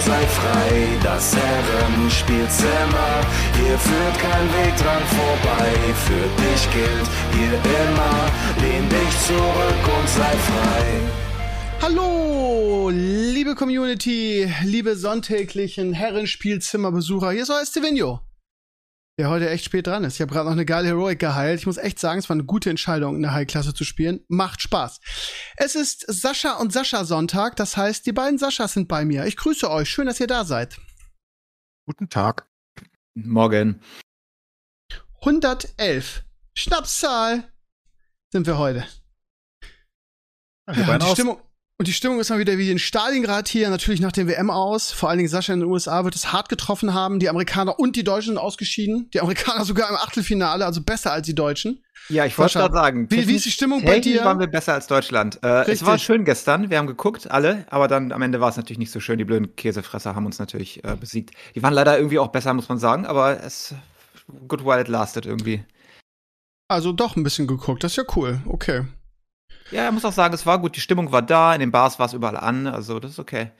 sei frei. Das Herrenspielzimmer, hier führt kein Weg dran vorbei. Für dich gilt hier immer, lehn dich zurück und sei frei. Hallo, liebe Community, liebe sonntäglichen Herrenspielzimmerbesucher. Hier ist euer Stevenio, der heute echt spät dran ist. Ich habe gerade noch eine geile Heroic geheilt. Ich muss echt sagen, es war eine gute Entscheidung, in der High-Klasse zu spielen. Macht Spaß. Es ist Sascha und Sascha Sonntag. Das heißt, die beiden Saschas sind bei mir. Ich grüße euch. Schön, dass ihr da seid. Guten Tag. Morgen. 111. Schnapszahl sind wir heute. Ja, die Stimmung, und die Stimmung ist mal wieder wie in Stalingrad hier, natürlich nach dem WM aus. Vor allen Dingen Sascha in den USA wird es hart getroffen haben. Die Amerikaner und die Deutschen sind ausgeschieden. Die Amerikaner sogar im Achtelfinale, also besser als die Deutschen. Ja, ich wollte gerade sagen. Wie, wie ist die Stimmung bei dir? waren wir besser als Deutschland. Äh, es war schön gestern. Wir haben geguckt, alle. Aber dann am Ende war es natürlich nicht so schön. Die blöden Käsefresser haben uns natürlich äh, besiegt. Die waren leider irgendwie auch besser, muss man sagen. Aber es good while it lasted irgendwie. Also doch ein bisschen geguckt, das ist ja cool. Okay. Ja, ich muss auch sagen, es war gut. Die Stimmung war da. In den Bars war es überall an. Also das ist okay.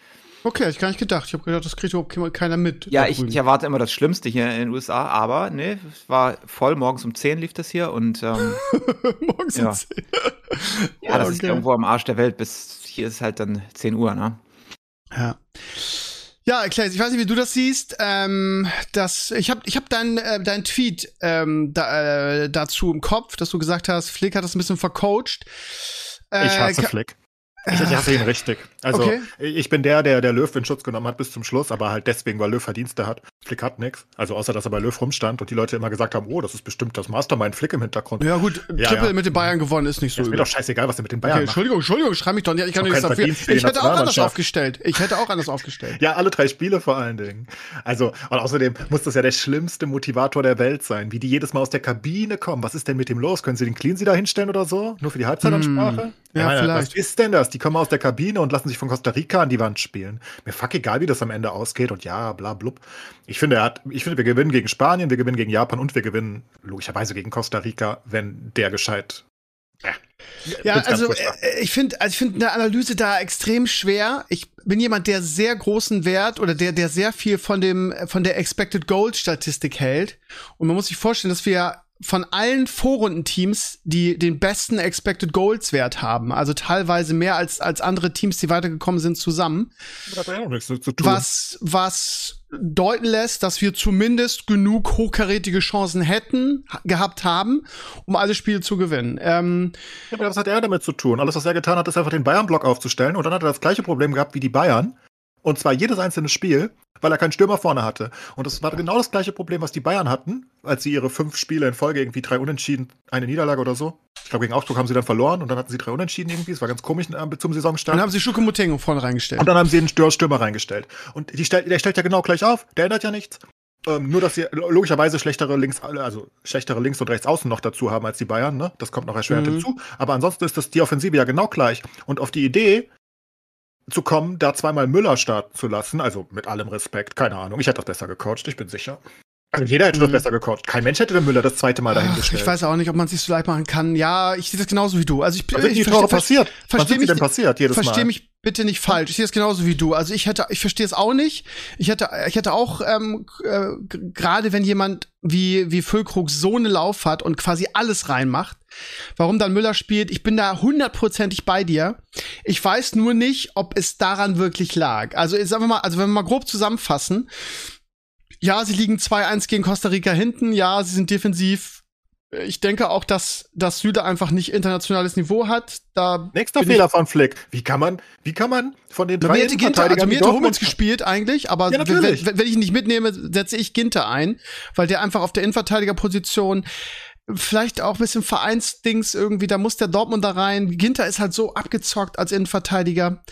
Okay, ich gar nicht gedacht. Ich habe gedacht, das kriegt überhaupt keiner mit. Ja, ich, ich erwarte immer das Schlimmste hier in den USA. Aber nee, es war voll. Morgens um 10 lief das hier. Und ähm, Morgens Ja. um 10. ja, das ist Okay. irgendwo am Arsch der Welt. Bis hier ist halt dann 10 Uhr, ne? Ja. Ja, Claes, ich weiß nicht, wie du das siehst. Ähm, das, ich habe ich hab deinen äh, dein Tweet ähm, da, äh, dazu im Kopf, dass du gesagt hast, Flick hat das ein bisschen vercoacht. Äh, Ich hasse ka- Flick. Ich, ich hasse ihn richtig. Also Okay. ich bin der, der der Löw in Schutz genommen hat bis zum Schluss, aber halt deswegen, weil Löw Verdienste hat. Flick hat nix. Also außer, dass er bei Löw rumstand und die Leute immer gesagt haben, oh, das ist bestimmt das Mastermind Flick im Hintergrund. Ja, gut, Ja, Triple ja. mit den Bayern gewonnen ist nicht so ist mir doch scheißegal, was er mit den Okay, Bayern macht. Entschuldigung, Entschuldigung, schrei mich doch nicht. Ich kann Doch nichts dafür. Verdienst Ich hätte auch anders aufgestellt. Ich hätte auch anders aufgestellt. Ja, alle drei Spiele vor allen Dingen. Also, und außerdem muss das ja der schlimmste Motivator der Welt sein, wie die jedes Mal aus der Kabine kommen. Was ist denn mit dem los? Können sie den Clean da hinstellen oder so? Nur für die Halbzeitansprache? Hm, ja, Ich vielleicht. Was ist denn das? Die kommen aus der Kabine und lassen sich von Costa Rica an die Wand spielen. Mir fuck egal, wie das am Ende ausgeht und ja, bla blub. Ich finde, er hat, ich finde, wir gewinnen gegen Spanien, wir gewinnen gegen Japan und wir gewinnen logischerweise gegen Costa Rica, wenn der gescheit. Ja, Ja, ganz also äh, ich finde also ich finde eine Analyse da extrem schwer. Ich bin jemand, der sehr großen Wert oder der der sehr viel von dem von der Expected Goal Statistik hält und man muss sich vorstellen, dass wir von allen Vorrundenteams, die den besten Expected Goals Wert haben, also teilweise mehr als als andere Teams, die weitergekommen sind zusammen, das hat ja auch nichts zu tun. was was deuten lässt, dass wir zumindest genug hochkarätige Chancen hätten ha- gehabt haben, um alle Spiele zu gewinnen. Ähm, Ja, aber was hat er damit zu tun? Alles, was er getan hat, ist einfach den Bayern-Block aufzustellen und dann hat er das gleiche Problem gehabt wie die Bayern. Und zwar jedes einzelne Spiel, weil er keinen Stürmer vorne hatte. Und das war genau das gleiche Problem, was die Bayern hatten, als sie ihre fünf Spiele in Folge irgendwie drei Unentschieden, eine Niederlage oder so. Ich glaube, gegen Augsburg haben sie dann verloren und dann hatten sie drei Unentschieden irgendwie. Es war ganz komisch äh, zum Saisonstart. Dann haben sie Schukomotengo vorne reingestellt. Und dann haben sie einen Stür Stürmer reingestellt. Und stellt, der stellt ja genau gleich auf. Der ändert ja nichts. Ähm, nur, dass sie logischerweise schlechtere Links, also schlechtere Links- und Rechtsaußen noch dazu haben als die Bayern, ne? Das kommt noch erschwerend Mhm. hinzu. Aber ansonsten ist das die Offensive ja genau gleich. Und auf die Idee zu kommen, da zweimal Müller starten zu lassen, also mit allem Respekt, keine Ahnung. Ich hätte das besser gecoacht, ich bin sicher. Also jeder hätte das Mhm. besser gecoacht. Kein Mensch hätte den Müller das zweite Mal Ach, dahingestellt. ich weiß auch nicht, ob man es sich so leicht machen kann. Ja, ich sehe das genauso wie du. Also ich, Was sind ich die versteh- Tore passiert? Was versteh sind mich- denn passiert jedes Verstehe Mal? mich bitte nicht falsch. Ich sehe es genauso wie du. Also ich hätte, ich verstehe es auch nicht. Ich hätte, ich hätte auch ähm, äh, gerade wenn jemand wie wie Füllkrug so eine Lauf hat und quasi alles reinmacht, warum dann Müller spielt, ich bin da hundertprozentig bei dir. Ich weiß nur nicht, ob es daran wirklich lag. Also sagen wir mal, also wenn wir mal grob zusammenfassen, ja, sie liegen 2-1 gegen Costa Rica hinten. Ja, sie sind defensiv. Ich denke auch, dass, dass Süle einfach nicht internationales Niveau hat. Da Nächster Fehler von Flick. Wie kann man, wie kann man von den drei hätte Ginter, also Innenverteidigern, mir hätte Dortmund- Hummels gespielt eigentlich, aber Ja, wenn, wenn ich ihn nicht mitnehme, setze ich Ginter ein, weil der einfach auf der Innenverteidigerposition vielleicht auch ein bisschen Vereinsdings irgendwie, da muss der Dortmund da rein. Ginter ist halt so abgezockt als Innenverteidiger.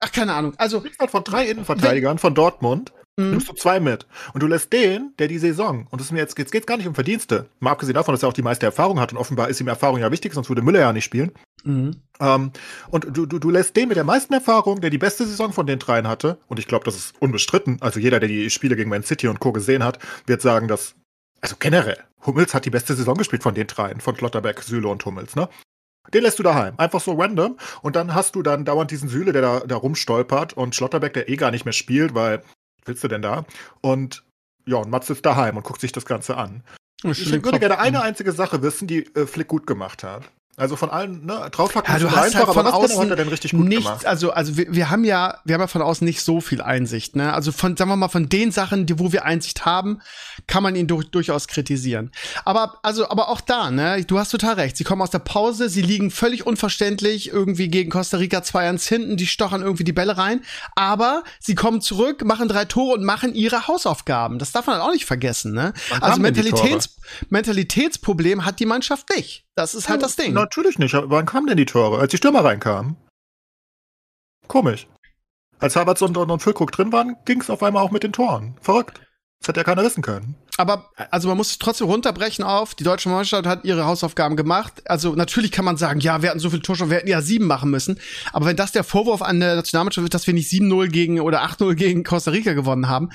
Ach, keine Ahnung. Also. Von drei Innenverteidigern von Dortmund mhm. nimmst du zwei mit. Und du lässt den, der die Saison, und das ist mir jetzt, jetzt geht's gar nicht um Verdienste, mal abgesehen davon, dass er auch die meiste Erfahrung hat und offenbar ist ihm Erfahrung ja wichtig, sonst würde Müller ja nicht spielen. Mhm. Ähm, und du, du, du lässt den mit der meisten Erfahrung, der die beste Saison von den dreien hatte, und ich glaube, das ist unbestritten, also jeder, der die Spiele gegen Man City und Co. gesehen hat, wird sagen, dass, also generell, Hummels hat die beste Saison gespielt von den dreien, von Schlotterbeck, Süle und Hummels, ne? Den lässt du daheim. Einfach so random. Und dann hast du dann dauernd diesen Süle, der da, da rumstolpert und Schlotterbeck, der eh gar nicht mehr spielt, weil willst du denn da? Und ja, und Mats ist daheim und guckt sich das Ganze an. Ich würde gerne eine einzige Sache wissen, die äh, Flick gut gemacht hat. Also von allen, ne, draufpacken ja, du hast einfach, halt von außen hat er denn richtig gut nichts, gemacht? Also, also wir, wir haben ja, wir haben ja von außen nicht so viel Einsicht, ne? Also von, sagen wir mal, von den Sachen, die, wo wir Einsicht haben, kann man ihn durch, durchaus kritisieren. Aber, also, aber auch da, ne, du hast total recht. Sie kommen aus der Pause, sie liegen völlig unverständlich irgendwie gegen Costa Rica 2-1 hinten, die stochern irgendwie die Bälle rein. Aber sie kommen zurück, machen drei Tore und machen ihre Hausaufgaben. Das darf man halt auch nicht vergessen, ne? Wann Also Mentalitäts, Mentalitätsproblem hat die Mannschaft nicht. Das ist halt das Ding. Natürlich nicht. Aber Wann kamen denn die Tore? Als die Stürmer reinkamen. Komisch. Als Havertz und, und, und Füllkrug drin waren, ging es auf einmal auch mit den Toren. Verrückt. Das hätte ja keiner wissen können. Aber also man muss es trotzdem runterbrechen auf, die deutsche Mannschaft hat ihre Hausaufgaben gemacht. Also natürlich kann man sagen, ja, wir hatten so viele Torchancen, wir hätten ja sieben machen müssen. Aber wenn das der Vorwurf an der Nationalmannschaft ist, dass wir nicht 7-0 gegen oder 8-0 gegen Costa Rica gewonnen haben,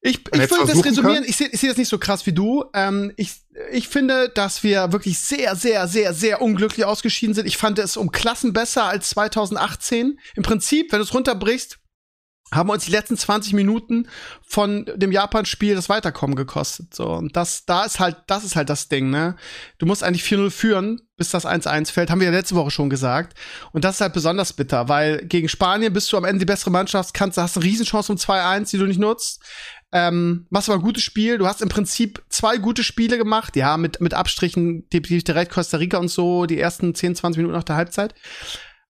ich, ich würde das resümieren, können? ich sehe ich seh das nicht so krass wie du. Ähm, ich, ich finde, dass wir wirklich sehr, sehr, sehr, sehr unglücklich ausgeschieden sind. Ich fand es um Klassen besser als 2018. Im Prinzip, wenn du es runterbrichst, haben uns die letzten 20 Minuten von dem Japan-Spiel das Weiterkommen gekostet. So, und das, da ist halt, das ist halt das Ding, ne? Du musst eigentlich 4-0 führen, bis das 1-1 fällt, haben wir ja letzte Woche schon gesagt. Und das ist halt besonders bitter, weil gegen Spanien bist du am Ende die bessere Mannschaft, kannst, hast eine Riesenchance um 2-1, die du nicht nutzt. Ähm, machst aber ein gutes Spiel. Du hast im Prinzip zwei gute Spiele gemacht, ja, mit, mit Abstrichen, definitiv direkt Costa Rica und so, die ersten 10, 20 Minuten nach der Halbzeit.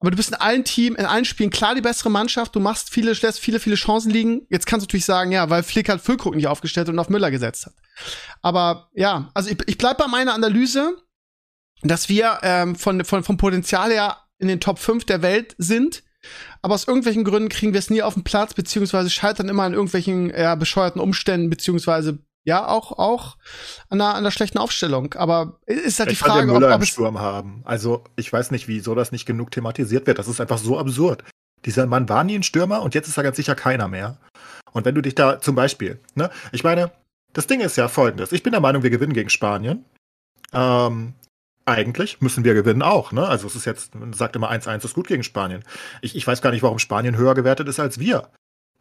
Aber du bist in allen Teams, in allen Spielen klar die bessere Mannschaft. Du machst viele, lässt viele, viele Chancen liegen. Jetzt kannst du natürlich sagen, ja, weil Flick halt Füllkrug nicht aufgestellt und auf Müller gesetzt hat. Aber ja, also ich, ich bleib bei meiner Analyse, dass wir ähm, von, von, vom Potenzial her in den Top 5 der Welt sind. Aber aus irgendwelchen Gründen kriegen wir es nie auf den Platz, beziehungsweise scheitern immer an irgendwelchen ja, bescheuerten Umständen, beziehungsweise ja auch auch an der, an der schlechten Aufstellung. Aber ist halt die Ich Frage, ob, ob es Sturm haben. Also, ich weiß nicht, wieso das nicht genug thematisiert wird. Das ist einfach so absurd. Dieser Mann war nie ein Stürmer und jetzt ist er ganz sicher keiner mehr. Und wenn du dich da zum Beispiel, ne, ich meine, das Ding ist ja folgendes. Ich bin der Meinung, wir gewinnen gegen Spanien. Ähm, eigentlich müssen wir gewinnen auch, ne? Also es ist jetzt, man sagt immer 1-1 ist gut gegen Spanien. Ich, ich weiß gar nicht, warum Spanien höher gewertet ist als wir.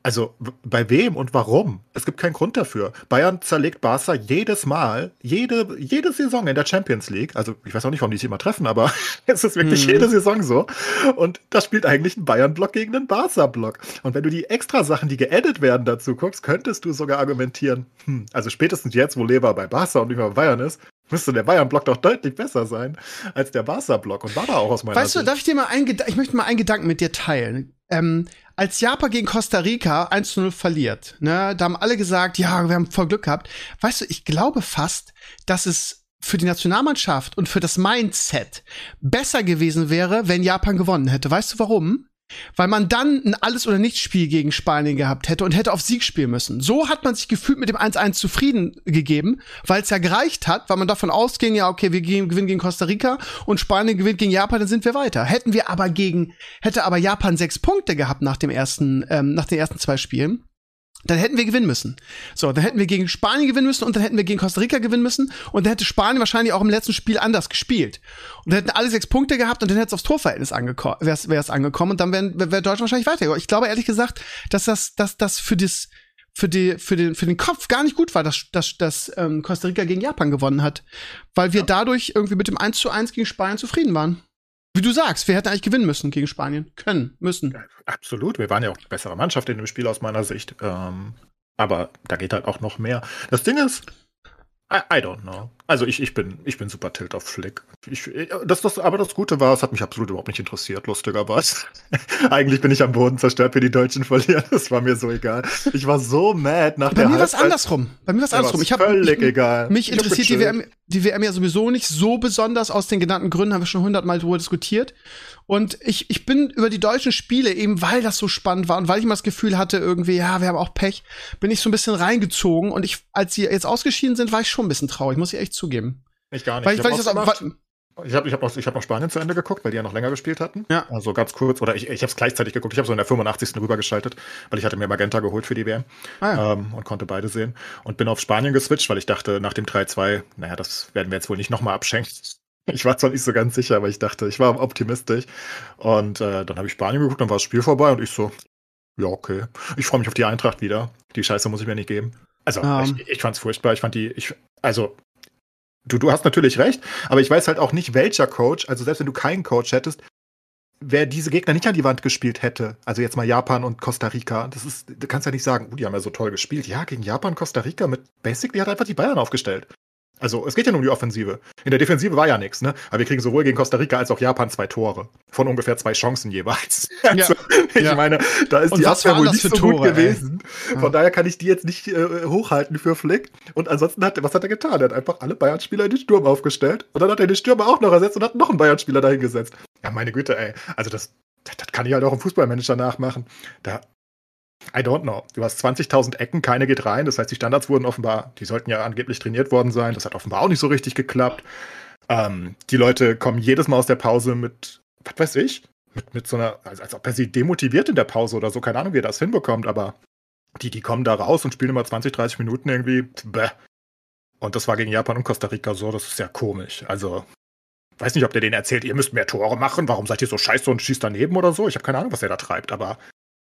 Also bei wem und warum? Es gibt keinen Grund dafür. Bayern zerlegt Barca jedes Mal, jede, jede Saison in der Champions League. Also ich weiß auch nicht, warum die sich immer treffen, aber es ist wirklich Mhm. jede Saison so. Und da spielt eigentlich ein Bayern-Block gegen einen Barca-Block. Und wenn du die extra Sachen, die geaddet werden, dazu guckst, könntest du sogar argumentieren, hm, also spätestens jetzt, wo Lever bei Barca und nicht mehr bei Bayern ist, müsste der Bayern-Block doch deutlich besser sein als der Barca-Block. Und war da auch aus meiner Weißt du, Sicht. darf ich dir mal einen Geda ich möchte mal einen Gedanken mit dir teilen. Ähm, als Japan gegen Costa Rica 1 zu 0 verliert, ne, da haben alle gesagt, ja, wir haben voll Glück gehabt. Weißt du, ich glaube fast, dass es für die Nationalmannschaft und für das Mindset besser gewesen wäre, wenn Japan gewonnen hätte. Weißt du warum? Weil man dann ein Alles- oder Nichts-Spiel gegen Spanien gehabt hätte und hätte auf Sieg spielen müssen. So hat man sich gefühlt mit dem 1-1 zufrieden gegeben, weil es ja gereicht hat, weil man davon ausging, ja, okay, wir gewinnen gegen Costa Rica und Spanien gewinnt gegen Japan, dann sind wir weiter. Hätten wir aber gegen, hätte aber Japan sechs Punkte gehabt nach dem ersten, ähm, nach den ersten zwei Spielen, dann hätten wir gewinnen müssen. So, dann hätten wir gegen Spanien gewinnen müssen und dann hätten wir gegen Costa Rica gewinnen müssen und dann hätte Spanien wahrscheinlich auch im letzten Spiel anders gespielt. Und dann hätten alle sechs Punkte gehabt und dann hätte es aufs Torverhältnis angeko wäre es angekommen und dann wäre wär Deutschland wahrscheinlich weiter. Ich glaube ehrlich gesagt, dass das, dass das für das für, die, für, den, für den Kopf gar nicht gut war, dass, dass, dass ähm, Costa Rica gegen Japan gewonnen hat. Weil wir dadurch irgendwie mit dem 1 zu 1 gegen Spanien zufrieden waren. Wie du sagst, wir hätten eigentlich gewinnen müssen gegen Spanien. Können, müssen. Absolut, wir waren ja auch die bessere Mannschaft in dem Spiel aus meiner Sicht. Ähm, aber da geht halt auch noch mehr. Das Ding ist, I, I don't know. Also ich, ich bin, ich bin super tilt auf Flick. Ich, das, das, aber das Gute war, es hat mich absolut überhaupt nicht interessiert, lustigerweise. Eigentlich bin ich am Boden zerstört, wenn die Deutschen verlieren. Das war mir so egal. Ich war so mad nach Bei der mir war es andersrum. Bei mir war es andersrum. Ich hab, völlig ich, egal. Mich Ich interessiert die. WM, die WM ja sowieso nicht so besonders. Aus den genannten Gründen haben wir schon hundertmal drüber diskutiert. Und ich, ich bin über die deutschen Spiele, eben weil das so spannend war und weil ich immer das Gefühl hatte, irgendwie, ja, wir haben auch Pech, bin ich so ein bisschen reingezogen. Und ich, als sie jetzt ausgeschieden sind, war ich schon ein bisschen traurig, muss ich echt zugeben. Ich gar nicht. Weil ich, weil ich das ausgemacht. weil, Ich habe ich hab noch, ich hab noch Spanien zu Ende geguckt, weil die ja noch länger gespielt hatten. Ja. Also ganz kurz, oder ich, ich habe es gleichzeitig geguckt. Ich habe so in der 85. rübergeschaltet, weil ich hatte mir Magenta geholt für die WM ah, ja. ähm, und konnte beide sehen. Und bin auf Spanien geswitcht, weil ich dachte, nach dem 3-2, naja, das werden wir jetzt wohl nicht nochmal abschenken. Ich war zwar nicht so ganz sicher, aber ich dachte, ich war optimistisch. Und äh, dann habe ich Spanien geguckt, dann war das Spiel vorbei und ich so, ja, okay. Ich freue mich auf die Eintracht wieder. Die Scheiße muss ich mir nicht geben. Also, Ähm. ich, ich fand's furchtbar. Ich fand die, ich, also, du, du hast natürlich recht, aber ich weiß halt auch nicht, welcher Coach, also selbst wenn du keinen Coach hättest, wer diese Gegner nicht an die Wand gespielt hätte, also jetzt mal Japan und Costa Rica, das ist, du kannst ja nicht sagen, oh, die haben ja so toll gespielt. Ja, gegen Japan, Costa Rica mit Basically hat einfach die Bayern aufgestellt. Also, es geht ja nur um die Offensive. In der Defensive war ja nichts, ne? Aber wir kriegen sowohl gegen Costa Rica als auch Japan zwei Tore. Von ungefähr zwei Chancen jeweils. Also, ich ja. meine, da ist Und die Abwehr wohl nicht so Tore, gut ey? gewesen. Ja. Von daher kann ich die jetzt nicht äh, hochhalten für Flick. Und ansonsten hat, was hat er getan? Er hat einfach alle Bayern-Spieler in den Sturm aufgestellt. Und dann hat er den Stürmer auch noch ersetzt und hat noch einen Bayern-Spieler dahingesetzt. Ja, meine Güte, ey. Also, das, das, das kann ich halt auch im Fußballmanager nachmachen. Da, I don't know. Du hast 20.000 Ecken, keine geht rein. Das heißt, die Standards wurden offenbar, die sollten ja angeblich trainiert worden sein. Das hat offenbar auch nicht so richtig geklappt. Ähm, die Leute kommen jedes Mal aus der Pause mit, was weiß ich, mit, mit so einer, als, als ob er sie demotiviert in der Pause oder so. Keine Ahnung, wie er das hinbekommt, aber die, die kommen da raus und spielen immer 20, 30 Minuten irgendwie. Bäh. Und das war gegen Japan und Costa Rica so. Das ist ja komisch. Also, weiß nicht, ob der denen erzählt, ihr müsst mehr Tore machen. Warum seid ihr so scheiße und schießt daneben oder so? Ich habe keine Ahnung, was er da treibt, aber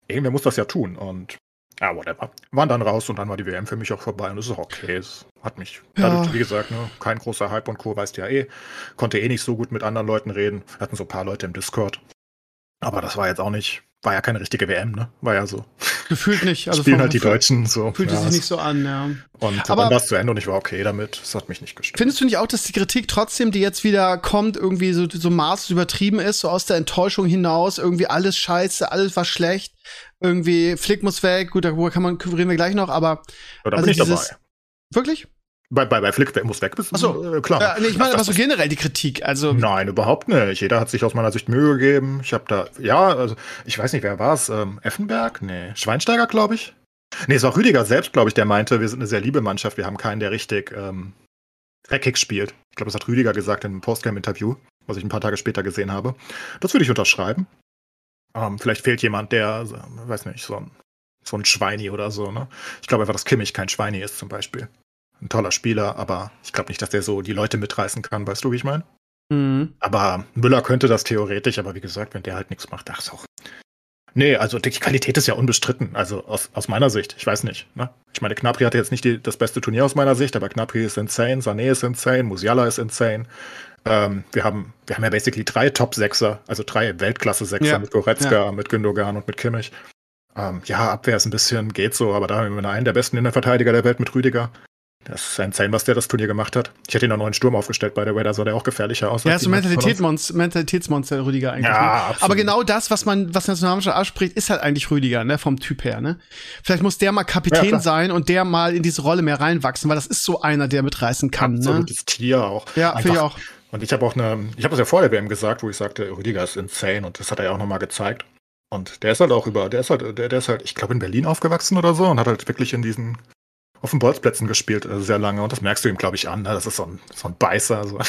irgendwer muss das ja tun. Und ja, whatever. Waren dann raus und dann war die WM für mich auch vorbei und das ist auch okay. Es hat mich, Ja. dadurch, wie gesagt, ne, kein großer Hype und Co. weißt ja eh. Konnte eh nicht so gut mit anderen Leuten reden. Hatten so ein paar Leute im Discord. Aber das war jetzt auch nicht, war ja keine richtige WM, ne? War ja so. Gefühlt nicht. Also Spielen halt die Deutschen so. Fühlte ja, sich nicht so an, ja. Und Aber- dann war es zu Ende und ich war okay damit. Das hat mich nicht gestört. Findest du nicht auch, dass die Kritik trotzdem, die jetzt wieder kommt, irgendwie so, so maßlos übertrieben ist, so aus der Enttäuschung hinaus, irgendwie alles scheiße, alles war schlecht, irgendwie Flick muss weg, gut, darüber kann man, reden wir gleich noch, aber Ja, da also bin ich dieses- dabei. wirklich? Bei, bei, bei Flick muss weg bist. Ach so. äh, klar. Ja, nee, ich meine aber so generell die Kritik, also Nein, überhaupt nicht. Jeder hat sich aus meiner Sicht Mühe gegeben. Ich habe da, ja, also ich weiß nicht, wer war es? Ähm, Effenberg? Nee, Schweinsteiger, glaube ich. Nee, es war Rüdiger selbst, glaube ich, der meinte, wir sind eine sehr liebe Mannschaft, wir haben keinen, der richtig ähm, dreckig spielt. Ich glaube, das hat Rüdiger gesagt in einem Postgame-Interview, was ich ein paar Tage später gesehen habe. Das würde ich unterschreiben. Ähm, vielleicht fehlt jemand, der, weiß nicht, so ein, so ein Schweini oder so, ne? Ich glaube einfach, dass Kimmich kein Schweini ist, zum Beispiel. Ein toller Spieler, aber ich glaube nicht, dass der so die Leute mitreißen kann, weißt du, wie ich meine? mhm. Aber Müller könnte das theoretisch, aber wie gesagt, wenn der halt nichts macht, ach so. Nee, also die Qualität ist ja unbestritten, also aus, aus meiner Sicht. Ich weiß nicht. Ne? Ich meine, Knapri hatte jetzt nicht die, das beste Turnier aus meiner Sicht, aber Knapri ist insane, Sané ist insane, Musiala ist insane. Ähm, wir, haben, wir haben ja basically drei Top-Sechser, also drei Weltklasse-Sechser Ja, mit Goretzka, mit Gündogan und mit Kimmich. Ähm, ja, Abwehr ist ein bisschen, geht so, aber da haben wir einen der besten Innenverteidiger der Welt mit Rüdiger. Das ist insane, was der das Turnier gemacht hat. Ich hätte ihn noch neuen Sturm aufgestellt, by the way, da sah der auch gefährlicher aus. Ja, ist so uns. Mentalitätsmonster, Mentalitätsmonster Rüdiger eigentlich. Ja, ne? Aber genau das, was man, was Nationalmannschaft anspricht, ist halt eigentlich Rüdiger, ne, vom Typ her, ne. Vielleicht muss der mal Ja, Kapitän klar. sein und der mal in diese Rolle mehr reinwachsen, weil das ist so einer, der mitreißen kann, ne. Absolutes Tier auch. Ja, finde ich auch. Und ich habe auch eine, ich habe das ja vor der WM gesagt, wo ich sagte, Rüdiger ist insane und das hat er ja auch nochmal gezeigt. Und der ist halt auch über, der ist halt, der, der ist halt, ich glaube, in Berlin aufgewachsen oder so und hat halt wirklich in diesen, auf den Bolzplätzen gespielt, äh, sehr lange. Und das merkst du ihm, glaube ich, an. Ne? Das ist so ein, so ein Beißer. So.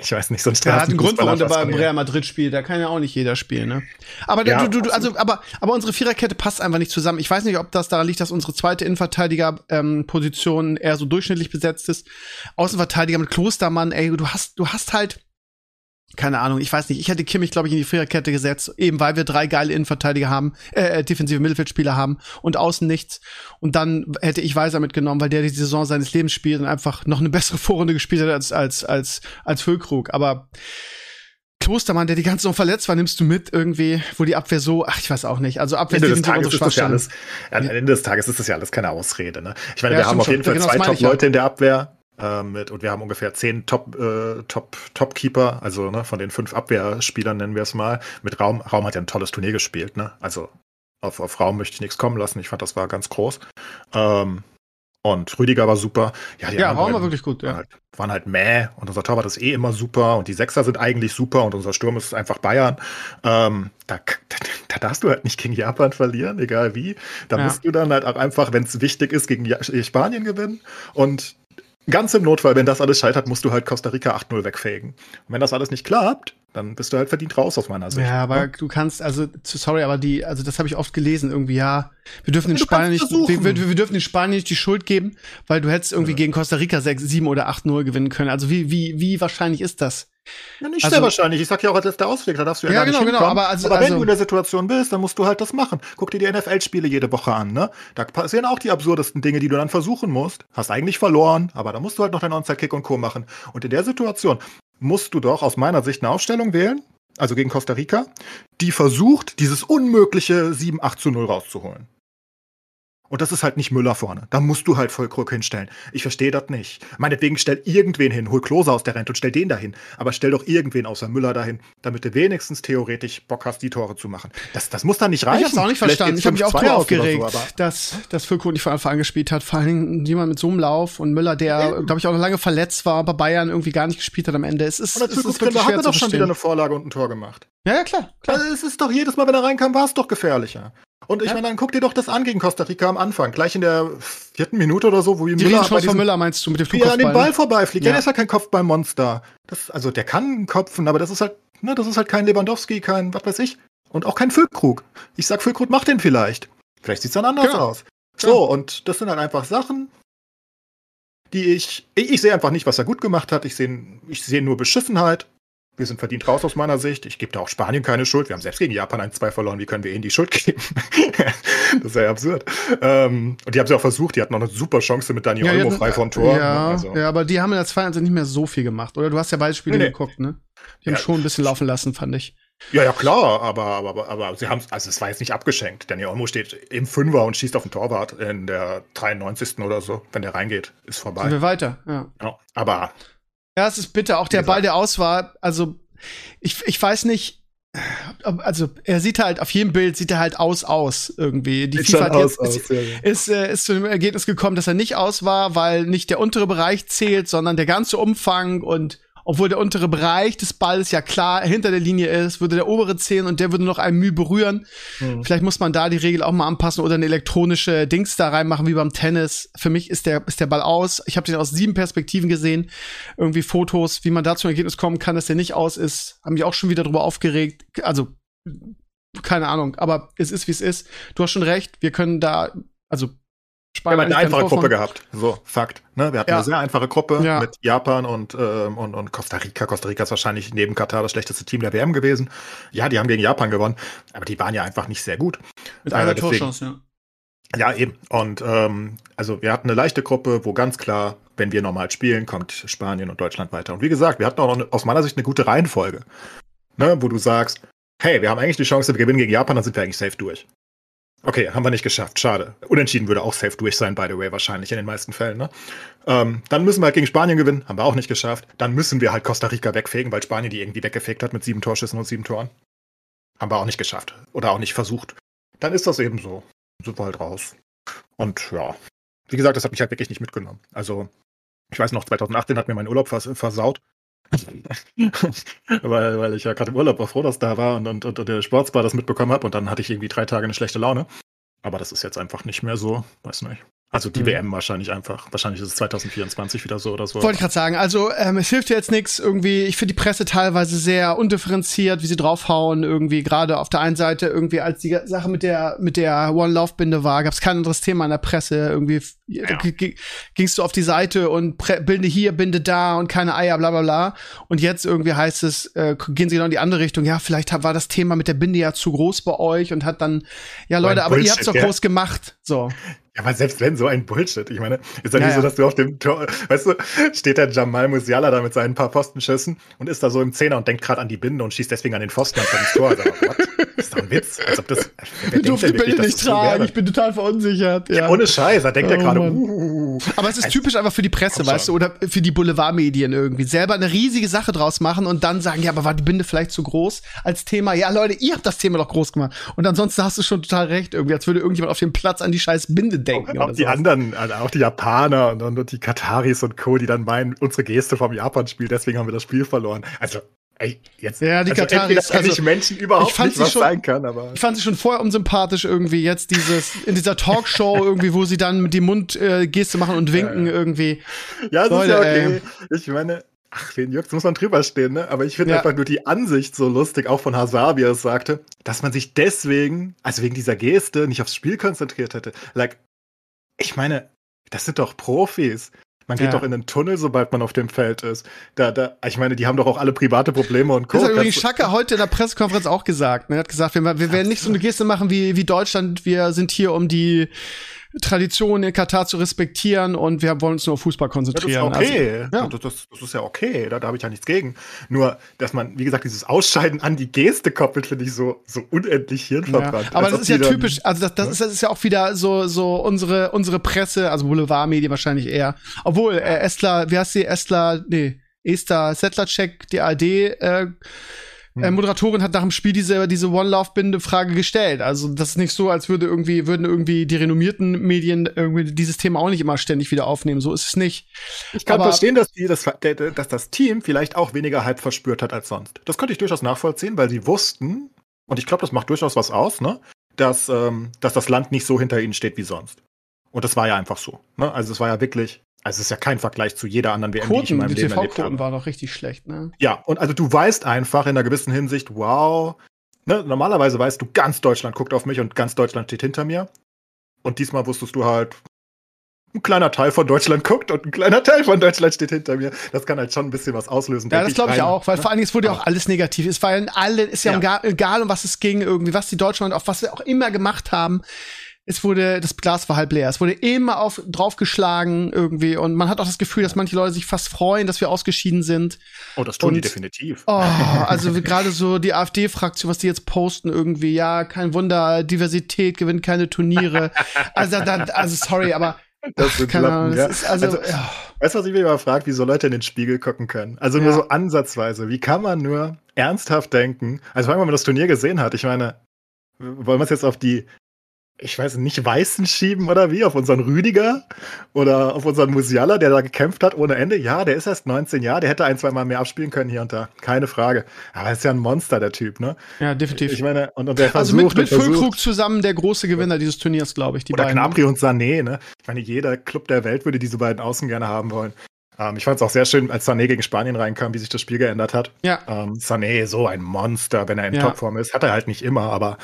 Ich weiß nicht, so ein Der hat einen Grund, warum der Straßenfußballer beim Real Madrid spielt. Da kann ja auch nicht jeder spielen, ne? Aber Ja, du, du, also, aber, aber unsere Viererkette passt einfach nicht zusammen. Ich weiß nicht, ob das daran liegt, dass unsere zweite Innenverteidiger-Position eher so durchschnittlich besetzt ist. Außenverteidiger mit Klostermann, ey, du hast, du hast halt, keine Ahnung, ich weiß nicht, ich hätte Kimmich, glaube ich, in die Viererkette gesetzt, eben weil wir drei geile Innenverteidiger haben, äh, äh, defensive Mittelfeldspieler haben und außen nichts. Und dann hätte ich Weiser mitgenommen, weil der die Saison seines Lebens spielt und einfach noch eine bessere Vorrunde gespielt hat als, als, als, als Füllkrug. Aber Klostermann, der die ganze Saison verletzt war, nimmst du mit irgendwie, wo die Abwehr so, ach, ich weiß auch nicht. Also Abwehr Ende des Tages ist das ja alles, am Ende des Tages ist das ja alles keine Ausrede. Ne? Ich meine, Ja, wir haben auf jeden schon. Fall Genau, zwei Top-Leute in der Abwehr. Äh, mit, und wir haben ungefähr zehn Top, äh, Top, Top-Keeper, also ne, von den fünf Abwehrspielern nennen wir es mal. Mit Raum, Raum hat ja ein tolles Turnier gespielt, ne? Also auf, auf Raum möchte ich nichts kommen lassen. Ich fand, das war ganz groß. Ähm, und Rüdiger war super. Ja, die ja Raum war wirklich gut, ja. Waren halt, waren halt mäh und unser Torwart ist eh immer super und die Sechser sind eigentlich super und unser Sturm ist einfach Bayern. Ähm, da, da, da, darfst du halt nicht gegen Japan verlieren, egal wie. Da ja. musst du dann halt auch einfach, wenn es wichtig ist, gegen Spanien gewinnen. Und ganz im Notfall, wenn das alles scheitert, musst du halt Costa Rica 8-0 wegfegen. Und wenn das alles nicht klappt, dann bist du halt verdient raus aus meiner Sicht. Ja, aber ja? Ne? du kannst, also, sorry, aber die, also das habe ich oft gelesen, irgendwie, ja, wir dürfen den Spanien nicht, wir, wir, wir, dürfen den Spanien nicht die Schuld geben, weil du hättest irgendwie ja. gegen Costa Rica 6, 7 oder 8-0 gewinnen können. Also wie, wie, wie wahrscheinlich ist das? Ja, nicht also, sehr wahrscheinlich. Ich sag ja auch als letzter Ausweg, da darfst du ja, ja gar genau, nicht genau. Aber, also, aber wenn also, du in der Situation bist, dann musst du halt das machen. Guck dir die NFL-Spiele jede Woche an, ne? Da passieren auch die absurdesten Dinge, die du dann versuchen musst. Hast eigentlich verloren, aber da musst du halt noch deinen Onside-Kick und Co. machen. Und in der Situation musst du doch aus meiner Sicht eine Aufstellung wählen, also gegen Costa Rica, die versucht, dieses unmögliche 7-8 zu 0 rauszuholen. Und das ist halt nicht Müller vorne. Da musst du halt Vollkrug hinstellen. Ich verstehe das nicht. Meinetwegen stell irgendwen hin, hol Klose aus der Rente und stell den dahin. Aber stell doch irgendwen außer Müller dahin, damit du wenigstens theoretisch Bock hast, die Tore zu machen. Das, das muss dann nicht reichen. Ich hab's auch nicht Vielleicht verstanden. Ich habe mich auch drüber aufgeregt, so, dass, dass Füllkrug nicht von Anfang an gespielt hat. Vor Dingen jemand mit so einem Lauf und Müller, der, glaube ich, auch noch lange verletzt war, bei Bayern irgendwie gar nicht gespielt hat am Ende. Es ist, und es ist wirklich hat er doch schon wieder eine Vorlage und ein Tor gemacht. Ja, ja, klar. klar. Also, es ist doch jedes Mal, wenn er reinkam, war es doch gefährlicher. Und ich ja. meine, dann guck dir doch das an gegen Costa Rica am Anfang, gleich in der vierten Minute oder so, wo die Müller bei von Müller meinst du mit dem Flugkopfball? Ja, an den Ball vorbeifliegt. Ja. ja, der ist ja kein Kopfballmonster. Das, also der kann kopfen, aber das ist halt, ne, das ist halt kein Lewandowski, kein, was weiß ich. Und auch kein Füllkrug. Ich sag, Füllkrug macht den vielleicht. Vielleicht sieht's dann anders genau. aus. So, ja. und das sind dann einfach Sachen, die ich, ich, ich sehe einfach nicht, was er gut gemacht hat. Ich sehe ich seh nur Beschissenheit. Wir sind verdient raus aus meiner Sicht. Ich gebe da auch Spanien keine Schuld. Wir haben selbst gegen Japan 1-2 verloren. Wie können wir ihnen die Schuld geben? das ist ja absurd. Ähm, und die haben sie auch versucht. Die hatten noch eine super Chance mit Daniel ja, Olmo frei vom Tor. Ja, also. ja, aber die haben in der zweiten nicht mehr so viel gemacht. Oder du hast ja beide Spiele nee, geguckt, ne? Die haben ja, schon ein bisschen laufen lassen, fand ich. Ja, ja, klar, aber, aber, aber sie haben also es war jetzt nicht abgeschenkt. Daniel Olmo steht im Fünfer und schießt auf den Torwart in der 93. oder so. Wenn der reingeht, ist vorbei. Sind wir weiter, ja. ja aber ja, es ist bitter. Auch der Ball, der aus war, also ich, ich weiß nicht, also er sieht halt auf jedem Bild sieht er halt aus aus irgendwie. Die FIFA hat jetzt aus, ist, ja, ja. Ist, äh, ist zu dem Ergebnis gekommen, dass er nicht aus war, weil nicht der untere Bereich zählt, sondern der ganze Umfang und obwohl der untere Bereich des Balls ja klar hinter der Linie ist, würde der obere zählen und der würde noch ein Mühe berühren. Mhm. Vielleicht muss man da die Regel auch mal anpassen oder eine elektronische Dings da reinmachen, wie beim Tennis. Für mich ist der, ist der Ball aus. Ich habe den aus sieben Perspektiven gesehen. Irgendwie Fotos, wie man da zum Ergebnis kommen kann, dass der nicht aus ist. Haben mich auch schon wieder drüber aufgeregt. Also, keine Ahnung, aber es ist, wie es ist. Du hast schon recht, wir können da, also Spanien wir haben eine einfache Gruppe gehabt. So, Fakt. Ne? Wir hatten ja. eine sehr einfache Gruppe ja. mit Japan und, ähm, und, und Costa Rica. Costa Rica ist wahrscheinlich neben Katar das schlechteste Team der WM gewesen. Ja, die haben gegen Japan gewonnen, aber die waren ja einfach nicht sehr gut. Mit einer äh, Torchance, ja. Ja, eben. Und ähm, also wir hatten eine leichte Gruppe, wo ganz klar, wenn wir normal spielen, kommt Spanien und Deutschland weiter. Und wie gesagt, wir hatten auch eine, aus meiner Sicht eine gute Reihenfolge. Ne? Wo du sagst, hey, wir haben eigentlich die Chance, wir gewinnen gegen Japan, dann sind wir eigentlich safe durch. Okay, haben wir nicht geschafft. Schade. Unentschieden würde auch safe durch sein, by the way, wahrscheinlich in den meisten Fällen. Ne? Ähm, dann müssen wir halt gegen Spanien gewinnen. Haben wir auch nicht geschafft. Dann müssen wir halt Costa Rica wegfegen, weil Spanien die irgendwie weggefegt hat mit sieben Torschüssen und sieben Toren. Haben wir auch nicht geschafft. Oder auch nicht versucht. Dann ist das eben so. Sind wir halt raus. Und ja, wie gesagt, das hat mich halt wirklich nicht mitgenommen. Also, ich weiß noch, 2018 hat mir mein Urlaub vers versaut. weil, weil ich ja gerade im Urlaub war froh, dass da war und, und, und der Sportsbar das mitbekommen habe und dann hatte ich irgendwie drei Tage eine schlechte Laune. Aber das ist jetzt einfach nicht mehr so, weiß nicht. Also die mhm. WM wahrscheinlich einfach. Wahrscheinlich ist es 2024 wieder so oder so. Wollte ich gerade sagen. Also ähm, es hilft jetzt nichts irgendwie. Ich finde die Presse teilweise sehr undifferenziert, wie sie draufhauen. Irgendwie gerade auf der einen Seite irgendwie als die Sache mit der mit der One Love Binde war, gab es kein anderes Thema in der Presse. Irgendwie ja. gingst du auf die Seite und Binde hier, Binde da und keine Eier, bla bla bla. Und jetzt irgendwie heißt es, äh, gehen sie genau in die andere Richtung. Ja, vielleicht war das Thema mit der Binde ja zu groß bei euch und hat dann, ja Leute, aber Bullshit, ihr habt's doch ja. groß gemacht. So. Ja, aber selbst wenn, so ein Bullshit. Ich meine, ist ja, nicht so, dass du auf dem Tor, weißt du, steht der Jamal Musiala da mit seinen paar Pfostenschüssen und ist da so im Zehner und denkt gerade an die Binde und schießt deswegen an den Pfosten anstatt ins Tor. Also? Das ist doch ein Witz. Als ob das. Ich durfte die Bälle dass nicht tragen, ich bin total verunsichert. Ja. Ohne Scheiß, da denkt er Oh, gerade, Mann. Uh. Aber es ist Also, typisch einfach für die Presse, weißt du, oder für die Boulevardmedien irgendwie. Selber eine riesige Sache draus machen und dann sagen, ja, aber war die Binde vielleicht zu groß als Thema? Ja, Leute, ihr habt das Thema doch groß gemacht. Und ansonsten hast du schon total recht, irgendwie, als würde irgendjemand auf dem Platz an die scheiß Binde denken. Auch oder die anderen, also auch die Japaner und, und, und die Kataris und Co., die dann meinen, unsere Geste vom Japan-Spiel, deswegen haben wir das Spiel verloren. Also, ey, jetzt. Ja, die also Kataris, kenn also, ich Menschen überhaupt ich fand nicht, sie was schon- sein kann, aber. Ich fand sie schon vorher unsympathisch irgendwie. Jetzt dieses, in dieser Talkshow irgendwie, wo sie dann mit die Mundgeste äh, Geste machen und winken Ja. irgendwie. Ja, das Leute, ist ja okay. Ich meine, ach, wen juckt's, muss man drüber stehen, ne? Aber ich finde Ja. einfach nur die Ansicht so lustig, auch von Hazard, wie er es sagte, dass man sich deswegen, also wegen dieser Geste, nicht aufs Spiel konzentriert hätte. Like, ich meine, das sind doch Profis. Man geht Ja. doch in den Tunnel, sobald man auf dem Feld ist. Da, da, ich meine, die haben doch auch alle private Probleme und Co. Das hat übrigens Schacke heute in der Pressekonferenz auch gesagt. Ne? Er hat gesagt, wir, wir werden nicht so eine Geste machen wie, wie Deutschland. Wir sind hier, um die Tradition in Katar zu respektieren und wir wollen uns nur auf Fußball Ja, das ist konzentrieren. okay. Also, ja. das, das, das ist ja okay. Da, da habe ich ja nichts gegen. Nur, dass man, wie gesagt, dieses Ausscheiden an die Geste koppelt, finde ich so, so unendlich Ja, hirnverbrannt. aber Als das ist ja typisch, also das, das, ist, das ist ja auch wieder so, so unsere, unsere Presse, also Boulevardmedien wahrscheinlich eher. Obwohl, äh, Estler, wie heißt sie, Estler, nee, Esther Settlercheck, die ARD, äh, äh, Hm. Moderatorin hat nach dem Spiel diese, diese One-Love-Binde-Frage gestellt. Also, das ist nicht so, als würde irgendwie, würden irgendwie die renommierten Medien irgendwie dieses Thema auch nicht immer ständig wieder aufnehmen. So ist es nicht. Ich kann Aber- verstehen, dass, die, das, dass das Team vielleicht auch weniger Hype verspürt hat als sonst. Das könnte ich durchaus nachvollziehen, weil sie wussten, und ich glaube, das macht durchaus was aus, ne, dass, ähm, dass das Land nicht so hinter ihnen steht wie sonst. Und das war ja einfach so. Ne? Also es war ja wirklich, also es ist ja kein Vergleich zu jeder anderen WM, die ich in Quoten, meinem die Leben erlebt TV-Quoten habe. waren doch richtig schlecht, ne? Ja, und also du weißt einfach in einer gewissen Hinsicht, wow, ne, normalerweise weißt du, ganz Deutschland guckt auf mich und ganz Deutschland steht hinter mir. Und diesmal wusstest du halt, ein kleiner Teil von Deutschland guckt und ein kleiner Teil von Deutschland steht hinter mir. Das kann halt schon ein bisschen was auslösen. Ja, das glaube ich rein. auch, weil vor allen Dingen, es wurde ja auch alles negativ. Es war ja alle, ist ja, Ja. Egal, egal, um was es ging, irgendwie, was die Deutschen, auf was wir auch immer gemacht haben. Es wurde, das Glas war halb leer. Es wurde immer auf, draufgeschlagen irgendwie und man hat auch das Gefühl, dass manche Leute sich fast freuen, dass wir ausgeschieden sind. Oh, das tun die Und- definitiv. Oh, also gerade so die AfD-Fraktion, was die jetzt posten irgendwie, ja, kein Wunder, Diversität gewinnt keine Turniere. Also, da, also sorry, aber Das sind keine Lappen, ja. also, Also, ja. Weißt du, was ich mich immer frage, wie so Leute in den Spiegel gucken können? Also nur Ja. so ansatzweise. Wie kann man nur ernsthaft denken? Also vor allem, wenn man das Turnier gesehen hat. Ich meine, wollen wir es jetzt auf die, ich weiß nicht, Weißen schieben oder wie? Auf unseren Rüdiger? Oder auf unseren Musiala, der da gekämpft hat ohne Ende? Ja, der ist erst 19 Jahre, der hätte ein, zwei Mal mehr abspielen können hier und da. Keine Frage. Aber er ist ja ein Monster, der Typ, ne? ja, definitiv. Ich meine, und, und der also versucht mit, mit versucht. Füllkrug zusammen der große Gewinner dieses Turniers, glaube ich, die Oder beiden. ne? Gnabry und Sané, ne? Ich meine, jeder Club der Welt würde diese beiden Außen gerne haben wollen. Ähm, ich fand es auch sehr schön, als Sané gegen Spanien reinkam, wie sich das Spiel geändert hat. Ja. Ähm, Sané, so ein Monster, wenn er in Ja. Topform ist. Hat er halt nicht immer, aber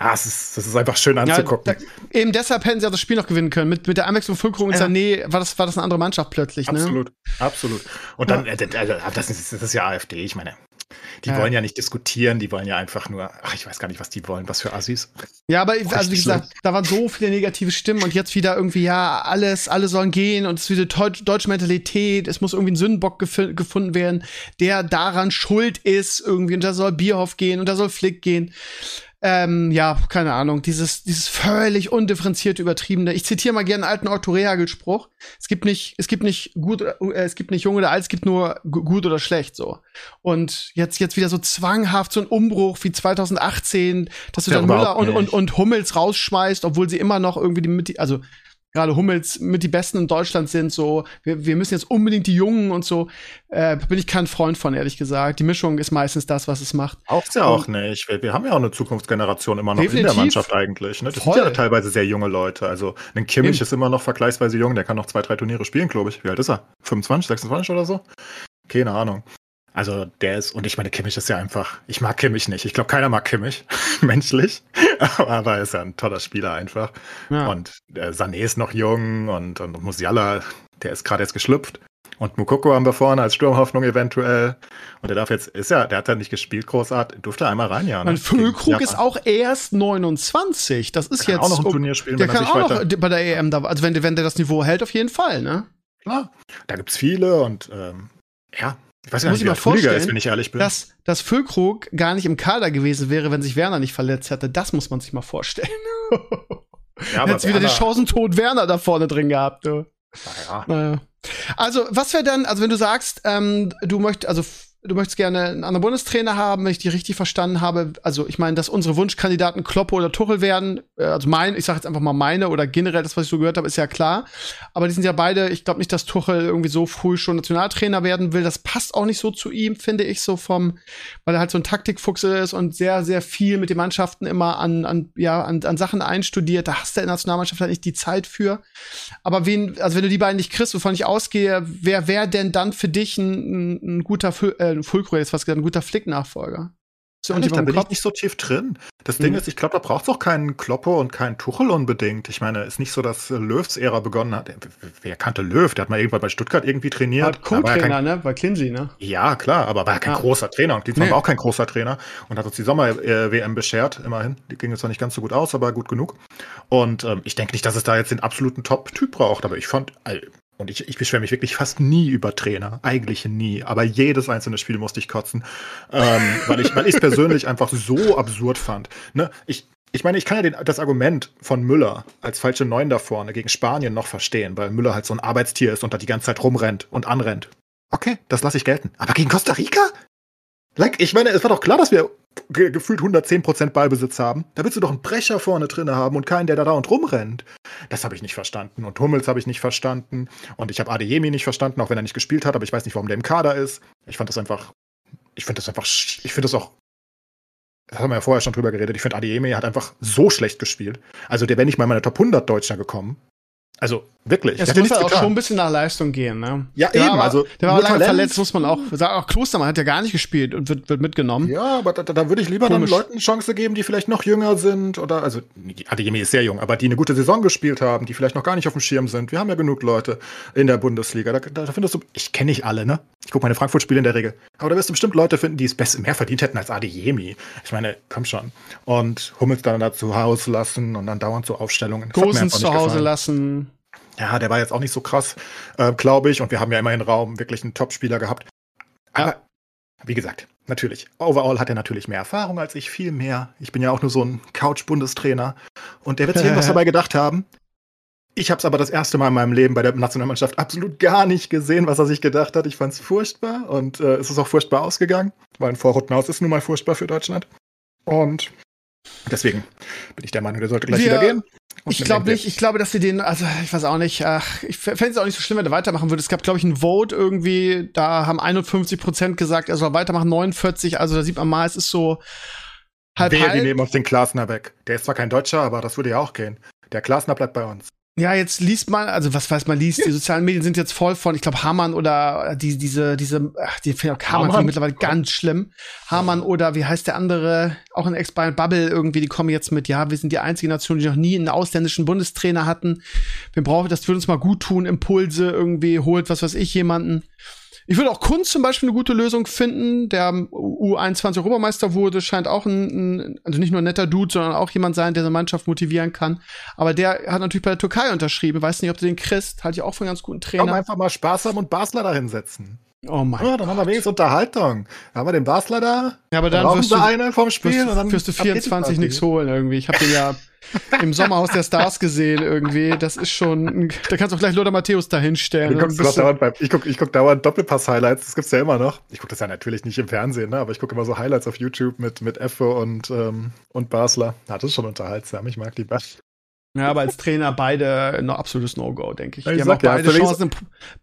ja, es ist, das ist einfach schön Ja, anzugucken. da, eben deshalb hätten sie auch das Spiel noch gewinnen können. Mit, mit der Einwechslung Füllkrug und Ja. Sané war das, war das eine andere Mannschaft plötzlich, ne? absolut, absolut. Und dann, äh, äh, das, ist, das ist ja AfD, ich meine. Die Ja. wollen ja nicht diskutieren, die wollen ja einfach nur, ach, ich weiß gar nicht, was die wollen, was für Assis. Ja, aber also wie Richtig gesagt, da waren so viele negative Stimmen und jetzt wieder irgendwie, ja, alles, alle sollen gehen und es ist wieder deutsche, deutsche Mentalität, es muss irgendwie ein Sündenbock gef gefunden werden, der daran schuld ist irgendwie und da soll Bierhoff gehen und da soll Flick gehen. Ähm, ja, keine Ahnung, dieses, dieses völlig undifferenzierte, übertriebene. Ich zitiere mal gerne einen alten Otto Rehagel-Spruch. Es gibt nicht, es gibt nicht gut, oder- äh, es gibt nicht jung oder alt, es gibt nur gu- gut oder schlecht, so. Und jetzt, jetzt wieder so zwanghaft so ein Umbruch wie 2018, dass du Ja, dann Müller und, und, und Hummels rausschmeißt, obwohl sie immer noch irgendwie die- also gerade Hummels mit die Besten in Deutschland sind, so, wir, wir müssen jetzt unbedingt die Jungen und so, äh, bin ich kein Freund von, ehrlich gesagt. Die Mischung ist meistens das, was es macht. Braucht's ja auch nicht. Wir, wir haben ja auch eine Zukunftsgeneration immer noch in Definitiv. der Mannschaft eigentlich. Ne? Das Voll. sind ja teilweise sehr junge Leute. Also ein Kimmich Eben. ist immer noch vergleichsweise jung, der kann noch zwei, drei Turniere spielen, glaube ich. Wie alt ist er? 25, 26 oder so? Keine Ahnung. Also der ist, und ich meine, Kimmich ist ja einfach, ich mag Kimmich nicht. Ich glaube, keiner mag Kimmich, menschlich. Aber er ist ja ein toller Spieler einfach. Ja. Und äh, Sané ist noch jung und, und Musiala, der ist gerade erst geschlüpft. Und Mukoko haben wir vorne als Sturmhoffnung eventuell. Und der darf jetzt, ist ja, der hat ja nicht gespielt, großartig, durfte einmal rein, ja. Ne? Und Füllkrug ist auch erst 29. Das ist kann jetzt. auch noch ein Turnier spielen, der er kann auch noch bei der EM da, also wenn, der- wenn der das Niveau hält, auf jeden Fall, ne? Klar, da gibt's viele und ähm, ja, ich weiß Muss nicht, ich mal der Flieger vorstellen, ist, wenn ich ehrlich bin. Dass, dass Füllkrug gar nicht im Kader gewesen wäre, wenn sich Werner nicht verletzt hätte, das muss man sich mal vorstellen. ja, aber Hättest wieder den Chancentod Werner da vorne drin gehabt, du. Naja, Naja. Also, was wäre dann, also wenn du sagst, ähm, du möchtest, also du möchtest gerne einen anderen Bundestrainer haben, wenn ich die richtig verstanden habe, also ich meine, dass unsere Wunschkandidaten Kloppe oder Tuchel werden, äh, also mein, ich sage jetzt einfach mal meine oder generell das, was ich so gehört habe, ist ja klar. Aber die sind ja beide, ich glaube nicht, dass Tuchel irgendwie so früh schon Nationaltrainer werden will. Das passt auch nicht so zu ihm, finde ich, so vom, weil er halt so ein Taktikfuchs ist und sehr, sehr viel mit den Mannschaften immer an, an, ja, an, an Sachen einstudiert. Da hast du in der Nationalmannschaft halt nicht die Zeit für. Aber wen, also wenn du die beiden nicht kriegst, wovon ich ausgehe, wer wäre denn dann für dich ein, ein, ein guter äh, ein Fulcro, jetzt was gesagt, ein guter Flick-Nachfolger? Ehrlich, da bin ich Kopf? nicht so tief drin. Das Mhm. Ding ist, ich glaube, da braucht es auch keinen Kloppe und keinen Tuchel unbedingt. Ich meine, ist nicht so, dass äh, Löws Ära begonnen hat. Wer kannte Löw? Der hat mal irgendwann bei Stuttgart irgendwie trainiert. Er Co-Trainer, kein, ne? Bei Clincy, ne? ja, klar, aber war ja kein Ja. großer Trainer. Und Klinsmann Nee. war auch kein großer Trainer und hat uns die Sommer-WM beschert, immerhin. Die ging jetzt zwar nicht ganz so gut aus, aber gut genug. Und ähm, ich denke nicht, dass es da jetzt den absoluten Top-Typ braucht, aber ich fand, äh, und ich, ich beschwere mich wirklich fast nie über Trainer. Eigentlich nie. Aber jedes einzelne Spiel musste ich kotzen. Ähm, weil ich es persönlich einfach so absurd fand. Ne? Ich, ich meine, ich kann ja den, das Argument von Müller als falsche Neun da vorne gegen Spanien noch verstehen, weil Müller halt so ein Arbeitstier ist und da die ganze Zeit rumrennt und anrennt. Okay, das lasse ich gelten. Aber gegen Costa Rica? Like, ich meine, es war doch klar, dass wir ge gefühlt 110% Ballbesitz haben. Da willst du doch einen Brecher vorne drin haben und keinen, der da und rumrennt. Das habe ich nicht verstanden. Und Hummels habe ich nicht verstanden. Und ich habe Adeyemi nicht verstanden, auch wenn er nicht gespielt hat, aber ich weiß nicht, warum der im Kader ist. Ich fand das einfach. Ich finde das einfach. Ich finde das auch. Das haben wir ja vorher schon drüber geredet. Ich finde, Adeyemi hat einfach so schlecht gespielt. Also, der wäre nicht mal in meine Top 100 Deutscher gekommen. Also, wirklich. Es ja muss nichts halt auch schon ein bisschen nach Leistung gehen, ne? Ja, Der war eben, aber- also, Der war lange Talent. verletzt, muss man auch sagen. Auch Klostermann hat ja gar nicht gespielt und wird, wird mitgenommen. Ja, aber da, da würde ich lieber Komisch. dann Leuten eine Chance geben, die vielleicht noch jünger sind oder, also, Adeyemi ist sehr jung, aber die eine gute Saison gespielt haben, die vielleicht noch gar nicht auf dem Schirm sind. Wir haben ja genug Leute in der Bundesliga. Da, da, findest du, ich kenne nicht alle, ne? Ich gucke meine Frankfurt-Spiele in der Regel. Aber da wirst du bestimmt Leute finden, die es besser, mehr verdient hätten als Adeyemi. Ich meine, komm schon. Und Hummels dann da zu Hause lassen und dann dauernd so Aufstellungen. Einfach zu Hause lassen. Ja, der war jetzt auch nicht so krass, äh, glaube ich. Und wir haben ja immerhin Raum, wirklich einen Top-Spieler gehabt. Aber wie gesagt, natürlich. Overall hat er natürlich mehr Erfahrung als ich, viel mehr. Ich bin ja auch nur so ein Couch-Bundestrainer. Und der wird sich irgendwas dabei gedacht haben. Ich habe es aber das erste Mal in meinem Leben bei der Nationalmannschaft absolut gar nicht gesehen, was er sich gedacht hat. Ich fand es furchtbar und äh, es ist auch furchtbar ausgegangen, weil ein Vorrundenhaus ist nun mal furchtbar für Deutschland. Und deswegen bin ich der Meinung, der sollte gleich Wir- wieder gehen. Ich glaube nicht, ich glaube, dass sie den, also ich weiß auch nicht, ach, ich fände es auch nicht so schlimm, wenn er weitermachen würde. Es gab, glaube ich, ein Vote irgendwie, da haben 51 Prozent gesagt, er soll weitermachen, 49, also da sieht man mal, es ist so halb Wehe, die halb. nehmen uns den Klasner weg. Der ist zwar kein Deutscher, aber das würde ja auch gehen. Der Klasner bleibt bei uns. Ja, jetzt liest man, also was weiß man liest, die sozialen Medien sind jetzt voll von, ich glaube, Hamann oder die, diese, diese, ach, die auch Hamann finde ich mittlerweile ganz schlimm. Hamann oder wie heißt der andere, auch in Ex-Bayern Bubble irgendwie, die kommen jetzt mit, ja, wir sind die einzige Nation, die noch nie einen ausländischen Bundestrainer hatten. Wir brauchen, das würde uns mal gut tun, Impulse irgendwie, holt, was weiß ich, jemanden. Ich würde auch Kunst zum Beispiel eine gute Lösung finden. Der U21 Europameister wurde, scheint auch ein, ein, also nicht nur ein netter Dude, sondern auch jemand sein, der seine Mannschaft motivieren kann. Aber der hat natürlich bei der Türkei unterschrieben. Weiß nicht, ob du den kriegst. Halte ich auch für einen ganz guten Komm, Trainer. einfach mal Spaß haben und Basler da hinsetzen. Oh mein Ja, dann haben wir wenigstens Unterhaltung. Da haben wir den Basler da. Ja, aber dann brauchen wirst du, eine vom Spiel und dann wirst du ab geht die 24 Party. nichts holen irgendwie. Ich habe den ja im Sommerhaus der Stars gesehen irgendwie. Das ist schon, da kannst du auch gleich Lothar Matthäus da hinstellen. Du guckst Dann doch bist du- dauernd beim, ich gucke ich guck dauernd Doppelpass-Highlights, das gibt's ja immer noch. Ich gucke das ja natürlich nicht im Fernsehen, ne? aber ich gucke immer so Highlights auf YouTube mit, mit Effe und, ähm, und Basler. Ja, das ist schon unterhaltsam, ich mag die beiden. Ja, aber als Trainer beide ein absolutes No-Go, denke ich. Die ich haben auch ja, beide Chancen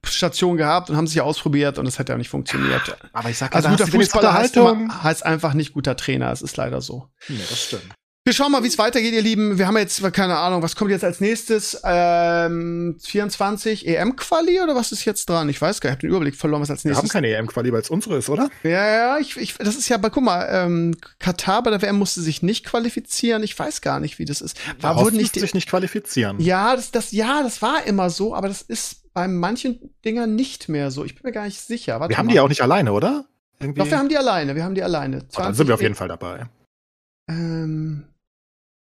Station gehabt und haben sich ausprobiert und es hat ja nicht funktioniert. Aber ich sag Also guter Fußballer heißt, immer, heißt einfach nicht guter Trainer. Es ist leider so. Nee, das stimmt. Wir schauen mal, wie es weitergeht, ihr Lieben. Wir haben jetzt, keine Ahnung, was kommt jetzt als nächstes? Ähm, 24 EM-Quali oder was ist jetzt dran? Ich weiß gar nicht, ich habe den Überblick verloren, was als Wir haben nächstes. keine EM-Quali, weil es unsere ist, oder? ja, ja, ich, ich, das ist ja, aber guck mal, ähm, Katar bei der WM musste sich nicht qualifizieren. Ich weiß gar nicht, wie das ist. War Daraus wurden nicht, musste sich nicht qualifizieren. ja, das, das, ja, das war immer so, aber das ist bei manchen Dingern nicht mehr so. Ich bin mir gar nicht sicher. Warte wir haben mal. die ja auch nicht alleine, oder? Irgendwie. Doch, wir haben die alleine, wir haben die alleine. oh, dann sind wir auf 20 jeden Fall dabei. Ähm,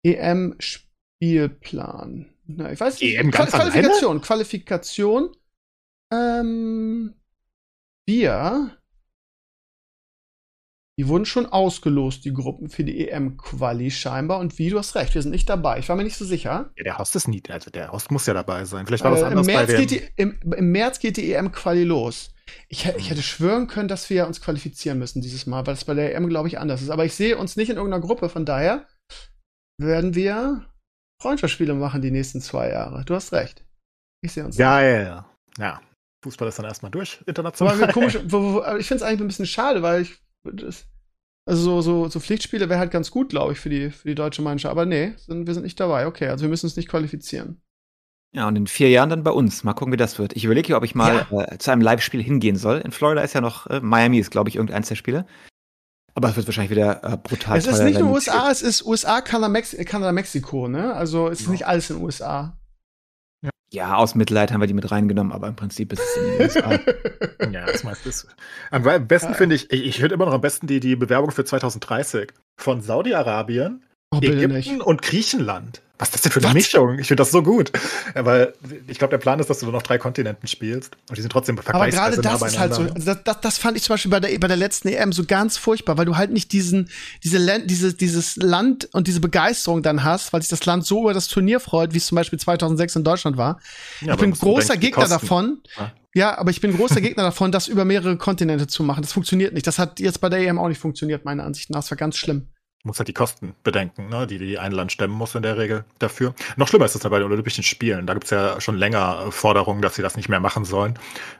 EM-Spielplan. Na, ich weiß nicht. EM ganz Qualifikation. Qualifikation. Ähm, wir. Die wurden schon ausgelost, die Gruppen für die EM-Quali scheinbar. Und wie, du hast recht, wir sind nicht dabei. Ich war mir nicht so sicher. Ja, der Host ist nie, also der Host muss ja dabei sein. Vielleicht war das Äh, im, anders bei März dem. geht die, im, Im März geht die EM-Quali los. Ich, ich hätte schwören können, dass wir uns qualifizieren müssen dieses Mal, weil es bei der EM, glaube ich, anders ist. Aber ich sehe uns nicht in irgendeiner Gruppe, von daher werden wir Freundschaftsspiele machen die nächsten zwei Jahre. Du hast recht. Ich sehe uns. Geil. Ja. Fußball ist dann erstmal durch, international. Komisch, ich finde es eigentlich ein bisschen schade, weil ich. Das, also so, so, so Pflichtspiele wäre halt ganz gut, glaube ich, für die, für die deutsche Mannschaft. Aber nee, sind, wir sind nicht dabei. Okay, also wir müssen uns nicht qualifizieren. Ja, und in vier Jahren dann bei uns. Mal gucken, wie das wird. Ich überlege, ob ich mal äh, zu einem Live-Spiel hingehen soll. In Florida ist ja noch, äh, Miami ist, glaube ich, irgendeins der Spiele. Aber es wird wahrscheinlich wieder äh, brutal es ist teuer nicht nur. USA, es ist USA, Kanada, Mex Kanada Mexiko, ne? Also es ist Ja. nicht alles in den USA. Ja, aus Mitleid haben wir die mit reingenommen, aber im Prinzip ist es in den USA. Ja, das meiste ist. Am besten finde ich, ich, ich finde immer noch am besten die, die Bewerbung für 2030 von Saudi-Arabien, Oh, Ägypten nicht. und Griechenland. Was ist das denn für eine Was? Mischung? Ich finde das so gut. Weil ich glaube, der Plan ist, dass du nur noch drei Kontinenten spielst und die sind trotzdem Aber vergleichsweise gerade nah das ist halt so, also das, das, das fand ich zum Beispiel bei der, bei der letzten EM so ganz furchtbar, weil du halt nicht diesen, diese Land, diese, dieses Land und diese Begeisterung dann hast, weil sich das Land so über das Turnier freut, wie es zum Beispiel 2006 in Deutschland war. Ja, ich aber bin großer die Gegner davon. Ja. Ja, aber ich bin großer Gegner davon, das über mehrere Kontinente zu machen. Das funktioniert nicht. Das hat jetzt bei der EM auch nicht funktioniert, meiner Ansicht nach. Das war ganz schlimm. Du musst halt die Kosten bedenken, ne, die die ein Land stemmen muss in der Regel dafür. Noch schlimmer ist es dann bei den Olympischen Spielen. Da gibt es ja schon länger äh, Forderungen, dass sie das nicht mehr machen sollen.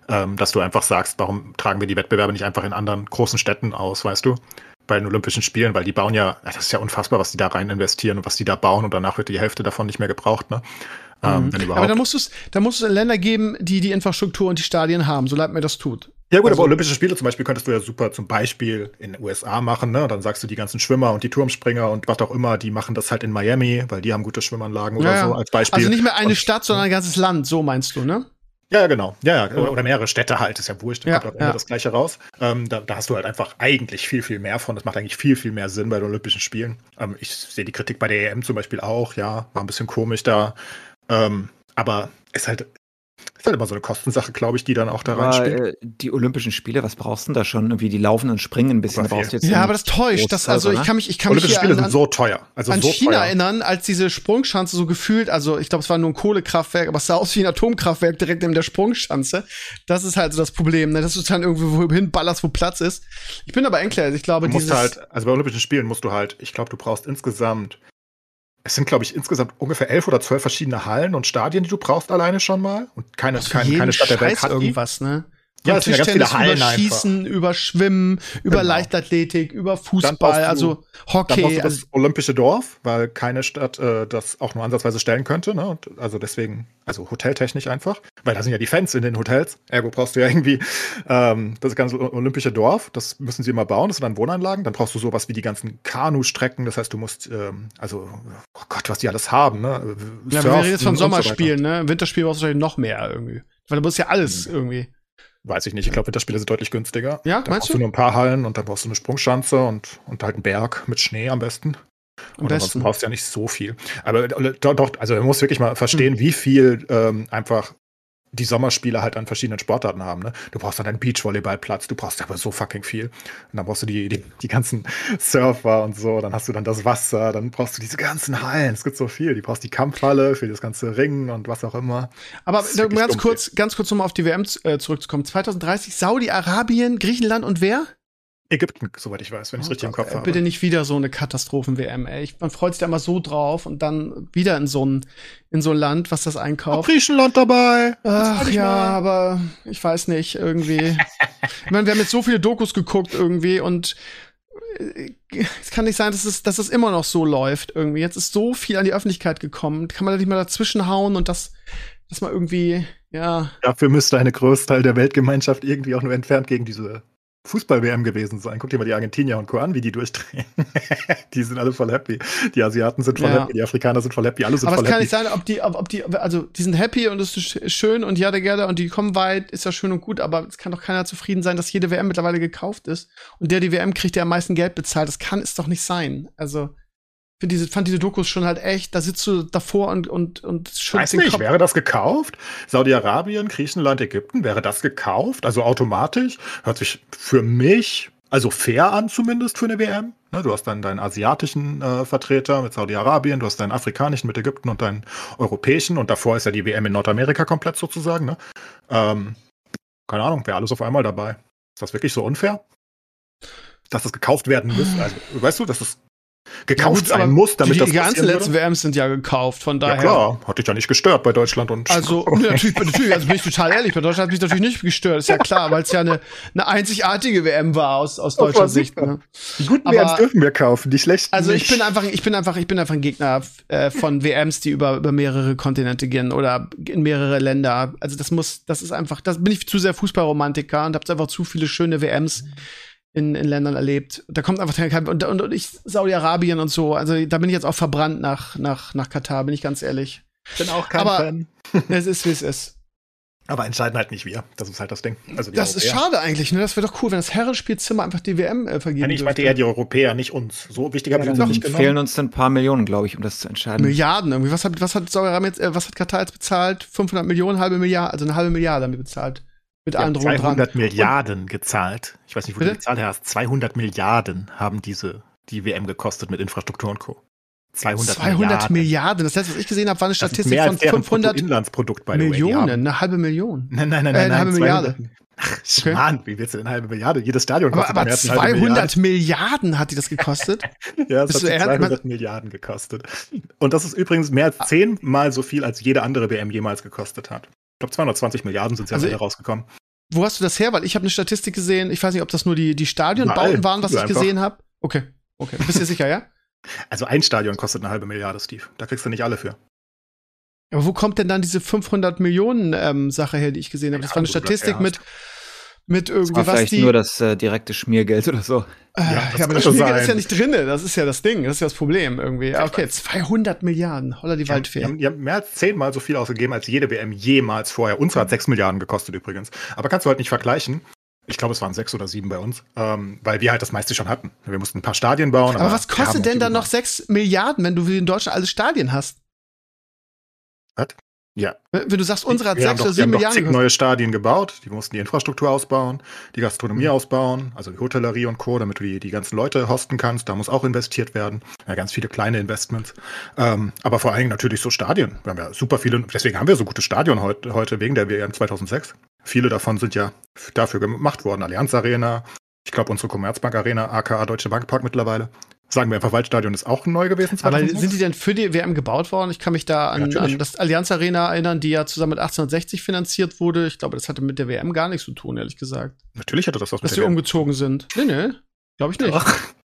Ähm, dass du einfach sagst, warum tragen wir die Wettbewerbe nicht einfach in anderen großen Städten aus, weißt du? Bei den Olympischen Spielen, weil die bauen ja, das ist ja unfassbar, was die da rein investieren und was die da bauen und danach wird die Hälfte davon nicht mehr gebraucht, ne? Ähm, Mhm. Aber da musst du es, da musst du Länder geben, die die Infrastruktur und die Stadien haben, so leid mir das tut. Ja gut, Also- aber Olympische Spiele zum Beispiel könntest du ja super zum Beispiel in den USA machen, ne? Dann sagst du, die ganzen Schwimmer und die Turmspringer und was auch immer, die machen das halt in Miami, weil die haben gute Schwimmanlagen oder Ja, ja. so als Beispiel. Also nicht mehr eine Und- Stadt, sondern ein ganzes Land, so meinst du, ne? Ja, ja, genau. Ja, ja. Oder, oder mehrere Städte halt, ist ja wurscht, da Ja, kommt am Ende ja. das gleiche raus. Ähm, da, da hast du halt einfach eigentlich viel, viel mehr von. Das macht eigentlich viel, viel mehr Sinn bei den Olympischen Spielen. Ähm, ich sehe die Kritik bei der EM zum Beispiel auch, ja, war ein bisschen komisch da. Ähm, aber ist halt, ist halt immer so eine Kostensache, glaube ich, die dann auch da Aber, reinspielt. äh, die Olympischen Spiele, was brauchst du denn da schon? Irgendwie die laufen und springen ein bisschen. Brauchst du jetzt Ja, aber das täuscht. Das, also ich kann mich, ich kann mich Olympische hier Spiele an, sind so teuer. Also an so China teuer. erinnern, als diese Sprungschanze so gefühlt, also ich glaube, es war nur ein Kohlekraftwerk, aber es sah aus wie ein Atomkraftwerk direkt neben der Sprungschanze. Das ist halt so das Problem, ne? dass du dann irgendwo hinballerst, wo Platz ist. Ich bin aber Enkler, ich glaube, Du musst dieses, halt, also bei Olympischen Spielen musst du halt, ich glaube, du brauchst insgesamt, es sind, glaube ich, insgesamt ungefähr elf oder zwölf verschiedene Hallen und Stadien, die du brauchst alleine schon mal. Und keine, für keine, keine Stadt der Welt hat irgendwas, ne? Ja, ja ganz viele Tischtennis Hallen über einfach. Schießen, über Schwimmen, über Genau. Leichtathletik, über Fußball, also Dann Hockey. brauchst du Also, das Olympische Dorf, weil keine Stadt äh, das auch nur ansatzweise stellen könnte. Ne? Und also deswegen, also hoteltechnisch einfach. Weil da sind ja die Fans in den Hotels. Ergo brauchst du ja irgendwie ähm, das ganze Olympische Dorf. Das müssen sie immer bauen. Das sind dann Wohnanlagen. Dann brauchst du sowas wie die ganzen Kanustrecken. Das heißt, du musst, ähm, also, oh Gott, was die alles haben. Ne? ja, wir reden jetzt von und so. Sommerspielen, ne? Winterspiel brauchst du wahrscheinlich noch mehr irgendwie. Weil du musst ja alles Mhm. irgendwie. Weiß ich nicht. Ich glaube, Winterspiele sind deutlich günstiger. Ja, da meinst brauchst du nur ein paar Hallen und dann brauchst du eine Sprungschanze und, und halt einen Berg mit Schnee am besten. Am Und ansonsten brauchst du ja nicht so viel. Aber äh, doch, also man muss wirklich mal verstehen, wie viel ähm, einfach die Sommerspiele halt an verschiedenen Sportarten haben. Ne? Du brauchst dann einen Beachvolleyballplatz, du brauchst aber so fucking viel. Und dann brauchst du die, die, die ganzen Surfer und so, dann hast du dann das Wasser, dann brauchst du diese ganzen Hallen, es gibt so viel. Du brauchst die Kampfhalle für das ganze Ringen und was auch immer. Aber ganz kurz, ganz kurz nochmal auf die WM äh, zurückzukommen. 2030 Saudi-Arabien, Griechenland und wer? Ägypten, soweit ich weiß, wenn ich es richtig im Kopf Äh, habe. Bitte nicht wieder so eine Katastrophen-WM, ey. Man freut sich da immer so drauf und dann wieder in so ein, in so ein Land, was das Auch einkauft. Griechenland dabei. Ach ja, mal. aber ich weiß nicht, irgendwie. ich meine, wir haben jetzt so viele Dokus geguckt irgendwie und äh, es kann nicht sein, dass es, dass es immer noch so läuft irgendwie. Jetzt ist so viel an die Öffentlichkeit gekommen. Kann man da nicht mal dazwischen hauen und das, das mal irgendwie, ja. Dafür müsste eine Großteil der Weltgemeinschaft irgendwie auch nur entfernt gegen diese Fußball-WM gewesen sein. Guck dir mal die Argentinier und Co. an, wie die durchdrehen. die sind alle voll happy. Die Asiaten sind voll Ja. happy, die Afrikaner sind voll happy, alle sind Aber es voll kann happy. nicht sein, ob die, ob, ob die, also die sind happy und es ist sch- schön und ja, der gerne und die kommen weit, ist ja schön und gut, aber es kann doch keiner zufrieden sein, dass jede WM mittlerweile gekauft ist und der die WM kriegt, der am meisten Geld bezahlt. Das kann es doch nicht sein. Also, ich find diese, fand diese Dokus schon halt echt, da sitzt du davor und, und, und Weiß nicht, Kopf. wäre das gekauft? Saudi-Arabien, Griechenland, Ägypten, wäre das gekauft? Also automatisch? Hört sich für mich, also fair an zumindest für eine WM. Ne, du hast dann deinen asiatischen äh, Vertreter mit Saudi-Arabien, du hast deinen afrikanischen mit Ägypten und deinen europäischen und davor ist ja die WM in Nordamerika komplett sozusagen. Ne? Ähm, keine Ahnung, wäre alles auf einmal dabei. Ist das wirklich so unfair? Dass das gekauft werden muss? Also, weißt du, dass das gekauft aber sein muss, damit die, das die ganzen letzten WMs sind ja gekauft, von daher. Ja klar, hat dich ja nicht gestört bei Deutschland und Also, natürlich, natürlich, also bin ich total ehrlich, bei Deutschland hat mich natürlich nicht gestört, ist ja klar, weil es ja eine, eine einzigartige WM war aus, aus war deutscher Sicht. Ne? Die guten Aber- WMs dürfen wir kaufen, die schlechten Also ich nicht. bin einfach, ich bin einfach, ich bin einfach ein Gegner äh, von WMs, die über, über mehrere Kontinente gehen oder in mehrere Länder. Also das muss, das ist einfach, das bin ich zu sehr Fußballromantiker und habe einfach zu viele schöne WMs in, in Ländern erlebt. Da kommt einfach kein und, und, und ich Saudi-Arabien und so. Also da bin ich jetzt auch verbrannt nach nach nach Katar, bin ich ganz ehrlich. bin auch kein aber- Fan. Es ist wie es ist. Aber entscheiden halt nicht wir. Das ist halt das Ding. Also Das ist Europäer. schade eigentlich, ne? Das wäre doch cool, wenn das Herrenspielzimmer einfach die WM äh, vergeben Nein, ich meinte eher die Europäer, nicht uns. So wichtig habe ich Ja, uns dann nicht fehlen genommen. uns ein paar Millionen, glaube ich, um das zu entscheiden. Milliarden irgendwie. Was hat, was hat Saudi-Arabien jetzt, äh, was hat Katar jetzt bezahlt? 500 Millionen, halbe Milliarde, also eine halbe Milliarde haben die bezahlt. Mit und dran. 200 Milliarden gezahlt. Ich weiß nicht, wo du Bitte? die Zahl her hast. 200 Milliarden haben diese, die WM gekostet mit Infrastruktur und Co. 200, 200 Milliarden. Das letzte, was ich gesehen habe, war eine Das ist Statistik von als deren 500 Bruttoinlandsprodukt bei der Millionen, eine halbe Million. Nein, nein, nein, Äh, nein, eine halbe 200 Ach, Schmarrn, wie willst du denn eine halbe Milliarde? Jedes Stadion Aber, kostet aber mehr als eine halbe 200 Milliarden hat die das gekostet. Milliarde. Ja, es Bist hat du so ernst? 200 Milliarden gekostet. Und das ist übrigens mehr als zehnmal so viel, als jede andere WM jemals gekostet hat. Ich glaube, 220 Milliarden sind sie Also rausgekommen. Wo hast du das her? Weil ich habe eine Statistik gesehen. Ich weiß nicht, ob das nur die, die Stadionbauten waren, was ich Einfach. gesehen habe. Okay, okay. Bist du sicher, ja? Also ein Stadion kostet eine halbe Milliarde, Steve. Da kriegst du nicht alle für. Aber wo kommt denn dann diese 500 Millionen ähm, Sache her, die ich gesehen habe? Das war eine Statistik her mit mit Das irgendwie war was vielleicht die nur das äh, direkte Schmiergeld oder so. Äh, Ja, ja, das aber das könnte Spielgeld ist sein. ja nicht drinne. Das ist ja das Ding. Das ist ja das Problem irgendwie. Okay, 200 Milliarden. Holla die Die haben, die, Waldfee. haben, die haben mehr als zehnmal so viel ausgegeben, als jede WM jemals vorher. Unsere hat sechs Milliarden gekostet übrigens. Aber kannst du halt nicht vergleichen. Ich glaube, es waren sechs oder sieben bei uns, ähm, weil wir halt das meiste schon hatten. Wir mussten ein paar Stadien bauen. Aber was wir haben kostet denn dann noch 6 Milliarden, wenn du wie in Deutschland alle Stadien hast? Was? Ja. Wenn du sagst, unsere hat wir haben 6 doch, oder wir haben 7 doch Milliarden zig neue Stadien gebaut. Die mussten die Infrastruktur ausbauen, die Gastronomie Mhm. ausbauen, also die Hotellerie und Co., damit du die, die ganzen Leute hosten kannst. Da muss auch investiert werden. Ja, ganz viele kleine Investments. Ähm, aber vor allen Dingen natürlich so Stadien. Wir haben ja super viele, deswegen haben wir so gute Stadien heute, heute wegen der WM 2006. Viele davon sind ja dafür gemacht worden. Allianz Arena, ich glaube unsere Commerzbank Arena, aka Deutsche Bank Park mittlerweile. Sagen wir einfach, Waldstadion ist auch neu gewesen. Aber 2006. sind die denn für die WM gebaut worden? Ich kann mich da an, natürlich. an das Allianz Arena erinnern, die ja zusammen mit 1860 finanziert wurde. Ich glaube, das hatte mit der WM gar nichts zu tun, ehrlich gesagt. Natürlich hatte das was Dass mit der WM. umgezogen sind. Nee, nee. Glaube ich nicht. Doch.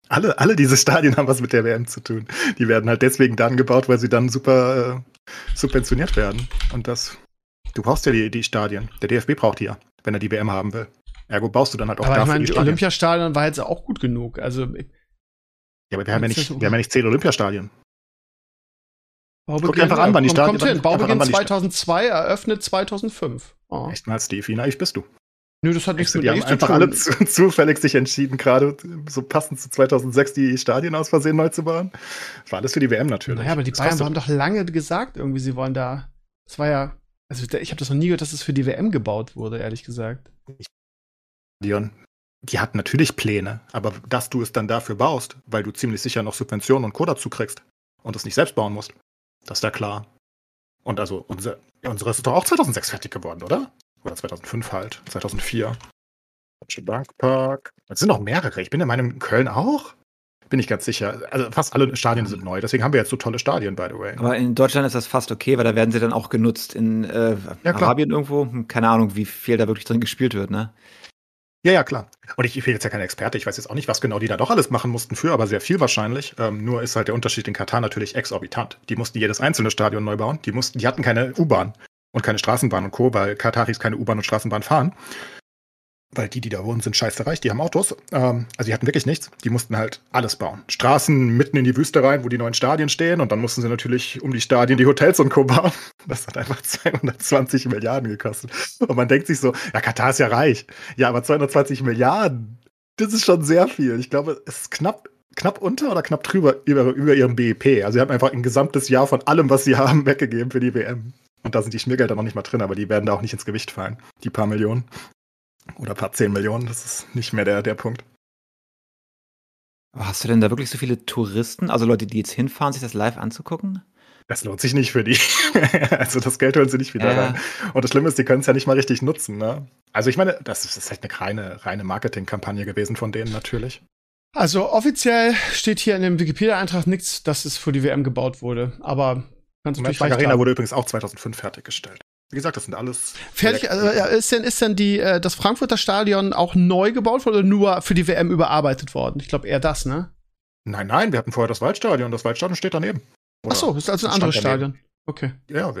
Alle, alle diese Stadien haben was mit der WM zu tun. Die werden halt deswegen dann gebaut, weil sie dann super äh, subventioniert werden. Und das, du brauchst ja die, die Stadien. Der DFB braucht die ja, wenn er die WM haben will. Ergo baust du dann halt auch Aber ich dafür meine, die. Olympiastadion war jetzt auch gut genug. Also, ja, aber wir haben ja, nicht, wir haben ja nicht zehn Olympiastadien. Baubeginn, Guck einfach an, wann die kommt, Stadien- kommt hin. Baubeginn wann die Sta- 2002, eröffnet 2005. Oh. Echt mal, Steve, wie naiv bist du? Nö, das hat nichts mit die haben einfach alle zu, zufällig sich entschieden, gerade so passend zu 2006 die Stadien aus Versehen neu zu bauen. Das war alles für die WM natürlich. Naja, aber die Das Bayern haben doch lange gesagt, irgendwie, sie wollen da. Das war ja. Also, ich habe das noch nie gehört, dass es für die WM gebaut wurde, ehrlich gesagt. Stadion. Die hat natürlich Pläne, aber dass du es dann dafür baust, weil du ziemlich sicher noch Subventionen und Co. dazu kriegst und es nicht selbst bauen musst, das ist ja klar. Und also, unser, ja, unsere ist doch auch 2006 fertig geworden, oder? Oder 2005 halt, 2004. Deutsche Bankpark. Es sind noch mehrere. Ich bin in Köln auch. Bin ich ganz sicher. Also fast alle Stadien sind neu. Deswegen haben wir jetzt so tolle Stadien, by the way. Aber in Deutschland ist das fast okay, weil da werden sie dann auch genutzt in äh, Ja. Arabien irgendwo. Keine Ahnung, wie viel da wirklich drin gespielt wird, ne? Ja, ja, klar. Und ich, ich bin jetzt ja kein Experte, ich weiß jetzt auch nicht, was genau die da doch alles machen mussten für, aber sehr viel wahrscheinlich. Ähm, nur ist halt der Unterschied in Katar natürlich exorbitant. Die mussten jedes einzelne Stadion neu bauen. Die mussten, die hatten keine U-Bahn und keine Straßenbahn und Co., weil Kataris keine U-Bahn und Straßenbahn fahren weil die, die da wohnen, sind scheiße reich, die haben Autos. Ähm, also die hatten wirklich nichts. Die mussten halt alles bauen. Straßen mitten in die Wüste rein, wo die neuen Stadien stehen. Und dann mussten sie natürlich um die Stadien die Hotels und Co. bauen. Das hat einfach 220 Milliarden gekostet. Und man denkt sich so, ja, Katar ist ja reich. Ja, aber 220 Milliarden, das ist schon sehr viel. Ich glaube, es ist knapp, knapp unter oder knapp drüber über, über ihrem BIP. Also sie haben einfach ein gesamtes Jahr von allem, was sie haben, weggegeben für die WM. Und da sind die Schmiergelder noch nicht mal drin, aber die werden da auch nicht ins Gewicht fallen, die paar Millionen. Oder ein paar 10 Millionen, das ist nicht mehr der, der Punkt. Hast du denn da wirklich so viele Touristen, also Leute, die jetzt hinfahren, sich das live anzugucken? Das lohnt sich nicht für die. also das Geld holen sie nicht wieder ja. rein. Und das Schlimme ist, die können es ja nicht mal richtig nutzen. Ne? Also ich meine, das ist halt eine reine, reine Marketingkampagne gewesen von denen natürlich. Also offiziell steht hier in dem Wikipedia-Eintrag nichts, dass es für die WM gebaut wurde. Aber ganz natürlich. Arena wurde übrigens auch 2005 fertiggestellt. Wie gesagt, das sind alles. Fertig, also, ist denn, ist denn die, äh, das Frankfurter Stadion auch neu gebaut worden oder nur für die WM überarbeitet worden? Ich glaube eher das, ne? Nein, nein, wir hatten vorher das Waldstadion. Das Waldstadion steht daneben. Oder Ach so, ist also ein anderes Stadion. Okay. Ja,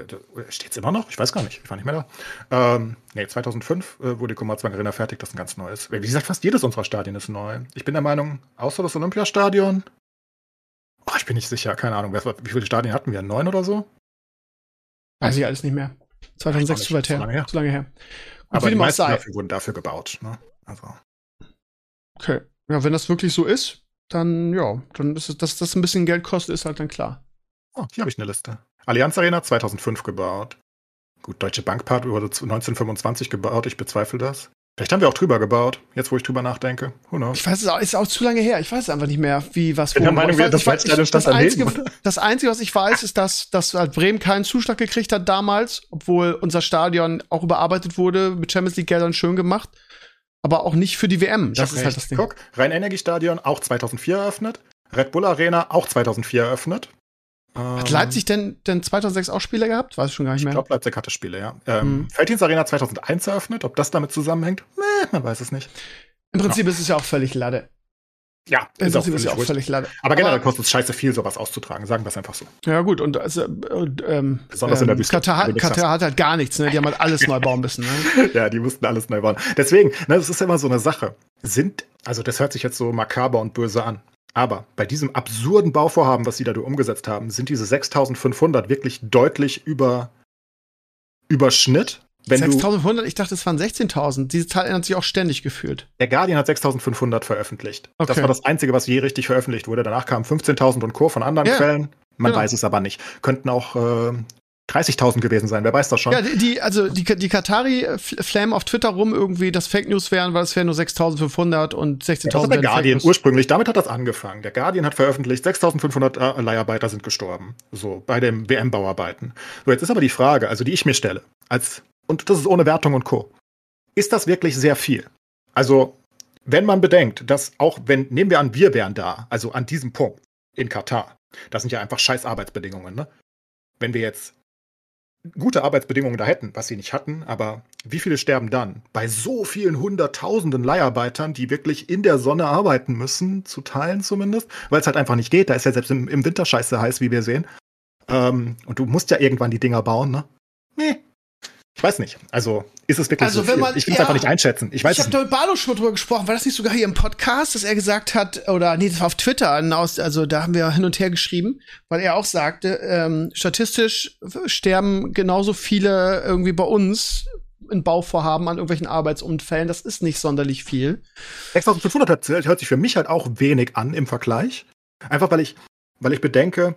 steht es immer noch? Ich weiß gar nicht. Ich war nicht mehr da. Ähm, nee, 2005 äh, wurde die Commerzbank Arena fertig. Das ist ein ganz neues. Wie gesagt, fast jedes unserer Stadien ist neu. Ich bin der Meinung, außer das Olympiastadion. Oh, ich bin nicht sicher. Keine Ahnung. Wie viele Stadien hatten wir? Neun oder so? Weiß ich alles nicht mehr. 2006 zu weit her. Lange her. Zu lange her. Gut, Aber die meisten dafür wurden dafür gebaut. Ne? Also. Okay. Ja, wenn das wirklich so ist, dann ja, dann ist es, dass das ein bisschen Geld kostet, ist halt dann klar. Oh, hier habe ich eine Liste. Allianz Arena 2005 gebaut. Gut, Deutsche Bankpart wurde 1925 gebaut, ich bezweifle das. Vielleicht haben wir auch drüber gebaut, jetzt wo ich drüber nachdenke. Who knows? Ich weiß es auch, ist auch zu lange her. Ich weiß einfach nicht mehr, wie was. Ich bin der Meinung, weiß, das, ich, ich, das, Einzige, das Einzige, was ich weiß, ist, dass, dass halt Bremen keinen Zuschlag gekriegt hat damals, obwohl unser Stadion auch überarbeitet wurde, mit Champions League Geldern schön gemacht. Aber auch nicht für die WM. Das ist halt das Ding. Guck, Rhein-Energie-Stadion auch 2004 eröffnet. Red Bull Arena auch 2004 eröffnet. Hat ähm, Leipzig denn, denn 2006 auch Spiele gehabt? Weiß ich schon gar nicht mehr. Ich glaube, Leipzig hatte Spiele, ja. Ähm, mhm. Felddienst Arena 2001 eröffnet. Ob das damit zusammenhängt? Meh, man weiß es nicht. Im Prinzip ja. ist es ja auch völlig Lade. Ja, Im ist Prinzip ist ja auch völlig Lade. Aber generell kostet es scheiße viel, sowas auszutragen. Sagen wir es einfach so. Ja, gut. Und also, ähm, Besonders ähm, in der Wüste. Katar, Katar hat halt gar nichts. Ne? Die haben halt alles neu bauen müssen. Ne? ja, die mussten alles neu bauen. Deswegen, ne, das ist ja immer so eine Sache. Sind, also das hört sich jetzt so makaber und böse an. Aber bei diesem absurden Bauvorhaben, was sie da umgesetzt haben, sind diese 6500 wirklich deutlich über, über Schnitt. 6500? Ich dachte, es waren 16.000. Diese Zahl ändert sich auch ständig gefühlt. Der Guardian hat 6500 veröffentlicht. Okay. Das war das Einzige, was je richtig veröffentlicht wurde. Danach kamen 15.000 und Co. von anderen ja, Quellen. Man genau. weiß es aber nicht. Könnten auch äh, 30.000 gewesen sein, wer weiß das schon. Ja, die, also die, die Katari flammen auf Twitter rum irgendwie, dass Fake News wären, weil es wären nur 6.500 und 16.000. Ja, das der Guardian ursprünglich, damit hat das angefangen. Der Guardian hat veröffentlicht, 6.500 äh, Leiharbeiter sind gestorben, so bei den WM-Bauarbeiten. So, jetzt ist aber die Frage, also die ich mir stelle, als, und das ist ohne Wertung und Co. Ist das wirklich sehr viel? Also, wenn man bedenkt, dass auch wenn, nehmen wir an, wir wären da, also an diesem Punkt in Katar, das sind ja einfach scheiß Arbeitsbedingungen, ne? Wenn wir jetzt gute Arbeitsbedingungen da hätten, was sie nicht hatten, aber wie viele sterben dann? Bei so vielen hunderttausenden Leiharbeitern, die wirklich in der Sonne arbeiten müssen, zu teilen zumindest, weil es halt einfach nicht geht. Da ist ja selbst im, im Winter scheiße heiß, wie wir sehen. Ähm, und du musst ja irgendwann die Dinger bauen, ne? Nee, ich weiß nicht. Also ist es wirklich also, so? Wenn man, ich kann es ja, einfach nicht einschätzen. Ich, weiß ich habe da mit schon drüber gesprochen. War das nicht sogar hier im Podcast, dass er gesagt hat, oder nee, das war auf Twitter, also da haben wir hin und her geschrieben, weil er auch sagte, ähm, statistisch sterben genauso viele irgendwie bei uns in Bauvorhaben an irgendwelchen Arbeitsunfällen. Das ist nicht sonderlich viel. 6500 hört sich für mich halt auch wenig an im Vergleich. Einfach weil ich, weil ich bedenke,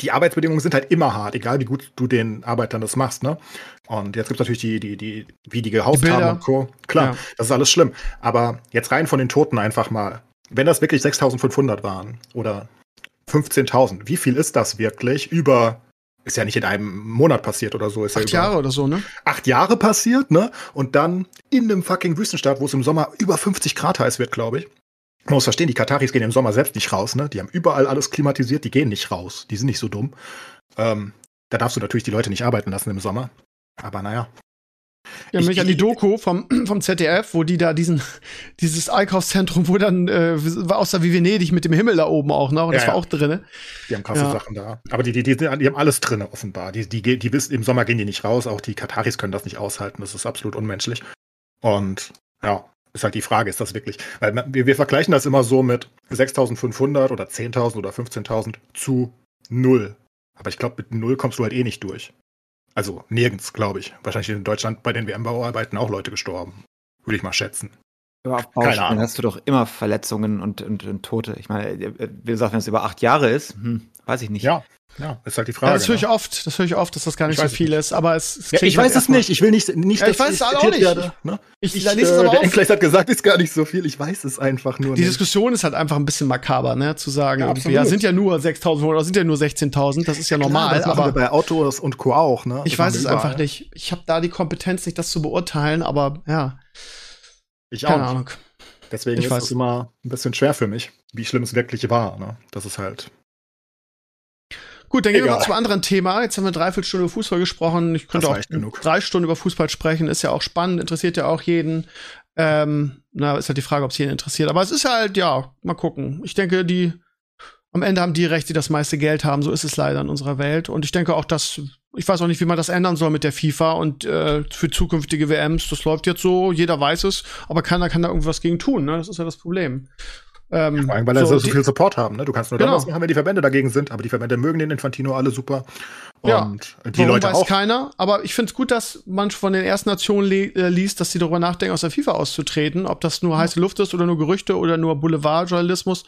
die Arbeitsbedingungen sind halt immer hart, egal wie gut du den Arbeitern das machst, ne? Und jetzt gibt es natürlich die, die, die, wie die haben und Co. Klar, ja. das ist alles schlimm. Aber jetzt rein von den Toten einfach mal. Wenn das wirklich 6500 waren oder 15.000, wie viel ist das wirklich über ist ja nicht in einem Monat passiert oder so. Ist acht ja Jahre oder so, ne? Acht Jahre passiert, ne? Und dann in einem fucking Wüstenstaat, wo es im Sommer über 50 Grad heiß wird, glaube ich. Man muss verstehen, die Kataris gehen im Sommer selbst nicht raus, ne? Die haben überall alles klimatisiert, die gehen nicht raus. Die sind nicht so dumm. Ähm, da darfst du natürlich die Leute nicht arbeiten lassen im Sommer. Aber naja. Ja, mich an die Doku vom, vom ZDF, wo die da diesen, dieses Einkaufszentrum, wo dann äh, aussah wie Venedig mit dem Himmel da oben auch noch, und das Ja, war auch drin. Die haben krasse Ja. Sachen da. Aber die, die, die, die haben alles drin, offenbar. Die, die, die, wissen, im Sommer gehen die nicht raus. Auch die Kataris können das nicht aushalten. Das ist absolut unmenschlich. Und ja, ist halt die Frage, ist das wirklich, weil wir, wir vergleichen das immer so mit 6.500 oder 10.000 oder 15.000 zu null. Aber ich glaube, mit null kommst du halt eh nicht durch. Also nirgends, glaube ich. Wahrscheinlich in Deutschland bei den WM-Bauarbeiten auch Leute gestorben. Würde ich mal schätzen. Aber auf Keine Baustellen Ahnung. hast du doch immer Verletzungen und, und, und Tote. Ich meine, äh, wie gesagt, wenn es über acht Jahre ist, hm, weiß ich nicht. Ja, ja, ist halt die Ja, Frage. das höre ich ne? oft, das höre ich oft, dass das gar nicht Ich so es viel nicht. ist, aber es, es Ja, ich halt weiß es erstmal- nicht. Ich will nicht, nicht Ja, ich weiß es auch nicht. werde, ne? Ich, Ich, da äh, es aber der auf. Enkleist hat gesagt, ist gar nicht so viel. Ich weiß es einfach nur Die nicht. Diskussion ist halt einfach ein bisschen makaber, ne, zu sagen, Ja, ja, sind ja nur 6.000 oder sind ja nur 16.000, das ist ja normal, Klar, das machen wir aber bei Autos und Co. auch, ne? ich Das machen weiß es überall. einfach nicht. Ich habe da die Kompetenz nicht, das zu beurteilen, aber ja, Ich auch. keine. Ahnung. Deswegen Ich ist weiß. es immer ein bisschen schwer für mich, wie schlimm es wirklich war. Ne? Das ist halt. Gut, dann gehen wir Egal. mal zum anderen Thema. Jetzt haben wir dreiviertel Stunde über Fußball gesprochen. Ich könnte auch genug. drei Stunden über Fußball sprechen. Ist ja auch spannend, interessiert ja auch jeden. Ähm, na, ist halt die Frage, ob es jeden interessiert. Aber es ist halt, ja, mal gucken. Ich denke, die am Ende haben die recht, die das meiste Geld haben. So ist es leider in unserer Welt. Und ich denke auch, dass ich weiß auch nicht, wie man das ändern soll mit der FIFA und äh, für zukünftige WMs. Das läuft jetzt so, jeder weiß es, aber keiner kann da irgendwas gegen tun. Ne? Das ist ja das Problem. Ähm, Vor allem, weil er so, so die- viel Support haben. Ne? Du kannst nur dann Genau. was machen, wenn die Verbände dagegen sind. Aber die Verbände mögen den Infantino alle super. Ja. Und die Warum Leute weiß auch. keiner, aber ich finde es gut, dass man von den ersten Nationen äh, liest, dass sie darüber nachdenken, aus der FIFA auszutreten. Ob das nur heiße Luft ist oder nur Gerüchte oder nur Boulevardjournalismus.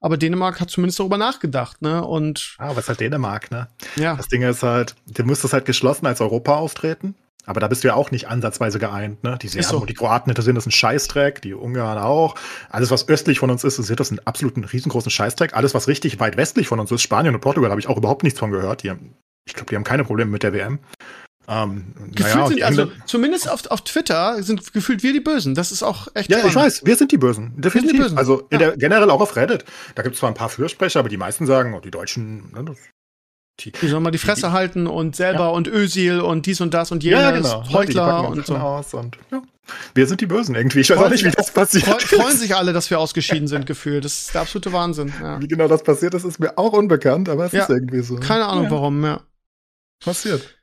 Aber Dänemark hat zumindest darüber nachgedacht, ne? Und Ah, was halt Dänemark, ne? ja, Das Ding ist halt, du müsstest halt geschlossen als Europa austreten. Aber da bist du ja auch nicht ansatzweise geeint, ne? Die Serben so. und die Kroaten interessieren das ein Scheißdreck, die Ungarn auch. Alles, was östlich von uns ist, interessiert das einen absoluten riesengroßen Scheißdreck. Alles, was richtig weit westlich von uns ist, Spanien und Portugal, habe ich auch überhaupt nichts von gehört. Die haben, ich glaube, die haben keine Probleme mit der WM. Ähm, gefühlt naja, sind, die also zumindest auf, auf Twitter sind gefühlt wir die Bösen. Das ist auch echt Ja, ich spannend. weiß, wir sind die Bösen. Definitiv. Bösen. Also Ja. der, generell auch auf Reddit. Da gibt es zwar ein paar Fürsprecher, aber die meisten sagen, oh, die Deutschen, ne, das, die, Die sollen mal die Fresse halten und selber und Özil und dies und das und jenes, ja, ja, genau. Die Heuchler und so. aus und ja. Wir sind die Bösen irgendwie. Ich weiß Freuen auch nicht, wie sich- das passiert Freu, ist. freuen sich alle, dass wir ausgeschieden sind, gefühlt. Das ist der absolute Wahnsinn. Ja. Wie genau das passiert ist, ist mir auch unbekannt, aber es Ja. ist irgendwie so. Keine Ahnung ja, warum, ja. Passiert.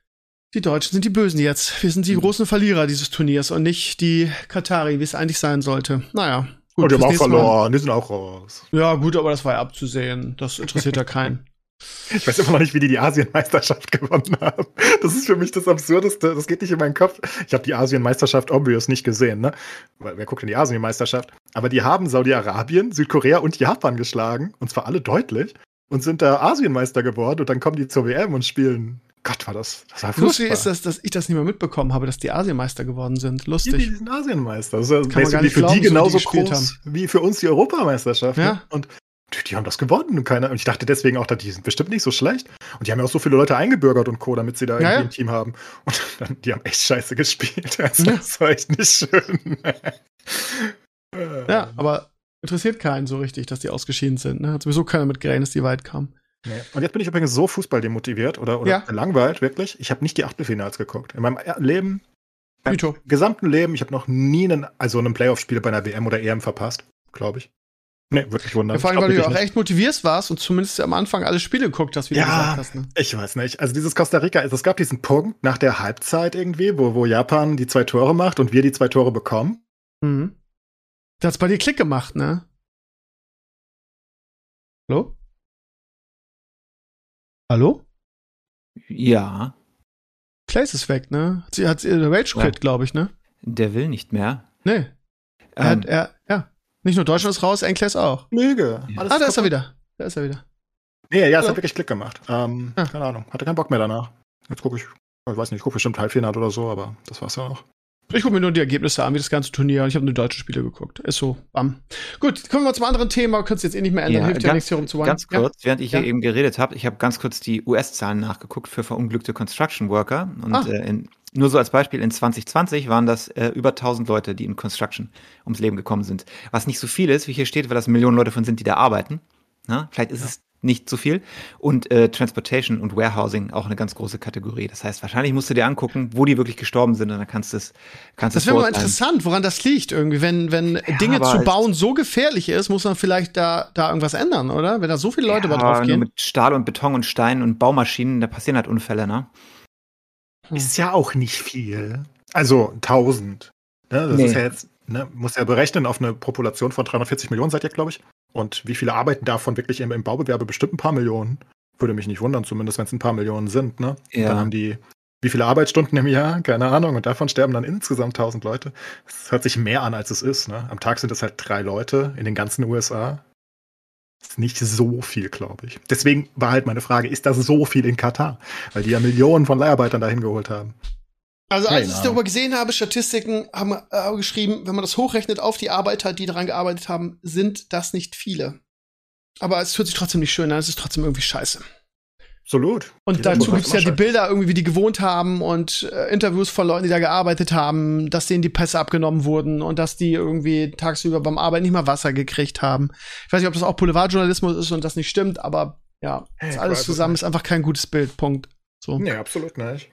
Die Deutschen sind die Bösen jetzt. Wir sind Mhm. die großen Verlierer dieses Turniers und nicht die Katari, wie es eigentlich sein sollte. Naja. Gut, und die haben auch nächste Mal- verloren. Die sind auch raus. Ja, gut, aber das war ja abzusehen. Das interessiert ja keinen. Ich weiß immer noch nicht, wie die die Asienmeisterschaft gewonnen haben. Das ist für mich das Absurdeste. Das geht nicht in meinen Kopf. Ich habe die Asienmeisterschaft obvious nicht gesehen, ne? Weil wer guckt in die Asienmeisterschaft? Aber die haben Saudi-Arabien, Südkorea und Japan geschlagen. Und zwar alle deutlich. Und sind da Asienmeister geworden. Und dann kommen die zur WM und spielen. Gott, war das. Das war Lustig ist, dass, dass ich das nicht mehr mitbekommen habe, dass die Asienmeister geworden sind. Lustig. die sind Asienmeister. Das ist ja Kann man gar nicht für glauben, so die die genauso gespielt groß wie für uns die Europameisterschaft. Ja. Ne? Und die, haben das gewonnen und keiner. Und ich dachte deswegen auch, dass die sind bestimmt nicht so schlecht. Und die haben ja auch so viele Leute eingebürgert und Co., damit sie da Ja, irgendwie ja. ein Team haben. Und dann, die haben echt scheiße gespielt. Also, Ja. Das war echt nicht schön. Ja, aber interessiert keinen so richtig, dass die ausgeschieden sind. Ne? Hat sowieso keiner mit gerechnet, dass die weit kamen. Nee. Und jetzt bin ich übrigens so Fußball demotiviert oder, oder Ja. gelangweilt, wirklich. Ich habe nicht die Achtelfinals geguckt. In meinem Leben, Beim Mito. gesamten Leben, ich habe noch nie einen, also einen Playoff-Spiel bei einer WM oder EM verpasst, glaube ich. Nee, wirklich wunderbar. vor allem, weil du ja auch echt motivierst warst und zumindest am Anfang alle Spiele geguckt hast, wie Ja. du gesagt hast. Ne? Ich weiß nicht. Also dieses Costa Rica, es gab diesen Punkt nach der Halbzeit irgendwie, wo, wo Japan die zwei Tore macht und wir die zwei Tore bekommen. Mhm. Da hat's bei dir Klick gemacht, ne? Hallo? Hallo? Ja, Clays ist weg, ne? Hat sie hat sie Rage Quit, Ja. glaube ich, ne? der will nicht mehr. Nee. Er, Ähm, hat, er, ja. Nicht nur Deutschland ist raus, Enkles auch. Möge. Ja. Alles Ah, da ist er wieder. Da ist er wieder. Nee, ja, es Hallo? hat wirklich Klick gemacht. Ähm, Ja. Keine Ahnung. Hatte keinen Bock mehr danach. Jetzt gucke ich, ich weiß nicht, ich gucke bestimmt Halbfinale oder so, aber das war's ja auch. Ich gucke mir nur die Ergebnisse an, wie das ganze Turnier. und Ich habe nur deutsche Spiele geguckt. Ist so. Bam. Gut, kommen wir zum anderen Thema. Könntest jetzt eh nicht mehr ändern. Ja, Hilft ja ganz- nichts, hier rumzuweinen. Ganz kurz, während ich Ja. hier eben geredet habe, ich habe ganz kurz die US-Zahlen nachgeguckt für verunglückte Construction Worker. Und Ah. äh, in, nur so als Beispiel, in 2020 waren das äh, über 1000 Leute, die in Construction ums Leben gekommen sind. Was nicht so viel ist, wie hier steht, weil das Millionen Leute von sind, die da arbeiten. Na? Vielleicht ist es nicht so viel. Und äh, Transportation und Warehousing auch eine ganz große Kategorie. Das heißt, wahrscheinlich musst du dir angucken, wo die wirklich gestorben sind und dann kannst du es kannst Das wäre mal interessant, woran das liegt irgendwie. Wenn, wenn ja, Dinge zu bauen so gefährlich ist, muss man vielleicht da, da irgendwas ändern, oder? Wenn da so viele Leute ja, drauf gehen. Mit Stahl und Beton und Stein und Baumaschinen, da passieren halt Unfälle, ne? Hm. Ist ja auch nicht viel. Also 1000. Ne? Das nee. ist ja jetzt, ne? muss ja berechnen auf eine Population von 340 Millionen seid ihr, glaube ich. Und wie viele arbeiten davon wirklich im, im Baubewerbe? Bestimmt ein paar Millionen. Würde mich nicht wundern, zumindest wenn es ein paar Millionen sind. Ne? Ja. Dann haben die wie viele Arbeitsstunden im Jahr? Keine Ahnung. Und davon sterben dann insgesamt 1000 Leute. Das hört sich mehr an, als es ist. Ne? Am Tag sind es halt drei Leute in den ganzen USA. Das ist nicht so viel, glaube ich. Deswegen war halt meine Frage, ist das so viel in Katar? Weil die ja Millionen von Leiharbeitern dahin geholt haben. Also als ich darüber gesehen habe, Statistiken haben äh, geschrieben, wenn man das hochrechnet auf die Arbeiter, die daran gearbeitet haben, sind das nicht viele. Aber es hört sich trotzdem nicht schön an, es ist trotzdem irgendwie scheiße. Absolut. Und dazu gibt es ja die Bilder irgendwie, wie die gewohnt haben und äh, Interviews von Leuten, die da gearbeitet haben, dass denen die Pässe abgenommen wurden und dass die irgendwie tagsüber beim Arbeiten nicht mal Wasser gekriegt haben. Ich weiß nicht, ob das auch Boulevardjournalismus ist und das nicht stimmt, aber ja, das hey, alles zusammen ist einfach kein gutes Bild. Punkt. So. Nee, absolut nicht.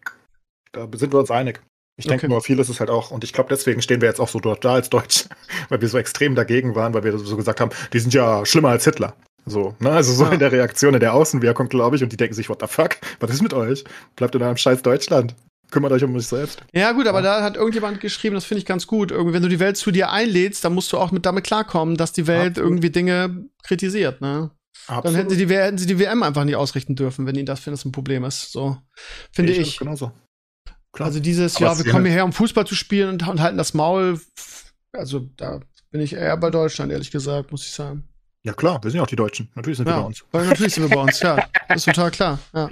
Da sind wir uns einig. Ich denke okay. nur, vieles ist halt auch, und ich glaube, deswegen stehen wir jetzt auch so dort da als Deutsch, weil wir so extrem dagegen waren, weil wir so gesagt haben, die sind ja schlimmer als Hitler. So, ne? Also so ja. in der Reaktion, in der Außenwirkung, glaube ich, und die denken sich, what the fuck? Was ist mit euch? Bleibt in einem scheiß Deutschland. Kümmert euch um euch selbst. Ja, gut, aber ja. da hat irgendjemand geschrieben, das finde ich ganz gut. Irgendwie, wenn du die Welt zu dir einlädst, dann musst du auch mit damit klarkommen, dass die Welt Absolut. irgendwie Dinge kritisiert, ne? Absolut. Dann hätten sie, die, hätten sie die WM einfach nicht ausrichten dürfen, wenn ihnen das, wenn das ein Problem ist. So, finde ich. ich. Genauso. Klar. Also dieses, Aber ja, wir kommen hierher, um Fußball zu spielen und, und, halten das Maul. Also da bin ich eher bei Deutschland, ehrlich gesagt, muss ich sagen. Ja klar, wir sind ja auch die Deutschen. Natürlich sind ja, wir bei uns. Natürlich sind wir bei uns, ja. Das ist total klar. Ja.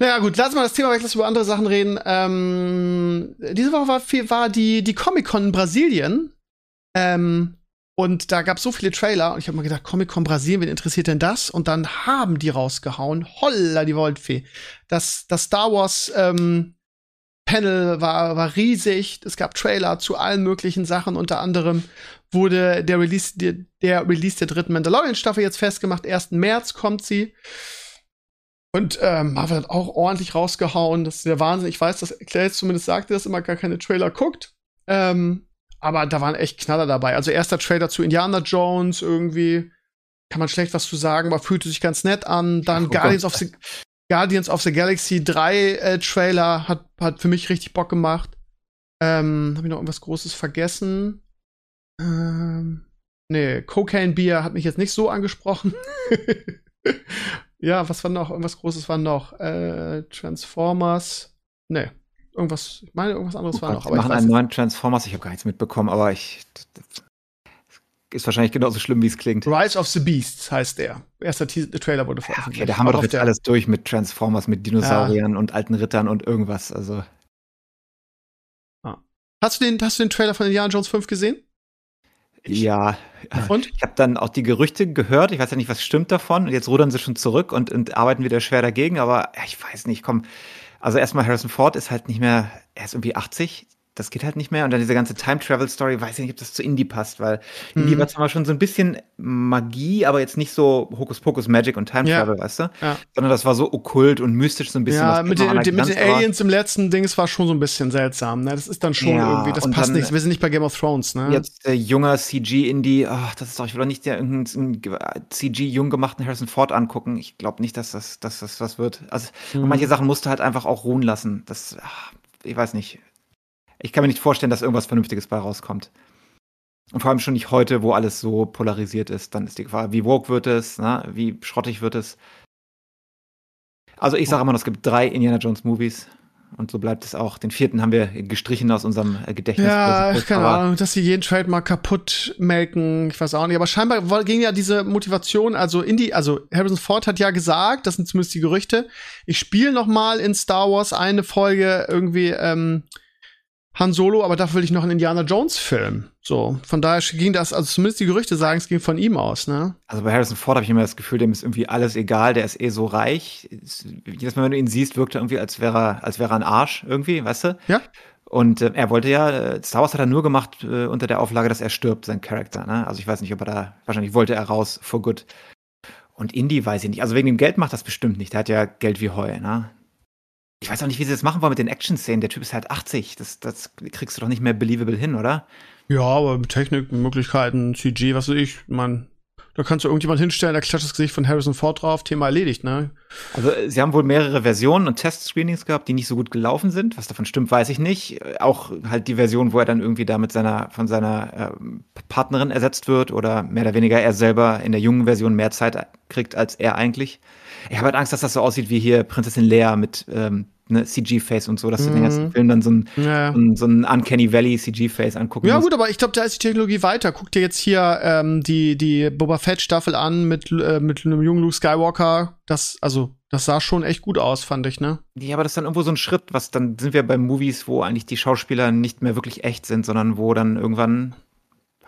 Naja gut, lass mal das Thema weg, lass über andere Sachen reden. Ähm, diese Woche war, war die, die Comic-Con in Brasilien. Ähm, und da gab es so viele Trailer und ich habe mir gedacht, Comic-Con Brasilien, wen interessiert denn das? Und dann haben die rausgehauen. Holla, die Woldfee. Das, das Star Wars ähm, Panel war, war riesig. Es gab Trailer zu allen möglichen Sachen. Unter anderem wurde der Release, der, der Release der dritten Mandalorian-Staffel jetzt festgemacht. 1. März kommt sie. Und ähm, Marvel hat auch ordentlich rausgehauen. Das ist der Wahnsinn. Ich weiß, dass Clay zumindest sagte, dass immer gar keine Trailer guckt. Ähm, aber da waren echt Knaller dabei. Also erster Trailer zu Indiana Jones irgendwie. Kann man schlecht was zu sagen, aber fühlte sich ganz nett an. Dann Ach, oh Guardians of the Guardians of the Galaxy 3 äh, Trailer hat, hat für mich richtig Bock gemacht. Ähm, Habe ich noch irgendwas Großes vergessen? Ähm, nee, Cocaine Beer hat mich jetzt nicht so angesprochen. ja, was war noch? Irgendwas Großes war noch. Äh, Transformers. Nee, irgendwas, ich meine, irgendwas anderes oh war noch. Aber machen einen neuen Transformers, ich habe gar nichts mitbekommen, aber ich ist wahrscheinlich genauso schlimm, wie es klingt. Rise of the Beasts heißt der. Erster Trailer wurde veröffentlicht. Ja, okay, da haben wir doch jetzt alles durch mit Transformers, mit Dinosauriern ja. und alten Rittern und irgendwas. Also. Ah. Hast, du den, hast du den Trailer von Indiana Jones 5 gesehen? Ja. Und? Ich habe dann auch die Gerüchte gehört. Ich weiß ja nicht, was stimmt davon. Und jetzt rudern sie schon zurück und, und arbeiten wieder schwer dagegen. Aber ja, ich weiß nicht, komm. Also erstmal Harrison Ford ist halt nicht mehr, er ist irgendwie 80 das geht halt nicht mehr. Und dann diese ganze Time-Travel-Story, weiß ich nicht, ob das zu Indie passt, weil mhm. Indie war zwar schon so ein bisschen Magie, aber jetzt nicht so Hokuspokus Magic und Time-Travel, ja. weißt du? Ja. Sondern das war so okkult und mystisch so ein bisschen. Ja, mit den, mit den Aliens im letzten Ding, es war schon so ein bisschen seltsam, ne? Das ist dann schon ja, irgendwie, das passt nicht. Wir sind nicht bei Game of Thrones, ne? Jetzt der junger CG-Indie, ach, das ist doch, ich will doch nicht der irgendeinen CG-jung gemachten Harrison Ford angucken. Ich glaube nicht, dass das, dass das was wird. Also, mhm. manche Sachen musst du halt einfach auch ruhen lassen. Das, ach, ich weiß nicht ich kann mir nicht vorstellen, dass irgendwas Vernünftiges bei rauskommt. Und vor allem schon nicht heute, wo alles so polarisiert ist. Dann ist die Gefahr, wie woke wird es, na, wie schrottig wird es. Also ich sage immer noch, es gibt drei Indiana Jones Movies. Und so bleibt es auch. Den vierten haben wir gestrichen aus unserem Gedächtnis. Ja, keine Ahnung, dass sie jeden Trademark kaputt melken. Ich weiß auch nicht. Aber scheinbar ging ja diese Motivation, also Indie, also Harrison Ford hat ja gesagt, das sind zumindest die Gerüchte, ich spiele noch mal in Star Wars eine Folge irgendwie, ähm, Han Solo, aber dafür will ich noch einen Indiana Jones Film. So, von daher ging das, also zumindest die Gerüchte sagen, es ging von ihm aus, ne? Also bei Harrison Ford habe ich immer das Gefühl, dem ist irgendwie alles egal, der ist eh so reich. Jedes Mal, wenn du ihn siehst, wirkt er irgendwie, als wäre er, als wäre er ein Arsch irgendwie, weißt du? Ja. Und äh, er wollte ja, äh, Star Wars hat er nur gemacht äh, unter der Auflage, dass er stirbt, sein Charakter, ne? Also ich weiß nicht, ob er da, wahrscheinlich wollte er raus for good. Und Indie weiß ich nicht. Also wegen dem Geld macht das bestimmt nicht. Der hat ja Geld wie Heu, ne? Ich weiß auch nicht, wie sie das machen wollen mit den Action-Szenen. Der Typ ist halt 80. Das, das kriegst du doch nicht mehr believable hin, oder? Ja, aber Technik, Möglichkeiten, CG, was weiß ich, man, da kannst du irgendjemand hinstellen, da klatscht das Gesicht von Harrison Ford drauf, Thema erledigt, ne? Also, sie haben wohl mehrere Versionen und Test-Screenings gehabt, die nicht so gut gelaufen sind. Was davon stimmt, weiß ich nicht. Auch halt die Version, wo er dann irgendwie da mit seiner, von seiner äh, Partnerin ersetzt wird oder mehr oder weniger er selber in der jungen Version mehr Zeit kriegt als er eigentlich. Ich habe halt Angst, dass das so aussieht wie hier Prinzessin Lea mit ähm, ne, CG-Face und so, dass du den ganzen Film dann so ein, Ja. so ein, so ein Uncanny Valley CG-Face angucken Ja, musst. gut, aber ich glaube, da ist die Technologie weiter. Guck dir jetzt hier ähm, die, die Boba Fett-Staffel an mit, äh, mit einem jungen Luke Skywalker. Das, also, das sah schon echt gut aus, fand ich, ne? Ja, aber das ist dann irgendwo so ein Schritt, was dann sind wir bei Movies, wo eigentlich die Schauspieler nicht mehr wirklich echt sind, sondern wo dann irgendwann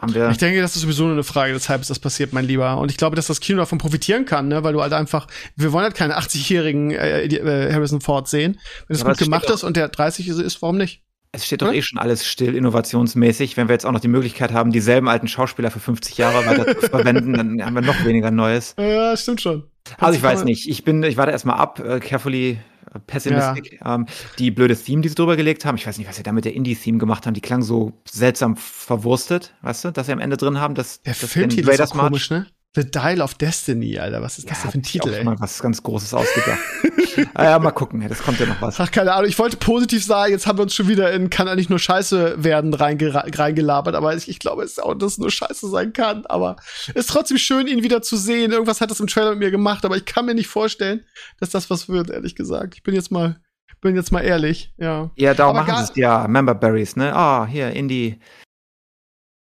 haben wir. Ich denke, das ist sowieso nur eine Frage des Hypes, das passiert, mein Lieber. Und ich glaube, dass das Kino davon profitieren kann, ne? Weil du halt einfach, wir wollen halt keine 80-jährigen äh, äh, Harrison Ford sehen. Wenn es Ja, gut gemacht ist und der 30 ist, ist, warum nicht? Es steht doch eh schon alles still, innovationsmäßig. Wenn wir jetzt auch noch die Möglichkeit haben, dieselben alten Schauspieler für 50 Jahre weiter zu verwenden, dann haben wir noch weniger Neues. Ja, stimmt schon. Also ich weiß nicht. Ich bin, ich warte erstmal ab, äh, carefully pessimistic. Ähm, die blöde Theme, die sie drüber gelegt haben, ich weiß nicht, was sie da mit der Indie-Theme gemacht haben, die klang so seltsam verwurstet, weißt du, dass sie am Ende drin haben, dass Der dass Filmtitel ist March- komisch, ne? The Dial of Destiny, Alter. Was ist das denn für ein hab ich Titel, auch ey? mal was ganz Großes ausgedacht. ah, ja, mal gucken, das kommt ja noch was. Ach, keine Ahnung. Ich wollte positiv sagen, jetzt haben wir uns schon wieder in kann eigentlich nur Scheiße werden reingelabert, aber ich, ich glaube, es ist auch, dass es nur Scheiße sein kann. Aber es ist trotzdem schön, ihn wieder zu sehen. Irgendwas hat das im Trailer mit mir gemacht, aber ich kann mir nicht vorstellen, dass das was wird, ehrlich gesagt. Ich bin jetzt mal, bin jetzt mal ehrlich, ja. Ja, darum Aber machen sie es ja. Member Berries, ne? Ah, hier, Indie.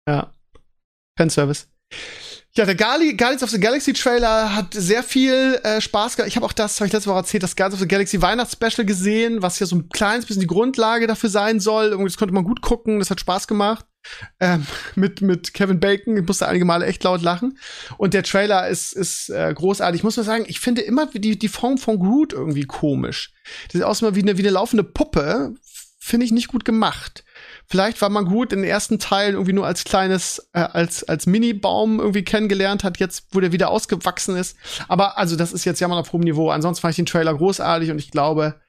Ja. Fanservice. Ja, der Gali Guardians of the Galaxy Trailer hat sehr viel äh, Spaß gehabt. Ich habe auch das, habe ich letzte Woche erzählt, das Guardians of the Galaxy Weihnachtsspecial gesehen, was ja so ein kleines bisschen die Grundlage dafür sein soll. Das konnte man gut gucken, das hat Spaß gemacht. Ähm, mit, mit Kevin Bacon. Ich musste einige Male echt laut lachen. Und der Trailer ist, ist äh, großartig. Ich muss nur sagen, ich finde immer die, die Form von Groot irgendwie komisch. Das sieht aus wie eine, wie eine laufende Puppe. Finde ich nicht gut gemacht. Vielleicht war man gut in den ersten Teilen irgendwie nur als kleines, äh, als, als Mini-Baum irgendwie kennengelernt hat, jetzt, wo der wieder ausgewachsen ist. Aber also, das ist jetzt ja mal auf hohem Niveau. Ansonsten fand ich den Trailer großartig und ich glaube,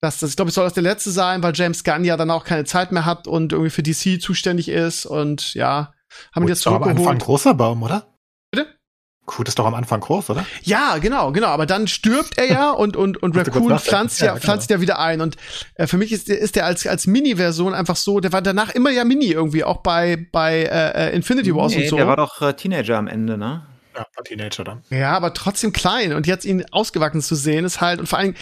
dass das, ich glaube, es soll das der letzte sein, weil James Gunn ja dann auch keine Zeit mehr hat und irgendwie für DC zuständig ist und ja, haben ihn jetzt doch am Anfang ein zurückgeholt. großer Baum, oder? Gut ist doch am Anfang groß, oder? Ja, genau, genau. Aber dann stirbt er ja und, und, und Raccoon pflanzt ja, Ja, genau. pflanzt ja wieder ein. Und äh, für mich ist der, ist der als, als Mini-Version einfach so, der war danach immer ja Mini irgendwie, auch bei, bei äh, äh, Infinity Wars Nee, und so. Der war doch äh, Teenager am Ende, ne? Ja, war Teenager dann. Ja, aber trotzdem klein. Und jetzt ihn ausgewachsen zu sehen, ist halt, und vor allem,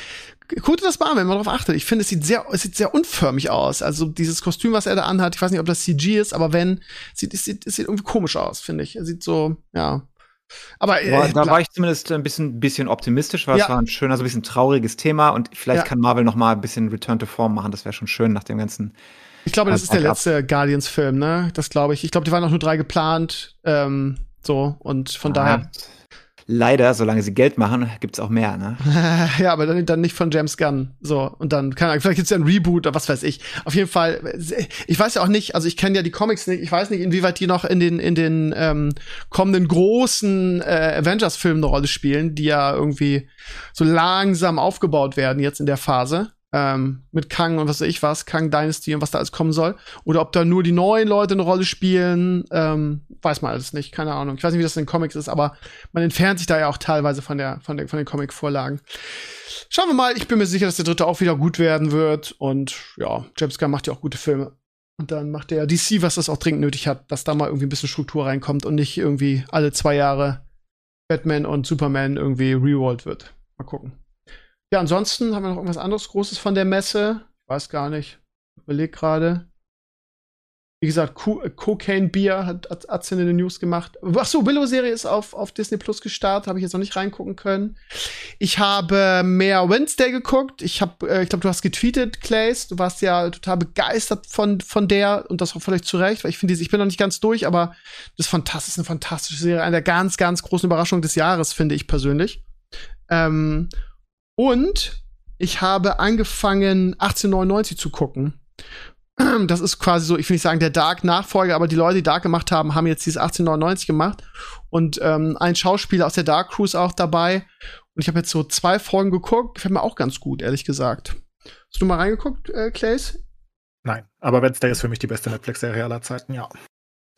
guckt das mal an, wenn man darauf achtet. Ich finde, es sieht sehr, es sieht sehr unförmig aus. Also dieses Kostüm, was er da anhat, ich weiß nicht, ob das CG ist, aber wenn, sieht, es sieht, es sieht irgendwie komisch aus, finde ich. Er sieht so, ja. Aber äh, da war ich zumindest ein bisschen, bisschen optimistisch, weil Ja. es war ein schöner, so ein bisschen trauriges Thema und vielleicht Ja. kann Marvel noch mal ein bisschen Return to Form machen. Das wäre schon schön nach dem ganzen. Ich glaube, das Halt ist der up. letzte Guardians-Film, ne? Das glaube ich. Ich glaube, die waren auch nur drei geplant. Ähm, so, und von daher. Leider, solange sie Geld machen, gibt's auch mehr, ne? ja, aber dann, dann nicht von James Gunn. So, und dann, keine Ahnung, vielleicht gibt's ja ein Reboot oder was weiß ich. Auf jeden Fall, ich weiß ja auch nicht, also ich kenne ja die Comics nicht, ich weiß nicht, inwieweit die noch in den, in den ähm, kommenden großen äh, Avengers-Filmen eine Rolle spielen, die ja irgendwie so langsam aufgebaut werden jetzt in der Phase. Ähm, mit Kang und was weiß ich was, Kang Dynasty und was da alles kommen soll. Oder ob da nur die neuen Leute eine Rolle spielen, ähm, weiß man alles nicht, keine Ahnung. Ich weiß nicht, wie das in den Comics ist, aber man entfernt sich da ja auch teilweise von der, von der, von den Comic-Vorlagen. Schauen wir mal, ich bin mir sicher, dass der dritte auch wieder gut werden wird. Und ja, James Gunn macht ja auch gute Filme. Und dann macht der DC, was das auch dringend nötig hat, dass da mal irgendwie ein bisschen Struktur reinkommt und nicht irgendwie alle zwei Jahre Batman und Superman irgendwie rerollt wird. Mal gucken. Ja, ansonsten haben wir noch irgendwas anderes Großes von der Messe. Ich weiß gar nicht. Überleg gerade. Wie gesagt, Co Cocaine Beer hat hat Atze in den News gemacht. Ach so, Willow-Serie ist auf, auf Disney Plus gestartet, habe ich jetzt noch nicht reingucken können. Ich habe mehr Wednesday geguckt. Ich habe, äh, ich glaube, du hast getweetet, Clays. Du warst ja total begeistert von, von der und das auch völlig zu Recht, weil ich finde, ich bin noch nicht ganz durch, aber das ist fantastisch, eine fantastische Serie. Eine der ganz, ganz großen Überraschungen des Jahres, finde ich persönlich. Ähm, und ich habe angefangen, 1899 zu gucken. Das ist quasi so, ich will nicht sagen der Dark-Nachfolger, aber die Leute, die Dark gemacht haben, haben jetzt dieses 1899 gemacht. Und ähm, ein Schauspieler aus der Dark Cruise auch dabei. Und ich habe jetzt so zwei Folgen geguckt, gefällt mir auch ganz gut, ehrlich gesagt. Hast du mal reingeguckt, äh, Clays? Nein, aber Wednesday ist für mich die beste Netflix-Serie aller Zeiten, ja.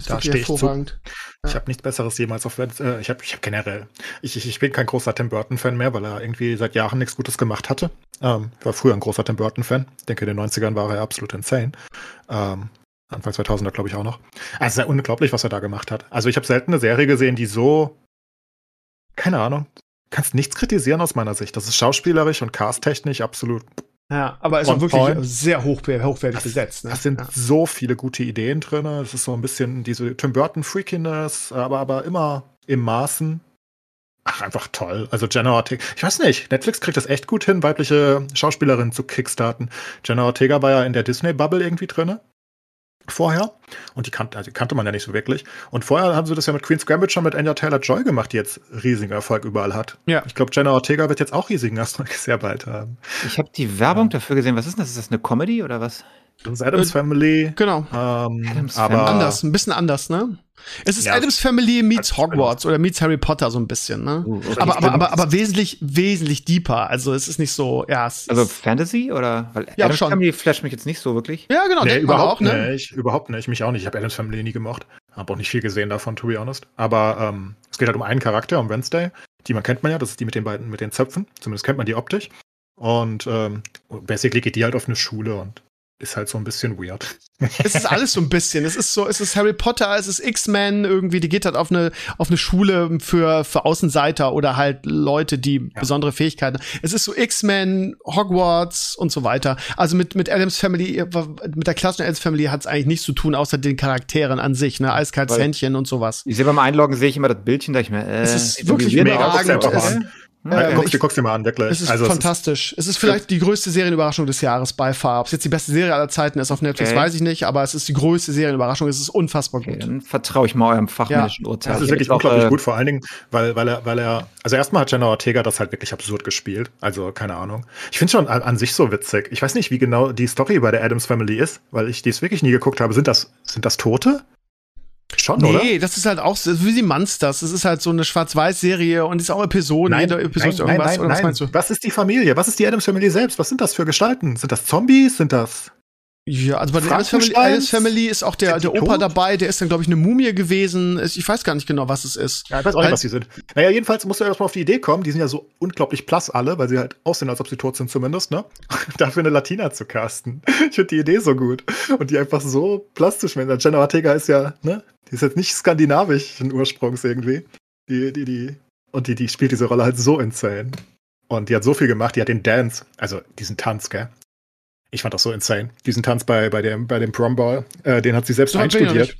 Ist Da stehe ich zu. hervorragend. Ich Ja. habe nichts Besseres jemals auf Wednesday. Äh, ich habe ich hab generell. Ich, ich, ich bin kein großer Tim Burton-Fan mehr, weil er irgendwie seit Jahren nichts Gutes gemacht hatte. Ähm, ich war früher ein großer Tim Burton-Fan. Ich denke, in den 90ern war er absolut insane. Ähm, Anfang 2000er, glaube ich, auch noch. Also, es ist ja unglaublich, was er da gemacht hat. Also, ich habe selten eine Serie gesehen, die so. Keine Ahnung. Kannst nichts kritisieren aus meiner Sicht. Das ist schauspielerisch und casttechnisch absolut Ja, aber ist On auch wirklich point. sehr hoch, hochwertig Das- besetzt. Ne? Es sind ja. so viele gute Ideen drin. Es ist so ein bisschen diese Tim Burton Freakiness, aber, aber immer im Maßen. Ach, einfach toll. Also Jenna Ortega. Ich weiß nicht, Netflix kriegt das echt gut hin, weibliche Schauspielerinnen zu kickstarten. Jenna Ortega war ja in der Disney-Bubble irgendwie drin. Vorher. Und die kannte, also die kannte man ja nicht so wirklich. Und vorher haben sie das ja mit Queen's Gambit schon mit Anya Taylor-Joy gemacht, die jetzt riesigen Erfolg überall hat. Ja. Ich glaube, Jenna Ortega wird jetzt auch riesigen Erfolg sehr bald haben. Ich habe die Werbung dafür gesehen. Was ist denn das? Ist das eine Comedy oder was? Das ist Adams Äh, Family. Genau. Ähm, Addams aber Family. anders, ein bisschen anders, ne? Es ist Ja. Adams Family meets Hogwarts oder meets Harry Potter so ein bisschen, ne? Okay. aber, ich aber, bin- aber, aber wesentlich, wesentlich deeper. Also es ist nicht so, ja, es Also ist, Fantasy oder? Weil Ja, Adams schon. Family flasht mich jetzt nicht so wirklich. ja, genau, Nee, überhaupt auch, ne? nicht. Überhaupt nicht. Mich auch nicht. Ich habe Adams Family nie gemocht. Habe auch nicht viel gesehen davon, to be honest. Aber ähm, es geht halt um einen Charakter, um Wednesday. Die man kennt man ja. Das ist die mit den beiden, mit den Zöpfen. Zumindest kennt man die optisch. Und ähm, basically geht die halt auf eine Schule und ist halt so ein bisschen weird. Es ist alles so ein bisschen. Es ist so, es ist Harry Potter, es ist X-Men irgendwie, die geht halt auf eine, auf eine Schule für, für Außenseiter oder halt Leute, die Ja. besondere Fähigkeiten. Es ist so X-Men, Hogwarts und so weiter. Also mit, mit Adams Family, mit der klassischen Adams Family hat es eigentlich nichts zu tun, außer den Charakteren an sich, ne? Eiskaltes Händchen und sowas. Ich sehe beim Einloggen sehe ich immer das Bildchen, da ich mir, äh, Es ist wirklich aus. Es- Okay. Äh, guck's, ich- dir- guck's dir mal an, wirklich. Es ist also, fantastisch. Es ist, vielleicht die größte Serienüberraschung des Jahres bei far. Ob es jetzt die beste Serie aller Zeiten ist auf Netflix, Okay. weiß ich nicht, aber es ist die größte Serienüberraschung. Es ist unfassbar Okay, gut. dann vertraue ich mal eurem fachmännischen Urteil. Das Ich ist wirklich auch, unglaublich äh, gut, vor allen Dingen, weil, weil er, weil er, also erstmal hat Jenna Ortega das halt wirklich absurd gespielt. Also, keine Ahnung. Ich finde schon an, an sich so witzig. Ich weiß nicht, wie genau die Story bei der Adams Family ist, weil ich dies wirklich nie geguckt habe. Sind das, sind das Tote? Schon, oder? Nee, das ist halt auch so, wie die Monsters. Das ist halt so eine Schwarz-Weiß-Serie und ist auch Episoden. Jede Episode ist irgendwas. oder was meinst du? Was ist die Familie? Was ist die Adams Family selbst? Was sind das für Gestalten? Sind das Zombies? Sind das. Ja, also bei der Adams Family? Adams Family ist auch der, der Opa tot? dabei, der ist dann, glaube ich, eine Mumie gewesen. Ich weiß gar nicht genau, was es ist. Ja, ich weiß auch nicht, was die sind. Naja, jedenfalls musst du erstmal auf die Idee kommen. Die sind ja so unglaublich blass alle, weil sie halt aussehen, als ob sie tot sind zumindest, ne? Dafür eine Latina zu casten. Ich finde die Idee so gut. Und die einfach so plastisch werden. Jenna Ortega ist ja, ne? Die ist jetzt nicht skandinavischen Ursprungs irgendwie. Die, die, die. Und die, die spielt diese Rolle halt so insane. Und die hat so viel gemacht. Die hat den Dance, also diesen Tanz, gell? Ich fand das so insane. Diesen Tanz bei, bei, dem, bei dem Prom Ball, äh, den hat sie selbst So einstudiert.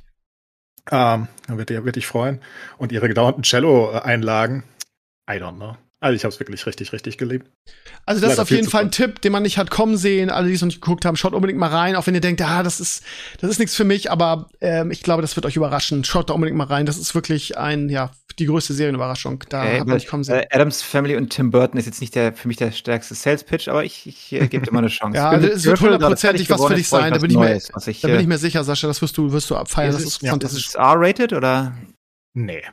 Ähm, da wird ihr wirklich freuen. Und ihre gedauernden Cello-Einlagen, I don't know. Also ich habe es wirklich richtig, richtig geliebt. Also das ist Leider auf viel jeden Fall ein. Tipp, den man nicht hat kommen sehen. Alle, die es noch nicht geguckt haben, schaut unbedingt mal rein, auch wenn ihr denkt, ah, das ist, das ist nichts für mich, aber ähm, ich glaube, das wird euch überraschen. Schaut da unbedingt mal rein. Das ist wirklich ein, ja, die größte Serienüberraschung. Da Ey, hat man nicht kommen sehen. äh, Adams Family und Tim Burton ist jetzt nicht der, für mich der stärkste Sales-Pitch, aber ich, ich äh, gebe dir mal eine Chance. Ja, mit wird hundertprozentig was für dich sein. Da bin ich mir, Neues, ich, da bin äh, ich mir sicher, Sascha, das wirst du, wirst du abfeiern. Ist Das es- ist ja, Ist fantastisch. es R-rated oder? Nee.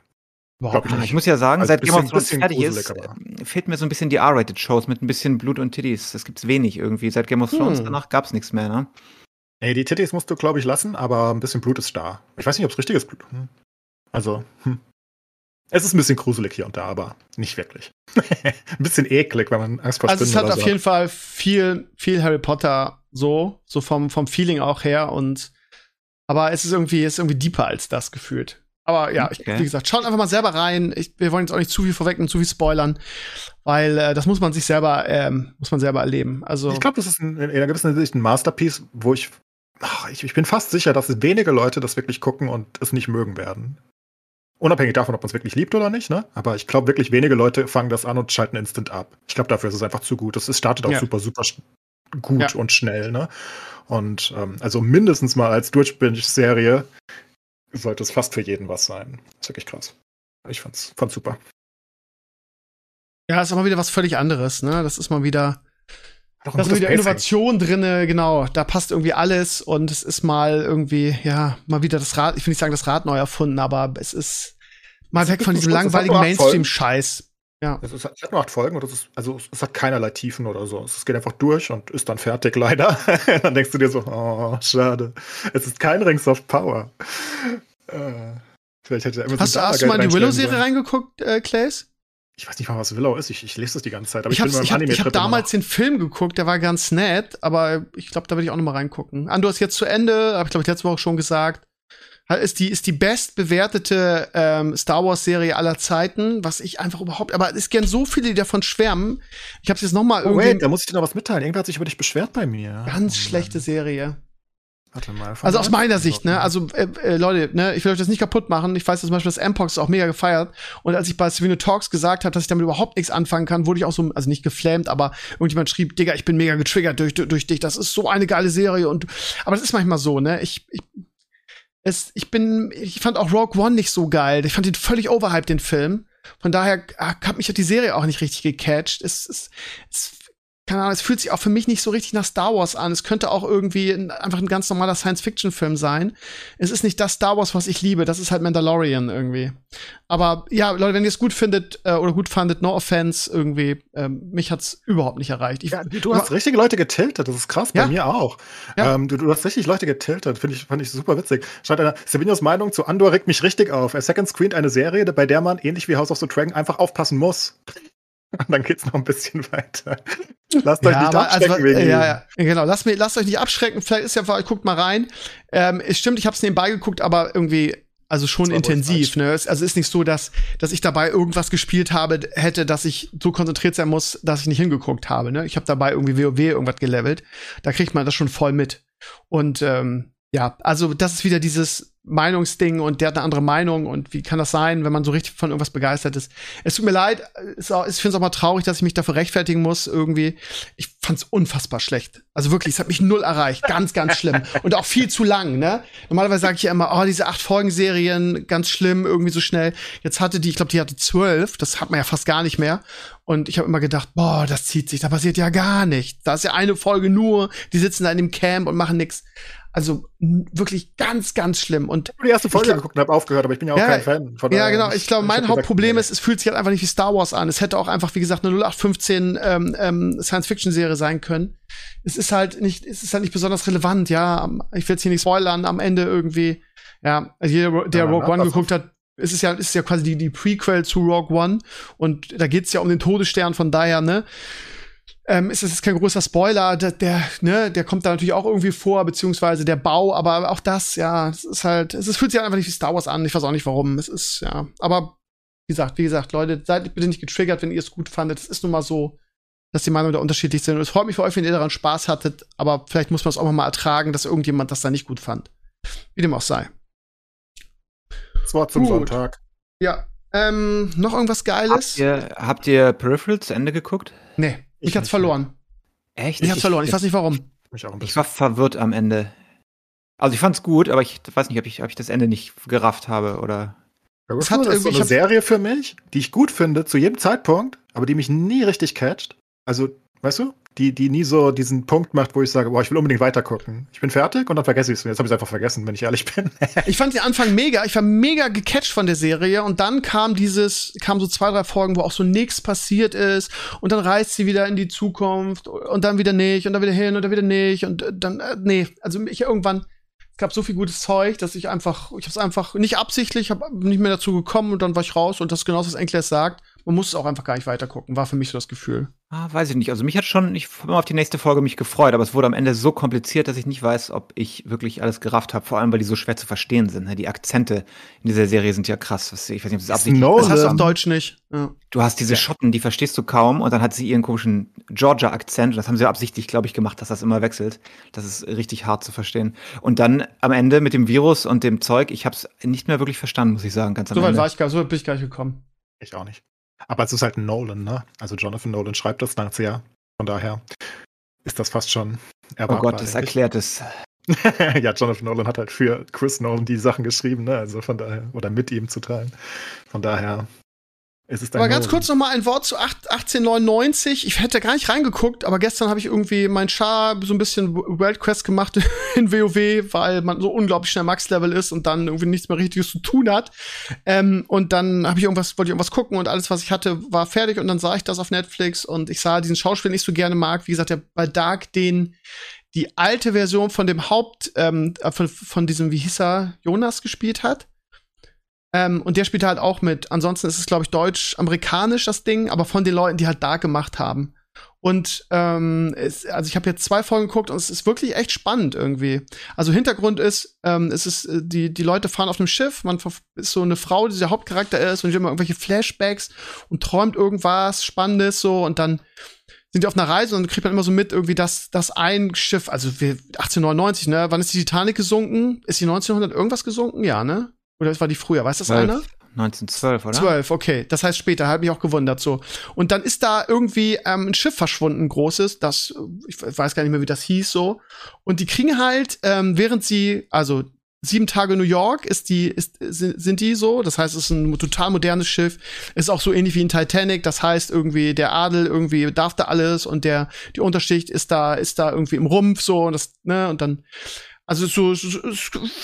Überhaupt ich Ah, Ich muss ja sagen, Also seit Game of Thrones fertig ist, aber- äh, fehlt mir so ein bisschen die R-Rated-Shows mit ein bisschen Blut und Titties. Das gibt's wenig irgendwie. Seit Game of Thrones Hm. danach gab's nichts mehr, ne? Nee, die Titties musst du, glaube ich, lassen, aber ein bisschen Blut ist da. Ich weiß nicht, ob es richtiges Blut hm. Also, hm. Es ist ein bisschen gruselig hier und da, aber nicht wirklich. ein bisschen eklig, wenn man Angst vor Also es Spinnen hat oder auf so jeden Fall viel, viel Harry Potter so, so vom, vom Feeling auch her und aber es ist irgendwie, es ist irgendwie deeper als das gefühlt. Aber ja, ich, Okay. wie gesagt, schaut einfach mal selber rein. Ich, wir wollen jetzt auch nicht zu viel vorwegnehmen, zu viel spoilern, weil äh, das muss man sich selber, ähm, muss man selber erleben. Also Ich glaube, das ist in, in einer gewissen Hinsicht ein Masterpiece, wo ich, ach, ich. Ich bin fast sicher, dass wenige Leute das wirklich gucken und es nicht mögen werden. Unabhängig davon, ob man es wirklich liebt oder nicht, ne? Aber ich glaube, wirklich wenige Leute fangen das an und schalten instant ab. Ich glaube, dafür ist es einfach zu gut. Es es startet auch Ja. super, super gut Ja. und schnell, ne? Und ähm, also mindestens mal als Durchbinge-Serie sollte es fast für jeden was sein. ist wirklich krass. Ich fand's, fand's super. ja, ist aber wieder was völlig anderes, ne? Das ist mal wieder. Da ist wieder. Innovation drinne, genau. Da passt irgendwie alles und es ist mal irgendwie, ja, mal wieder das Rad, ich will nicht sagen, das Rad neu erfunden, aber es ist mal weg von diesem das langweiligen. Mainstream-Scheiß. Ja. Es, ist, es hat nur acht Folgen und es ist, also es hat keinerlei Tiefen oder so. Es geht einfach durch und ist dann fertig, leider. dann denkst du dir so, oh, schade. Es ist kein Rings of Power. Äh, vielleicht hätte er Hast, hast du mal in die Willow-Serie reingeguckt, äh, Clays? Ich weiß nicht mal, was Willow ist. Ich, ich lese das die ganze Zeit. Aber Ich ich, habe bin ich hab, ich hab Anime-Trip immer damals den Film geguckt, der war ganz nett, aber ich glaube, da will ich auch noch mal reingucken. Ando ist jetzt zu Ende, habe ich glaube ich letzte Woche schon gesagt. Ist die, ist die bestbewertete ähm, Star Wars-Serie aller Zeiten, was ich einfach überhaupt, aber es gern so viele, die davon schwärmen. Ich habe jetzt noch mal noch. Oh, irgendwie wait, da muss ich dir noch was mitteilen. Irgendwer hat sich über dich beschwert bei mir. ganz Oh, schlechte. Serie. Warte mal. Also aus meiner Sicht, ne? Also äh, äh, Leute, ne, ich will euch das nicht kaputt machen. Ich weiß dass zum Beispiel, dass Mpox auch mega gefeiert. Und als ich bei Savino Talks gesagt habe, dass ich damit überhaupt nichts anfangen kann, wurde ich auch so, also nicht geflammt, aber irgendjemand schrieb, Digga, ich bin mega getriggert durch, durch dich. Das ist so eine geile Serie. Und aber das ist manchmal so, ne? Ich, ich es, ich bin, ich fand auch Rogue One nicht so geil. Ich fand ihn völlig overhyped, den Film. Von daher ah, hat mich die Serie auch nicht richtig gecatcht. Es, es, es, keine Ahnung, es fühlt sich auch für mich nicht so richtig nach Star Wars an. Es könnte auch irgendwie ein, einfach ein ganz normaler Science-Fiction-Film sein. Es ist nicht das Star Wars, was ich liebe. Das ist halt Mandalorian irgendwie. Aber ja, Leute, wenn ihr es gut findet äh, oder gut fandet, no offense irgendwie, ähm, mich hat's überhaupt nicht erreicht. Ich, Ja, du hast richtige Leute getiltet, das ist krass, Ja. bei mir auch. Ja. Ähm, du, du hast richtig Leute getiltet, finde ich, fand ich super witzig. Schreibt einer, Sabinos Meinung zu Andor regt mich richtig auf. Er second screened eine Serie, bei der man, ähnlich wie House of the Dragon, einfach aufpassen muss. Und dann geht's noch ein bisschen weiter. Lasst euch nicht aber, abschrecken also, wegen ja, ja, genau. Lasst, mir, lasst euch nicht abschrecken. Vielleicht ist ja, guckt mal rein. Ähm, es stimmt, ich habe es nebenbei geguckt, aber irgendwie, also schon intensiv. Ne? Es, also ist nicht so, dass, dass ich dabei irgendwas gespielt habe, hätte, dass ich so konzentriert sein muss, dass ich nicht hingeguckt habe. Ne? Ich habe dabei irgendwie WoW irgendwas gelevelt. Da kriegt man das schon voll mit. Und ähm, ja, also das ist wieder dieses Meinungsding und der hat eine andere Meinung und wie kann das sein, wenn man so richtig von irgendwas begeistert ist. Es tut mir leid, ist ich finde es auch mal traurig, dass ich mich dafür rechtfertigen muss irgendwie. Ich fand's unfassbar schlecht. Also wirklich, es hat mich null erreicht, ganz, ganz schlimm und auch viel zu lang. Ne? Normalerweise sage ich ja immer, oh diese acht Folgen-Serien, ganz schlimm, irgendwie so schnell. Jetzt hatte die, ich glaube, die hatte zwölf, das hat man ja fast gar nicht mehr. Und ich habe immer gedacht, boah, das zieht sich, da passiert ja gar nichts. Da ist ja eine Folge nur, die sitzen da in dem Camp und machen nix. Also wirklich ganz, ganz schlimm. Und Ich habe die erste Folge glaub- geguckt und habe aufgehört, aber ich bin ja auch Ja, kein Fan. Von ja, genau. Ich glaube, mein gesagt, Hauptproblem nee. ist, es fühlt sich halt einfach nicht wie Star Wars an. Es hätte auch einfach, wie gesagt, eine 0815 ähm, ähm, Science-Fiction-Serie sein können. Es ist halt nicht, es ist halt nicht besonders relevant, ja. Ich will jetzt hier nicht spoilern, am Ende irgendwie, ja, also jeder, der Ja, Rogue One geguckt hat, es ist ja, es ist ja quasi die, die Prequel zu Rogue One und da geht's ja um den Todesstern, von daher, ne? Ähm, ist es jetzt kein großer Spoiler, der, der, ne, der kommt da natürlich auch irgendwie vor, beziehungsweise der Bau, aber auch das, ja, es ist halt, es fühlt sich einfach nicht wie Star Wars an, ich weiß auch nicht warum, es ist, ja, aber wie gesagt, wie gesagt, Leute, seid bitte nicht getriggert, wenn ihr es gut fandet, es ist nun mal so, dass die Meinungen da unterschiedlich sind und es freut mich für euch, wenn ihr daran Spaß hattet, aber vielleicht muss man es auch mal ertragen, dass irgendjemand das da nicht gut fand. Wie dem auch sei. Das Wort zum Gut. Sonntag. Ja, ähm, noch irgendwas Geiles? Habt ihr, habt ihr Peripheral zu Ende geguckt? Nee, ich Ich nicht, verloren. Echt? Ich hab's verloren, ich weiß nicht warum. Mich auch ein Ich bisschen. war verwirrt am Ende. Also ich fand's gut, aber ich weiß nicht, ob ich, ob ich das Ende nicht gerafft habe oder. Es hat das ist so irgendwie- ich eine Serie für mich, die ich gut finde zu jedem Zeitpunkt, aber die mich nie richtig catcht. Also, weißt du, die, die nie so diesen Punkt macht, wo ich sage, boah, ich will unbedingt weitergucken. Ich bin fertig und dann vergesse ich es. Jetzt habe ich es einfach vergessen, wenn ich ehrlich bin. Ich fand den Anfang mega. Ich war mega gecatcht von der Serie und dann kam dieses, kam so zwei, drei Folgen, wo auch so nichts passiert ist und dann reist sie wieder in die Zukunft und dann wieder nicht und dann wieder hin und dann wieder nicht und äh, dann, äh, nee, also ich irgendwann, es gab so viel gutes Zeug, dass ich einfach, ich hab's einfach nicht absichtlich, hab nicht mehr dazu gekommen und dann war ich raus und das ist genau, was Enkles sagt. Man muss auch einfach gar nicht weitergucken, war für mich so das Gefühl. Ah, weiß ich nicht. Also mich hat schon, ich habe immer auf die nächste Folge mich gefreut, aber es wurde am Ende so kompliziert, dass ich nicht weiß, ob ich wirklich alles gerafft habe. Vor allem, weil die so schwer zu verstehen sind. ne? Die Akzente in dieser Serie sind ja krass. Was- Ich weiß nicht, ob das absichtlich No. Das hast du auf Deutsch nicht. Ja. Du hast diese Schotten, die verstehst du kaum und dann hat sie ihren komischen Georgia-Akzent. Das haben sie absichtlich, glaube ich, gemacht, dass das immer wechselt. Das ist richtig hart zu verstehen. Und dann am Ende mit dem Virus und dem Zeug, ich habe es nicht mehr wirklich verstanden, muss ich sagen, ganz am So weit Ende. war ich gar, so weit bin ich gar nicht gekommen. Ich auch nicht. Aber es ist halt Nolan, ne? Also Jonathan Nolan schreibt das Ganze ja. Von daher ist das fast schon oh erwartbar. Gott, das erklärt es. ja, Jonathan Nolan hat halt für Chris Nolan die Sachen geschrieben, ne? Also von daher, oder mit ihm zu teilen. Von daher Es ist Aber ganz No. kurz noch mal ein Wort zu 8, 1899. Ich hätte gar nicht reingeguckt, aber gestern habe ich irgendwie mein Char so ein bisschen World Quest gemacht in WoW, weil man so unglaublich schnell Max-Level ist und dann irgendwie nichts mehr Richtiges zu tun hat. Ähm, und dann habe ich irgendwas, wollte ich irgendwas gucken und alles, was ich hatte, war fertig und dann sah ich das auf Netflix und ich sah diesen Schauspieler den ich so gerne mag. Wie gesagt, der bei Dark den die alte Version von dem Haupt, ähm, von, von diesem, wie hieß er, Jonas gespielt hat. Ähm, und der spielt halt auch mit. Ansonsten ist es, glaube ich, deutsch-amerikanisch das Ding, aber von den Leuten, die halt Dark gemacht haben. Und ähm, es, also ich habe jetzt zwei Folgen geguckt und es ist wirklich echt spannend irgendwie. Also Hintergrund ist, ähm, es ist äh, die die Leute fahren auf einem Schiff, man ist so eine Frau, die der Hauptcharakter ist und die hat immer irgendwelche Flashbacks und träumt irgendwas Spannendes so und dann sind die auf einer Reise und dann kriegt man immer so mit irgendwie, dass dass ein Schiff, also wir 1899, ne, wann ist die Titanic gesunken? Ist die 1900 irgendwas gesunken? Ja, ne? Oder war die früher? Weiß das Zwölf. einer? 1912, oder? 12, okay. Das heißt später, hat mich auch gewundert so. Und dann ist da irgendwie ähm, ein Schiff verschwunden, großes, das, ich weiß gar nicht mehr, wie das hieß so. Und die kriegen halt, ähm, während sie, also sieben Tage New York ist die, ist, sind, sind die so. Das heißt, es ist ein total modernes Schiff. Ist auch so ähnlich wie ein Titanic. Das heißt, irgendwie der Adel irgendwie darf da alles und der, die Unterschicht ist da, ist da irgendwie im Rumpf so und das, ne, und dann, also so, so,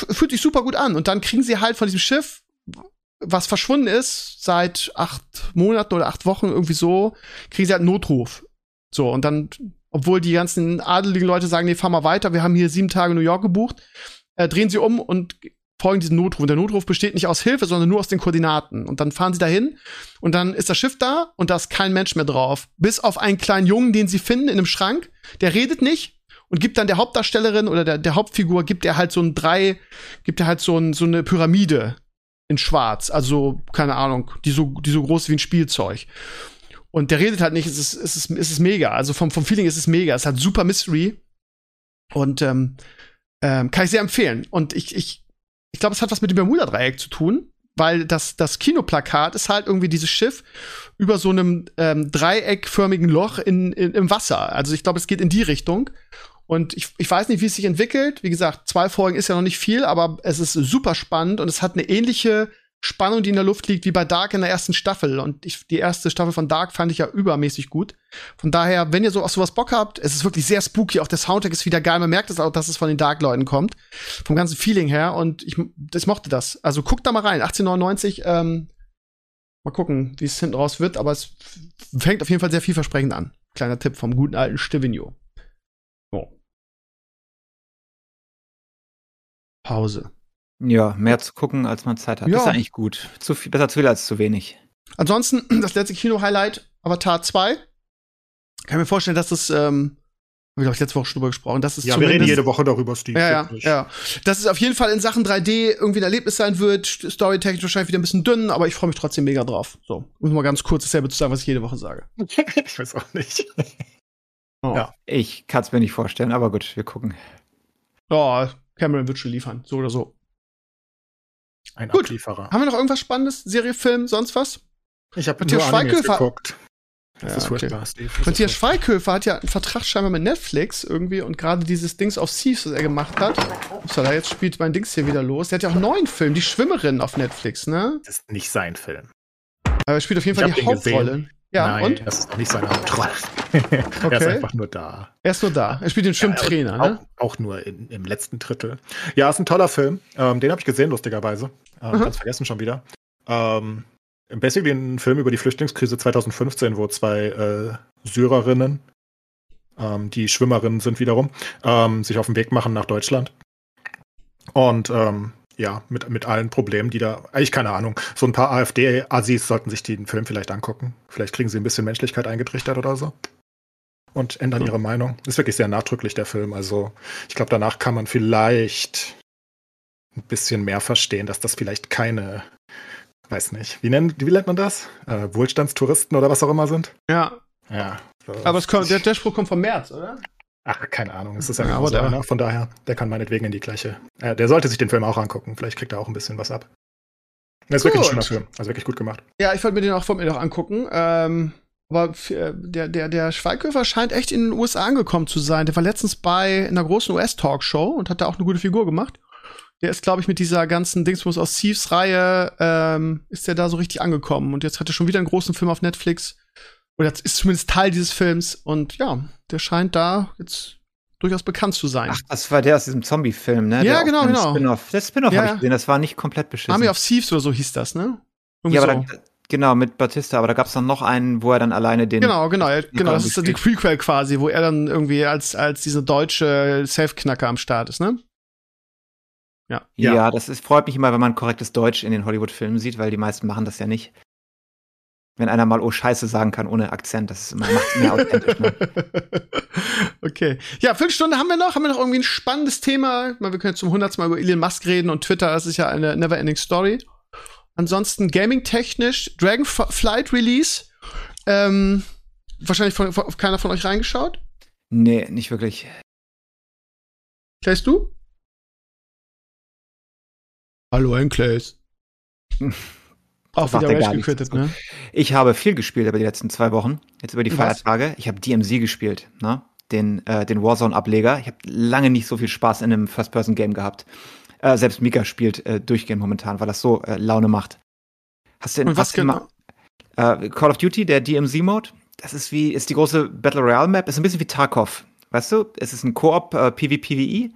fühlt sich super gut an. Und dann kriegen sie halt von diesem Schiff was verschwunden ist, seit acht Monaten oder acht Wochen irgendwie so, kriegen sie halt einen Notruf. So, und dann, obwohl die ganzen adeligen Leute sagen, nee, fahr mal weiter, wir haben hier sieben Tage New York gebucht, äh, drehen sie um und folgen diesem Notruf. Und der Notruf besteht nicht aus Hilfe, sondern nur aus den Koordinaten. Und dann fahren sie dahin und dann ist das Schiff da und da ist kein Mensch mehr drauf. Bis auf einen kleinen Jungen, den sie finden in einem Schrank, der redet nicht und gibt dann der Hauptdarstellerin oder der, der Hauptfigur, gibt er halt so ein drei, gibt er halt so, ein, so eine Pyramide in schwarz, also keine Ahnung, die so, die so groß wie ein Spielzeug. Und der redet halt nicht, es ist, es ist, es ist mega. Also vom, vom Feeling ist es mega. Es hat super Mystery. Und ähm, ähm, kann ich sehr empfehlen. Und ich, ich, ich glaube, es hat was mit dem Bermuda-Dreieck zu tun, weil das, das Kinoplakat ist halt irgendwie dieses Schiff über so einem ähm, dreieckförmigen Loch in, in, im Wasser. Also ich glaube, es geht in die Richtung. Und ich, ich weiß nicht, wie es sich entwickelt. Wie gesagt, zwei Folgen ist ja noch nicht viel, aber es ist super spannend und es hat eine ähnliche Spannung, die in der Luft liegt, wie bei Dark in der ersten Staffel. Und ich, die erste Staffel von Dark fand ich ja übermäßig gut. Von daher, wenn ihr so auf sowas Bock habt, es ist wirklich sehr spooky. Auch der Soundtrack ist wieder geil. Man merkt es auch, dass es von den Dark-Leuten kommt. Vom ganzen Feeling her. Und ich, ich mochte das. Also guckt da mal rein. 1899, ähm, mal gucken, wie es hinten raus wird. Aber es fängt auf jeden Fall sehr vielversprechend an. Kleiner Tipp vom guten alten Stevino. Pause. Ja, mehr zu gucken, als man Zeit hat. Ja. Das ist eigentlich gut. Zu viel, besser zu viel als zu wenig. Ansonsten, das letzte Kino-Highlight, Avatar 2. Kann mir vorstellen, dass das, ähm, hab ich glaube ich letzte Woche schon drüber gesprochen, dass es Ja, wir reden jede Woche darüber, Steve. Ja, ja, ja. Dass es auf jeden Fall in Sachen 3D irgendwie ein Erlebnis sein wird. Storytechnisch wahrscheinlich wieder ein bisschen dünn, aber ich freue mich trotzdem mega drauf. So, muss mal ganz kurz dasselbe zu sagen, was ich jede Woche sage. ich weiß auch nicht. Oh. Ja. Ich kann es mir nicht vorstellen, aber gut, wir gucken. Ja, Cameron wird schon liefern, so oder so. Ein Gut. Ablieferer. Haben wir noch irgendwas Spannendes? Serie, Film, sonst was? Ich habe Matthias nur Animes Schweighöfer- geguckt. Das Ja, ist okay. furchtbar, Steve. Das Matthias ist furchtbar. Schweighöfer hat ja einen Vertrag scheinbar mit Netflix irgendwie und gerade dieses Dings auf Thieves, was er gemacht hat. Upsala, jetzt spielt mein Dings hier wieder los. Der hat ja auch einen neuen Film, Die Schwimmerin auf Netflix, ne? Das ist nicht sein Film. Aber er spielt auf jeden Fall die den gesehen. Ja, Nein, und? das ist auch nicht seine Hauptrolle. Er ist Okay. einfach nur da. Er ist nur da. Er spielt den Schwimmtrainer, ne? Auch, auch nur in, im letzten Drittel. Ja, ist ein toller Film. Ähm, den habe ich gesehen, lustigerweise. Ähm, Mhm. Ganz vergessen schon wieder. Ähm, basically ein Film über die Flüchtlingskrise 2015, wo zwei äh, Syrerinnen, ähm, die Schwimmerinnen sind wiederum, ähm, sich auf den Weg machen nach Deutschland. Und ähm, ja, mit, mit allen Problemen, die da, eigentlich keine Ahnung, so ein paar AfD-Assis sollten sich den Film vielleicht angucken. Vielleicht kriegen sie ein bisschen Menschlichkeit eingetrichtert oder so. Und ändern Mhm. ihre Meinung. Ist wirklich sehr nachdrücklich, der Film. Also, ich glaube, danach kann man vielleicht ein bisschen mehr verstehen, dass das vielleicht keine, weiß nicht, wie nennt, wie nennt man das? Äh, Wohlstandstouristen oder was auch immer sind? Ja. Ja. so. Aber es kommt, der, der Spruch kommt vom März, oder? Ach, keine Ahnung. Es ist ja, Ja, ja aber da- einer. Von daher, der kann meinetwegen in die gleiche. Äh, der sollte sich den Film auch angucken. Vielleicht kriegt er auch ein bisschen was ab. Das ist wirklich ein Gut. schöner Film. Also wirklich gut gemacht. Ja, ich wollte mir den auch von mir noch angucken. Ähm, aber äh, der, der, der Schweighöfer scheint echt in den USA angekommen zu sein. Der war letztens bei einer großen US-Talkshow und hat da auch eine gute Figur gemacht. Der ist, glaube ich, mit dieser ganzen Dingsbums aus Thieves-Reihe, ähm, ist der da so richtig angekommen. Und jetzt hat er schon wieder einen großen Film auf Netflix. Oder ist zumindest Teil dieses Films. Und ja, der scheint da jetzt durchaus bekannt zu sein. Ach, das war der aus diesem Zombie-Film, ne? Ja, Der genau, genau. Spin-off. Das Spin-off Ja, habe ja. ich gesehen, das war nicht komplett beschissen. Army of Thieves oder so hieß das, ne? Irgendwie ja, aber so. da, genau, mit Batista, aber da gab es dann noch einen, wo er dann alleine den. Genau, genau, ja, genau. Das ist dann die. Prequel quasi, wo er dann irgendwie als, als diese deutsche Safe-Knacker am Start ist, ne? Ja. Ja, das ist, freut mich immer, wenn man korrektes Deutsch in den Hollywood-Filmen sieht, weil die meisten machen das ja nicht. Wenn einer mal oh Scheiße sagen kann ohne Akzent, das ist immer, macht's mehr authentisch. Ne? okay. Ja, Viertelstunde haben wir noch. Haben wir noch irgendwie ein spannendes Thema? Meine, Wir können zum hundertsten Mal über Elon Musk reden und Twitter. Das ist ja eine never-ending Story. Ansonsten gaming-technisch Dragonflight Release. Ähm, wahrscheinlich von, von, keiner von euch reingeschaut. Nee, nicht wirklich. Clays, du? Hallo, Enclays. Auch wieder er Rage gequittet, ne? Ich habe viel gespielt über die letzten zwei Wochen, jetzt über die Was? Feiertage. Ich habe DMZ gespielt, ne? Den, äh, den Warzone-Ableger. Ich habe lange nicht so viel Spaß in einem First-Person-Game gehabt. Äh, selbst Mika spielt äh, durchgehend momentan, weil das so äh, Laune macht. Hast du den, Und was genau? mal- äh, Call of Duty, der DMZ-Mode? Das ist wie, ist die große Battle Royale-Map, ist ein bisschen wie Tarkov. Weißt du, es ist ein Koop äh, PvPvE.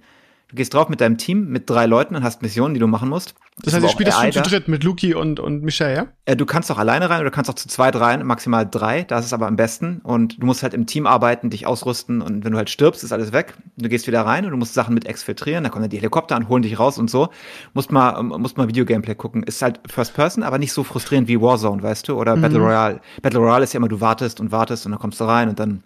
Du gehst drauf mit deinem Team, mit drei Leuten und hast Missionen, die du machen musst. Das Ist heißt, ihr spielt das AI zu, dritt mit Luki und, und Michelle, ja? Äh, du kannst auch alleine rein oder kannst auch zu zweit rein, maximal drei. Das ist aber am besten. Und du musst halt im Team arbeiten, dich ausrüsten und wenn du halt stirbst, ist alles weg. Du gehst wieder rein und du musst Sachen mit exfiltrieren. Da kommen dann die Helikopter an, holen dich raus und so. Musst mal, ähm, musst mal Videogameplay gucken. Ist halt First Person, aber nicht so frustrierend wie Warzone, weißt du? Oder Battle Royale. Battle Royale ist ja immer, du wartest und wartest und dann kommst du rein und dann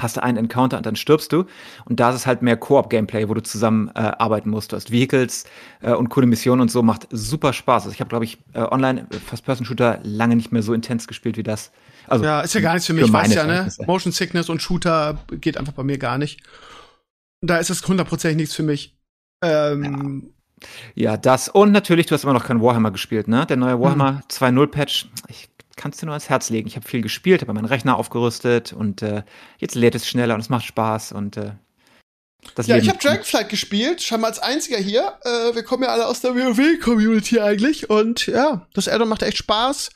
hast du einen Encounter und dann stirbst du. Und da ist es halt mehr Koop-Gameplay, wo du zusammen äh, arbeiten musst. Du hast Vehicles äh, und coole Missionen und so. Macht super Spaß. Also ich habe, glaube ich, äh, online äh, First-Person-Shooter lange nicht mehr so intens gespielt wie das. Also, Ja, ist ja gar nichts für mich, meine weißt ja, ne? Verhältnisse. Motion Sickness und Shooter geht einfach bei mir gar nicht. Da ist es hundertprozentig nichts für mich. Ähm, Ja, das. Und natürlich, du hast immer noch kein Warhammer gespielt, ne? Der neue Warhammer 2.0-Patch. Ich kann es dir nur ans Herz legen. Ich habe viel gespielt, habe meinen Rechner aufgerüstet und äh, jetzt lädt es schneller und es macht Spaß und äh, das ja, Leben ich habe Dragonflight gespielt, scheinbar als einziger hier. Äh, wir kommen ja alle aus der WoW-Community eigentlich. Und ja, das Addon macht echt Spaß.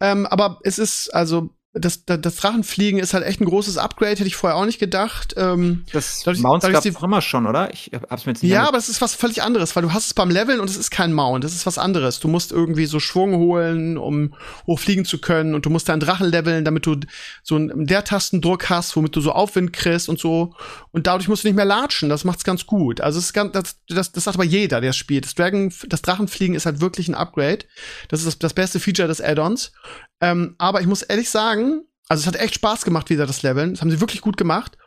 Ähm, aber es ist, also, das, das, das Drachenfliegen ist halt echt ein großes Upgrade, hätte ich vorher auch nicht gedacht. Ähm, Das Dadurch- Mounts gab die- es immer schon, oder? Ich hab- hab's mir jetzt nicht Ja, aber es ist was völlig anderes, weil du hast es beim Leveln und es ist kein Mount, das ist was anderes. Du musst irgendwie so Schwung holen, um hochfliegen zu können und du musst deinen Drachen leveln, damit du so einen der Tastendruck hast, womit du so Aufwind kriegst und so. Und dadurch musst du nicht mehr latschen, das macht's ganz gut. Also es ist ganz, das, das, das sagt aber jeder, der es spielt. Das Dragon, das Drachenfliegen ist halt wirklich ein Upgrade. Das ist das, das beste Feature des Add-ons. Ähm, aber ich muss ehrlich sagen, also es hat echt Spaß gemacht, wieder das Leveln. Das haben sie wirklich gut gemacht.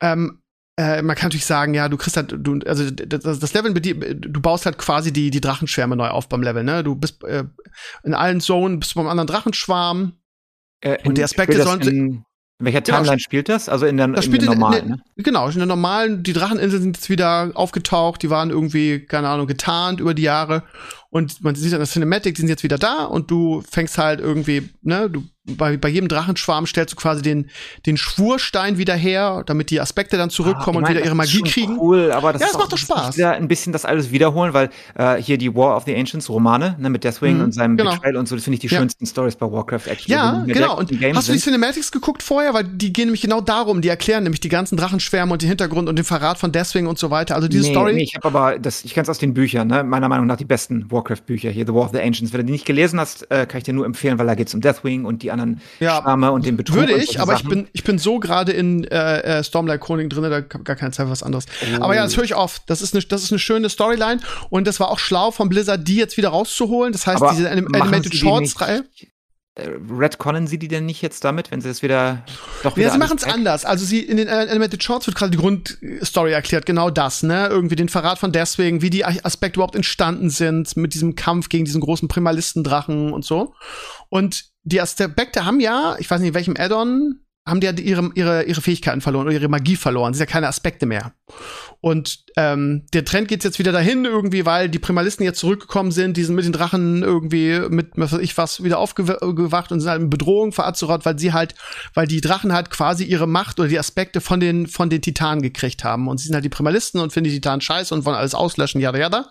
Ähm, äh, man kann natürlich sagen, ja, du kriegst halt, du, also das, das Leveln, du baust halt quasi die, die Drachenschwärme neu auf beim Level, ne? Du bist äh, in allen Zonen, bist du beim anderen Drachenschwarm. Äh, und die in- Aspekte sollen- In, in welcher Genau, Timeline spielt das? Also in der, Das in der in, normalen, in, ne? Genau, in der normalen, die Dracheninseln sind jetzt wieder aufgetaucht, die waren irgendwie, keine Ahnung, getarnt über die Jahre. Und man sieht an der Cinematic, die sind jetzt wieder da und du fängst halt irgendwie, ne, du bei, bei jedem Drachenschwarm stellst du quasi den, den Schwurstein wieder her, damit die Aspekte dann zurückkommen Ah, und ich wieder mein, ihre das ist Magie kriegen. Cool, aber das Ja, auch, macht doch das Spaß. Wieder ein bisschen das alles wiederholen, weil äh, hier die War of the Ancients Romane ne, mit Deathwing Mhm, und seinem genau. Betrayal und so, das finde ich die Ja. schönsten Stories bei Warcraft actually. Ja, genau. Und hast du die. Cinematics geguckt vorher? Weil die gehen nämlich genau darum. Die erklären nämlich die ganzen Drachenschwärme und den Hintergrund und den Verrat von Deathwing und so weiter. Also diese nee, Story. Nee, ich habe aber, das, ich kenne es aus den Büchern, ne? meiner Meinung nach die besten Warcraft-Bücher hier, The War of the Ancients. Wenn du die nicht gelesen hast, äh, kann ich dir nur empfehlen, weil da geht es um Deathwing und die anderen Ja, Schwärme und den Betrug. Würde ich, aber ich bin, ich bin so gerade in äh, äh, Stormlight Chronik drin, da gar keine Zeit für was anderes. Oh. Aber ja, das höre ich auf. Das ist eine, das ist eine schöne Storyline und das war auch schlau von Blizzard, die jetzt wieder rauszuholen. Das heißt, Aber diese Anim Animated sie Äh, Redconnen sie die denn nicht jetzt damit, wenn sie das wieder doch wieder Ja, sie machen es anders. Also sie in den äh, Animated Shorts wird gerade die Grundstory erklärt, genau das, ne? Irgendwie den Verrat von deswegen, wie die Aspekte überhaupt entstanden sind mit diesem Kampf gegen diesen großen Primalistendrachen und so. Und die Aspekte haben ja, ich weiß nicht, in welchem Add-on haben die ihre, ihre, ihre Fähigkeiten verloren oder ihre Magie verloren. Es sind ja keine Aspekte mehr. Und ähm, der Trend geht jetzt wieder dahin irgendwie, weil die Primalisten jetzt zurückgekommen sind, die sind mit den Drachen irgendwie mit, was weiß ich was, wieder aufgewacht und sind halt in Bedrohung für weil sie halt, weil die Drachen halt quasi ihre Macht oder die Aspekte von den, von den Titanen gekriegt haben. Und sie sind halt die Primalisten und finden die Titanen scheiße und wollen alles auslöschen, jada jada.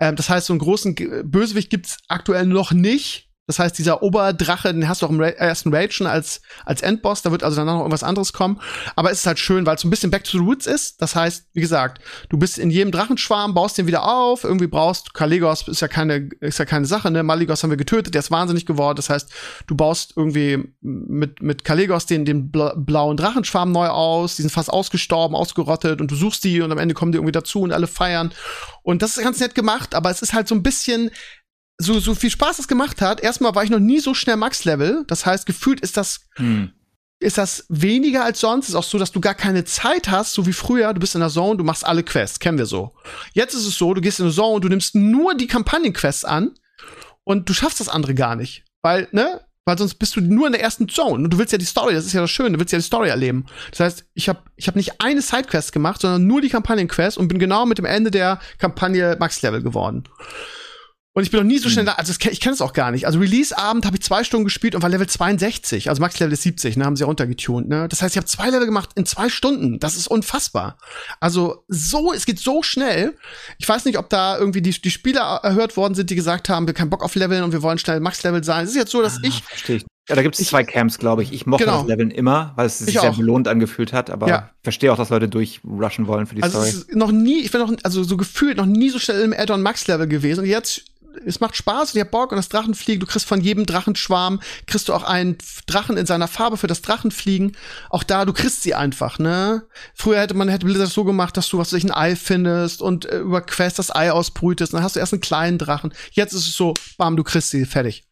Ähm, das heißt, so einen großen Bösewicht gibt's aktuell noch nicht das heißt, dieser Oberdrache, den hast du auch im Ra ersten Raid schon als, als Endboss, da wird also danach noch irgendwas anderes kommen. Aber es ist halt schön, weil es so ein bisschen Back to the Roots ist. Das heißt, wie gesagt, du bist in jedem Drachenschwarm, baust den wieder auf, irgendwie brauchst, Kalegos ist ja keine, ist ja keine Sache, ne? Maligos haben wir getötet, der ist wahnsinnig geworden. Das heißt, du baust irgendwie mit, mit Kalegos den, den blauen Drachenschwarm neu aus, die sind fast ausgestorben, ausgerottet und du suchst die und am Ende kommen die irgendwie dazu und alle feiern. Und das ist ganz nett gemacht, aber es ist halt so ein bisschen, so, so viel Spaß es gemacht hat, erstmal war ich noch nie so schnell Max-Level. Das heißt, gefühlt ist das, hm. ist das weniger als sonst. Ist auch so, dass du gar keine Zeit hast, so wie früher. Du bist in der Zone, du machst alle Quests, kennen wir so. Jetzt ist es so, du gehst in eine Zone, du nimmst nur die Kampagnen-Quests an und du schaffst das andere gar nicht. Weil, ne? Weil sonst bist du nur in der ersten Zone und du willst ja die Story, das ist ja das Schöne, du willst ja die Story erleben. Das heißt, ich habe ich hab nicht eine Sidequest gemacht, sondern nur die Kampagnenquest und bin genau mit dem Ende der Kampagne Max-Level geworden. Und ich bin noch nie so schnell hm. da, also ich kenne es auch gar nicht. Also Release-Abend habe ich zwei Stunden gespielt und war Level 62. Also Max-Level ist 70, ne, haben sie ja runtergetunt, ne. Das heißt, ich habe zwei Level gemacht in zwei Stunden. Das ist unfassbar. Also so, es geht so schnell. Ich weiß nicht, ob da irgendwie die, die Spieler erhört worden sind, die gesagt haben, wir haben keinen Bock auf Leveln und wir wollen schnell Max-Level sein. Es ist jetzt so, dass ah, ich. Verstehe ich. Ja, da gibt es zwei Camps, glaube ich. Ich mochte genau. das Leveln immer, weil es sich ich sehr auch. belohnt angefühlt hat, aber ja. ich verstehe auch, dass Leute durchrushen wollen für die also Story. Es ist noch nie, ich bin noch, also so gefühlt noch nie so schnell im Add-on Max-Level gewesen. Und jetzt es macht Spaß und habt Bock und das Drachenfliegen, du kriegst von jedem Drachenschwarm, kriegst du auch einen Drachen in seiner Farbe für das Drachenfliegen. Auch da, du kriegst sie einfach, ne? Früher hätte man, hätte Blizzard so gemacht, dass du, was weiß ich, ein Ei findest und äh, über Quest das Ei ausbrütest und dann hast du erst einen kleinen Drachen. Jetzt ist es so, bam, du kriegst sie, fertig.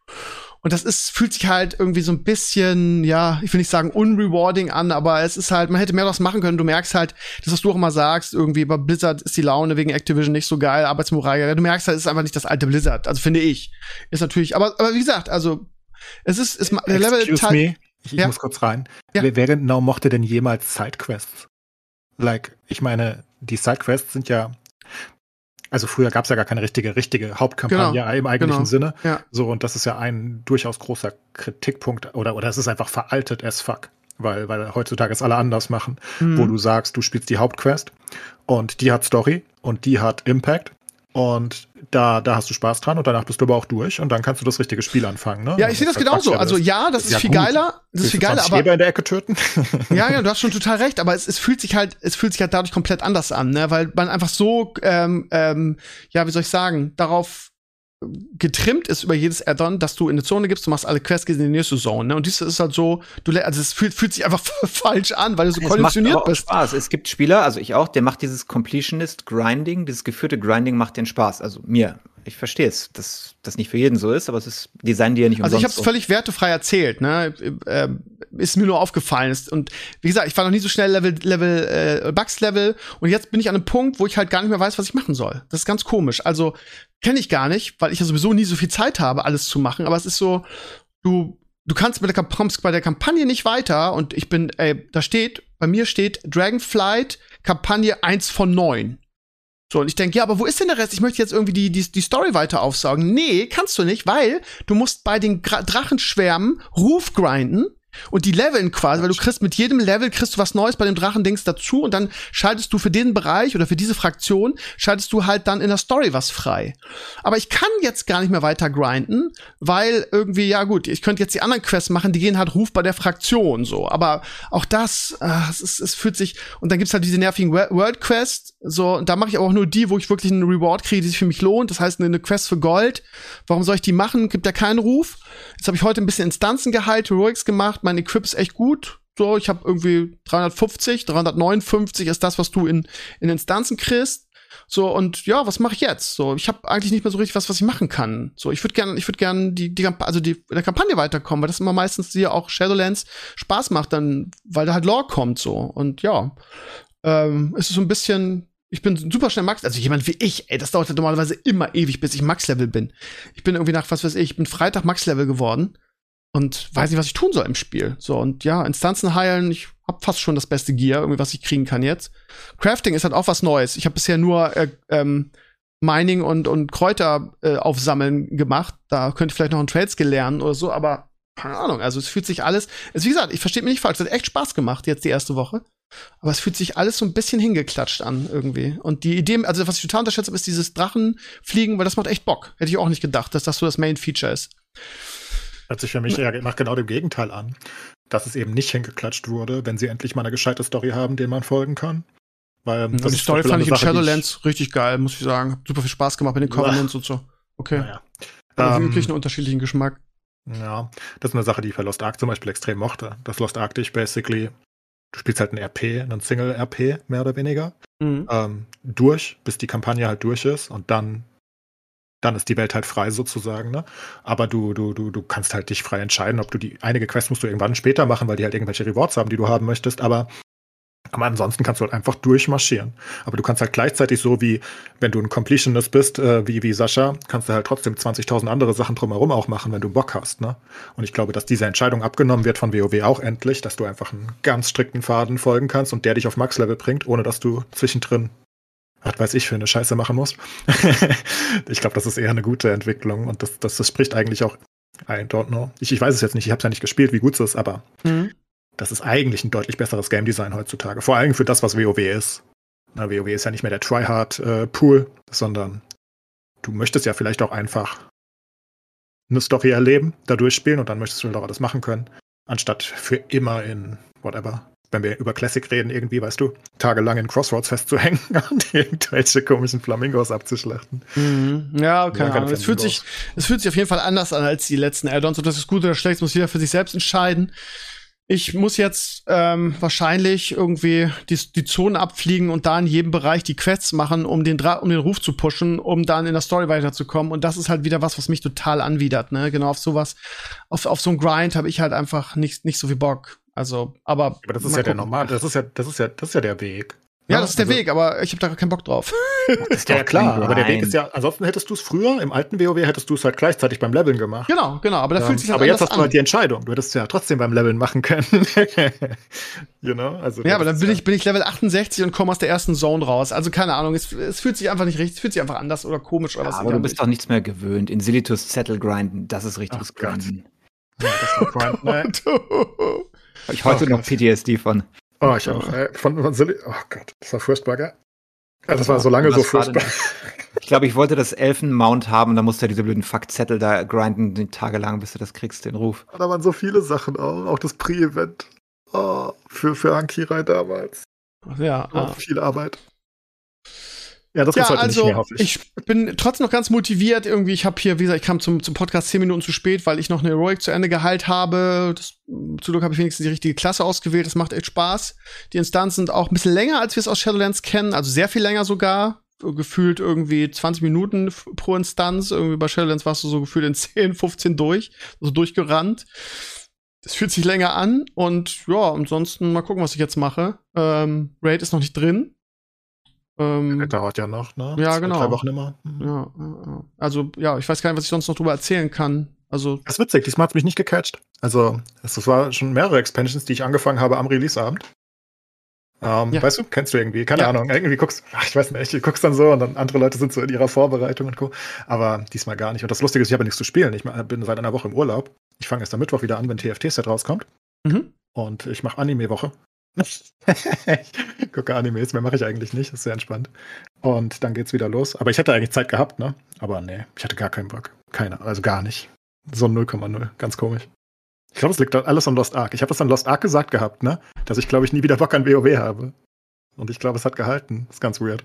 Und das ist, fühlt sich halt irgendwie so ein bisschen, ja, ich will nicht sagen unrewarding an, aber es ist halt, man hätte mehr daraus machen können. Du merkst halt, das, was du auch immer sagst, irgendwie bei Blizzard ist die Laune wegen Activision nicht so geil, Arbeitsmoral. Du merkst halt, es ist einfach nicht das alte Blizzard. Also finde ich. Ist natürlich, aber, aber wie gesagt, also, es ist, es, der Level Excuse me. Ich, ich ja? muss kurz rein. Ja. Wer, wer genau mochte denn jemals Sidequests? Like, ich meine, die Sidequests sind ja also früher gab es ja gar keine richtige, richtige Hauptkampagne genau. im eigentlichen genau. Sinne. Ja. So, und das ist ja ein durchaus großer Kritikpunkt oder, oder es ist einfach veraltet as fuck. Weil, weil heutzutage es alle anders machen, mhm. wo du sagst, du spielst die Hauptquest und die hat Story und die hat Impact und da, da hast du Spaß dran und danach bist du aber auch durch und dann kannst du das richtige Spiel anfangen. Ne? Ja, ich sehe das genauso. Also ja, das, das ist, ja viel gut. geiler. Das ist viel geiler, aber Schäber in der Ecke töten. ja, ja, du hast schon total recht, aber es, es fühlt sich halt, es fühlt sich halt dadurch komplett anders an, ne? Weil man einfach so, ähm, ähm, ja, wie soll ich sagen, darauf getrimmt ist über jedes Addon, dass du in eine Zone gibst, du machst alle Quests, in die nächste Zone. Ne? Und dies ist halt so, du, also es fühlt, fühlt sich einfach falsch an, weil du so es konditioniert macht bist. Spaß. Es gibt Spieler, also ich auch, der macht dieses Completionist Grinding, dieses geführte Grinding macht den Spaß. Also mir. Ich verstehe es, dass das nicht für jeden so ist, aber es ist Design, die ja nicht Also ich habe es völlig wertefrei erzählt, ne? Äh, ist mir nur aufgefallen. Und wie gesagt, ich war noch nie so schnell Level, Level, äh, Bugs-Level und jetzt bin ich an einem Punkt, wo ich halt gar nicht mehr weiß, was ich machen soll. Das ist ganz komisch. Also kenne ich gar nicht, weil ich ja sowieso nie so viel Zeit habe, alles zu machen. Aber es ist so, du, du kannst mit der, kommst bei der Kampagne nicht weiter und ich bin, ey, da steht, bei mir steht Dragonflight Kampagne 1 von 9. So, und ich denke, ja, aber wo ist denn der Rest? Ich möchte jetzt irgendwie die, die, die Story weiter aufsaugen. Nee, kannst du nicht, weil du musst bei den Drachenschwärmen Ruf grinden und die leveln quasi, weil du kriegst mit jedem Level kriegst du was Neues bei dem Drachendings dazu und dann schaltest du für den Bereich oder für diese Fraktion schaltest du halt dann in der Story was frei. Aber ich kann jetzt gar nicht mehr weiter grinden, weil irgendwie, ja gut, ich könnte jetzt die anderen Quests machen, die gehen halt Ruf bei der Fraktion so. Aber auch das, äh, es, ist, es fühlt sich, und dann gibt's halt diese nervigen World Quests, so, und da mache ich aber auch nur die, wo ich wirklich einen Reward kriege, die sich für mich lohnt. Das heißt, eine Quest für Gold. Warum soll ich die machen? Gibt ja keinen Ruf. Jetzt habe ich heute ein bisschen Instanzen geheilt, Heroics gemacht mein Equip ist echt gut. So, ich habe irgendwie 350, 359 ist das, was du in, in Instanzen kriegst. So, und ja, was mache ich jetzt? So, ich habe eigentlich nicht mehr so richtig was, was ich machen kann. So, ich würde gerne, ich würde gerne die, die, also die, in der Kampagne weiterkommen, weil das immer meistens dir auch Shadowlands Spaß macht, dann, weil da halt Lore kommt, so. Und ja, ähm, es ist so ein bisschen, ich bin super schnell Max, also jemand wie ich, ey, das dauert halt normalerweise immer ewig, bis ich Max-Level bin. Ich bin irgendwie nach, was weiß ich, ich bin Freitag Max-Level geworden und weiß nicht, was ich tun soll im Spiel. So, und ja, Instanzen heilen, ich hab fast schon das beste Gear, irgendwie, was ich kriegen kann jetzt. Crafting ist halt auch was Neues. Ich habe bisher nur äh, ähm, Mining und, und Kräuter äh, aufsammeln gemacht. Da könnte ich vielleicht noch ein Trade-Skill lernen oder so, aber keine Ahnung. Also es fühlt sich alles, es, wie gesagt, ich verstehe mich nicht falsch, es hat echt Spaß gemacht jetzt die erste Woche. Aber es fühlt sich alles so ein bisschen hingeklatscht an irgendwie. Und die Idee, also was ich total unterschätzt habe, ist dieses Drachenfliegen, weil das macht echt Bock. Hätte ich auch nicht gedacht, dass das so das Main-Feature ist. Hört sich für mich eher nach genau dem Gegenteil an. Dass es eben nicht hingeklatscht wurde, wenn sie endlich mal eine gescheite Story haben, der man folgen kann. Weil das die Story fand ich in Shadowlands richtig geil, muss ich sagen. Super viel Spaß gemacht mit den Covenants und so. Okay. Naja. Aber ähm, wirklich einen unterschiedlichen Geschmack. Ja, das ist eine Sache, die ich bei Lost Ark zum Beispiel extrem mochte. Das Lost Ark dich basically, du spielst halt ein RP, einen Single-RP, mehr oder weniger, mhm. ähm, durch, bis die Kampagne halt durch ist und dann dann ist die Welt halt frei sozusagen, ne? Aber du, du, du, du kannst halt dich frei entscheiden, ob du die einige Quests musst du irgendwann später machen, weil die halt irgendwelche Rewards haben, die du haben möchtest, aber aber ansonsten kannst du halt einfach durchmarschieren. Aber du kannst halt gleichzeitig so wie, wenn du ein Completionist bist, äh, wie, wie Sascha, kannst du halt trotzdem 20.000 andere Sachen drumherum auch machen, wenn du Bock hast. Ne? Und ich glaube, dass diese Entscheidung abgenommen wird von WoW auch endlich, dass du einfach einen ganz strikten Faden folgen kannst und der dich auf Max-Level bringt, ohne dass du zwischendrin, was weiß ich, für eine Scheiße machen musst. ich glaube, das ist eher eine gute Entwicklung und das, das, das spricht eigentlich auch I don't know. Ich, ich weiß es jetzt nicht, ich habe es ja nicht gespielt, wie gut es ist, aber mhm das ist eigentlich ein deutlich besseres Game Design heutzutage. Vor allem für das, was WoW ist. Na, WoW ist ja nicht mehr der Tryhard-Pool, äh, sondern du möchtest ja vielleicht auch einfach eine Story erleben, da durchspielen und dann möchtest du halt auch alles machen können, anstatt für immer in whatever. Wenn wir über Classic reden, irgendwie, weißt du, tagelang in Crossroads festzuhängen und irgendwelche komischen Flamingos abzuschlachten. Mhm. Ja, keine Ahnung. Es fühlt, sich, es fühlt sich auf jeden Fall anders an als die letzten Add-ons und das ist gut oder schlecht, muss jeder für sich selbst entscheiden ich muss jetzt ähm, wahrscheinlich irgendwie die, die Zonen abfliegen und da in jedem Bereich die Quests machen, um den, Dra um den Ruf zu pushen, um dann in der Story weiterzukommen. Und das ist halt wieder was, was mich total anwidert. Ne? Genau auf sowas, auf, auf so ein Grind habe ich halt einfach nicht, nicht so viel Bock. Also, aber. Aber das ist ja gucken. der normal, das ist ja, das ist ja, das ist ja der Weg. Ja, das ist der also, Weg, aber ich habe da keinen Bock drauf. ist ja klar, aber der Weg ist ja, ansonsten hättest du es früher, im alten WoW hättest du es halt gleichzeitig beim Leveln gemacht. Genau, genau, aber da ähm, fühlt sich halt Aber jetzt hast an. du halt die Entscheidung, du hättest es ja trotzdem beim Leveln machen können. you know? also, ja, aber dann bin ich, bin ich Level 68 und komme aus der ersten Zone raus. Also keine Ahnung, es, es fühlt sich einfach nicht richtig, es fühlt sich einfach anders oder komisch oder ja, was. Aber du bist doch nichts mehr gewöhnt. In Silitus Zettel grinden, das ist richtiges Grinden. Ja, das war Grind, ne? ich heute oh, noch PTSD von. Oh, ich auch. Äh, von, von Silly oh Gott, das war furchtbar, gell? Also das war so lange so furchtbar. Ich glaube, ich wollte das Elfen-Mount haben, da musste ja diese blöden Fuck-Zettel da grinden, tagelang, bis du das kriegst, den Ruf. Da waren so viele Sachen auch, auch das Pre-Event. Oh, für, für Ankirai damals. Ja. Oh, ah. Viel Arbeit. Ja, das ja, heute also, nicht mehr, hoffe ich. Ich bin trotzdem noch ganz motiviert. Irgendwie, ich habe hier, wie gesagt, ich kam zum, zum Podcast zehn Minuten zu spät, weil ich noch eine Heroic zu Ende geheilt habe. Das, zu Glück habe ich wenigstens die richtige Klasse ausgewählt. Das macht echt Spaß. Die Instanzen sind auch ein bisschen länger, als wir es aus Shadowlands kennen. Also sehr viel länger sogar. Gefühlt irgendwie 20 Minuten pro Instanz. Irgendwie bei Shadowlands warst du so gefühlt in 10, 15 durch. So durchgerannt. Das fühlt sich länger an. Und ja, ansonsten mal gucken, was ich jetzt mache. Ähm, Raid ist noch nicht drin. Ähm, das dauert ja noch, ne? Ja, Zwei, genau. Drei Wochen immer. Mhm. Ja, also, ja, ich weiß gar nicht, was ich sonst noch drüber erzählen kann. Also. Das ist witzig, diesmal hat es mich nicht gecatcht. Also, das war schon mehrere Expansions, die ich angefangen habe am Releaseabend. Ähm, ja. Weißt du, kennst du irgendwie? Keine ja. Ahnung. Irgendwie guckst, ach, ich weiß nicht, du guckst dann so und dann andere Leute sind so in ihrer Vorbereitung und Co. Aber diesmal gar nicht. Und das Lustige ist, ich habe nichts zu spielen. Ich bin seit einer Woche im Urlaub. Ich fange erst am Mittwoch wieder an, wenn TFT-Set rauskommt. Mhm. Und ich mache Anime-Woche ich gucke Animes, mehr mache ich eigentlich nicht, ist sehr entspannt. Und dann geht's wieder los. Aber ich hätte eigentlich Zeit gehabt, ne? Aber nee, ich hatte gar keinen Bock. Keine, also gar nicht. So 0,0, ganz komisch. Ich glaube, es liegt alles an Lost Ark. Ich habe das an Lost Ark gesagt gehabt, ne? Dass ich, glaube ich, nie wieder Bock an WoW habe. Und ich glaube, es hat gehalten. Ist ganz weird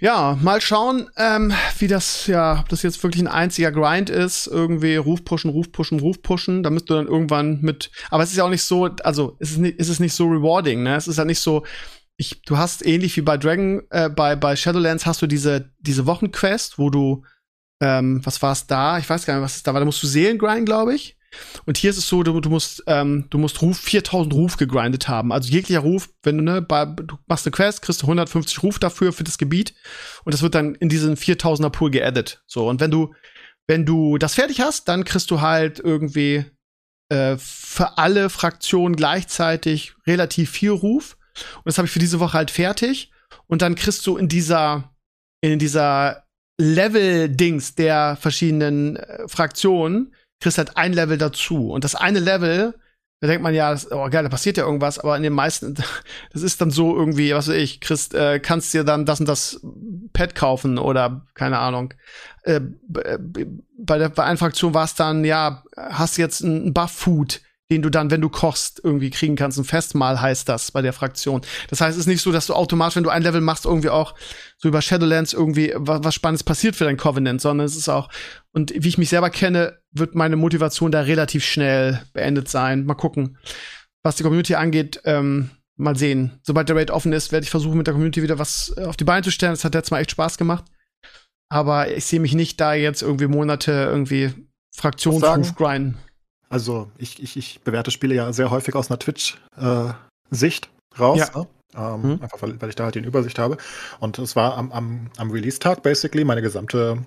ja, mal schauen, ähm, wie das, ja, ob das jetzt wirklich ein einziger Grind ist. Irgendwie Ruf pushen, Ruf pushen, Ruf pushen, damit du dann irgendwann mit. Aber es ist ja auch nicht so, also es ist, nicht, es ist nicht so rewarding, ne? Es ist ja nicht so. Ich, du hast ähnlich wie bei Dragon, äh, bei, bei Shadowlands hast du diese, diese Wochenquest, wo du, ähm, was war es da? Ich weiß gar nicht, was es da war. Da musst du Seelen grinden, glaube ich. Und hier ist es so, du, du musst, ähm, du musst Ruf, 4000 Ruf gegrindet haben. Also jeglicher Ruf, wenn du, ne, bei, du machst eine Quest, kriegst du 150 Ruf dafür für das Gebiet. Und das wird dann in diesen 4000er Pool geaddet. So. Und wenn du Wenn du das fertig hast, dann kriegst du halt irgendwie äh, für alle Fraktionen gleichzeitig relativ viel Ruf. Und das habe ich für diese Woche halt fertig. Und dann kriegst du in dieser, in dieser Level-Dings der verschiedenen äh, Fraktionen, kriegst halt ein Level dazu. Und das eine Level, da denkt man ja, das, oh geil, da passiert ja irgendwas, aber in den meisten, das ist dann so irgendwie, was weiß ich, kriegst, äh, kannst dir dann das und das Pad kaufen oder keine Ahnung. Äh, bei der bei einer Fraktion war es dann, ja, hast jetzt ein Buff-Food den du dann, wenn du kochst, irgendwie kriegen kannst. Ein Festmahl heißt das bei der Fraktion. Das heißt, es ist nicht so, dass du automatisch, wenn du ein Level machst, irgendwie auch so über Shadowlands irgendwie was, was Spannendes passiert für dein Covenant, sondern es ist auch, und wie ich mich selber kenne, wird meine Motivation da relativ schnell beendet sein. Mal gucken. Was die Community angeht, ähm, mal sehen. Sobald der Raid offen ist, werde ich versuchen, mit der Community wieder was auf die Beine zu stellen. Das hat jetzt mal echt Spaß gemacht. Aber ich sehe mich nicht da jetzt irgendwie Monate irgendwie Fraktionsruf grinden. Also ich, ich, ich bewerte Spiele ja sehr häufig aus einer Twitch-Sicht äh, raus. Ja. Ne? Ähm, mhm. Einfach weil, weil, ich da halt die Übersicht habe. Und es war am, am, am Release-Tag basically meine gesamte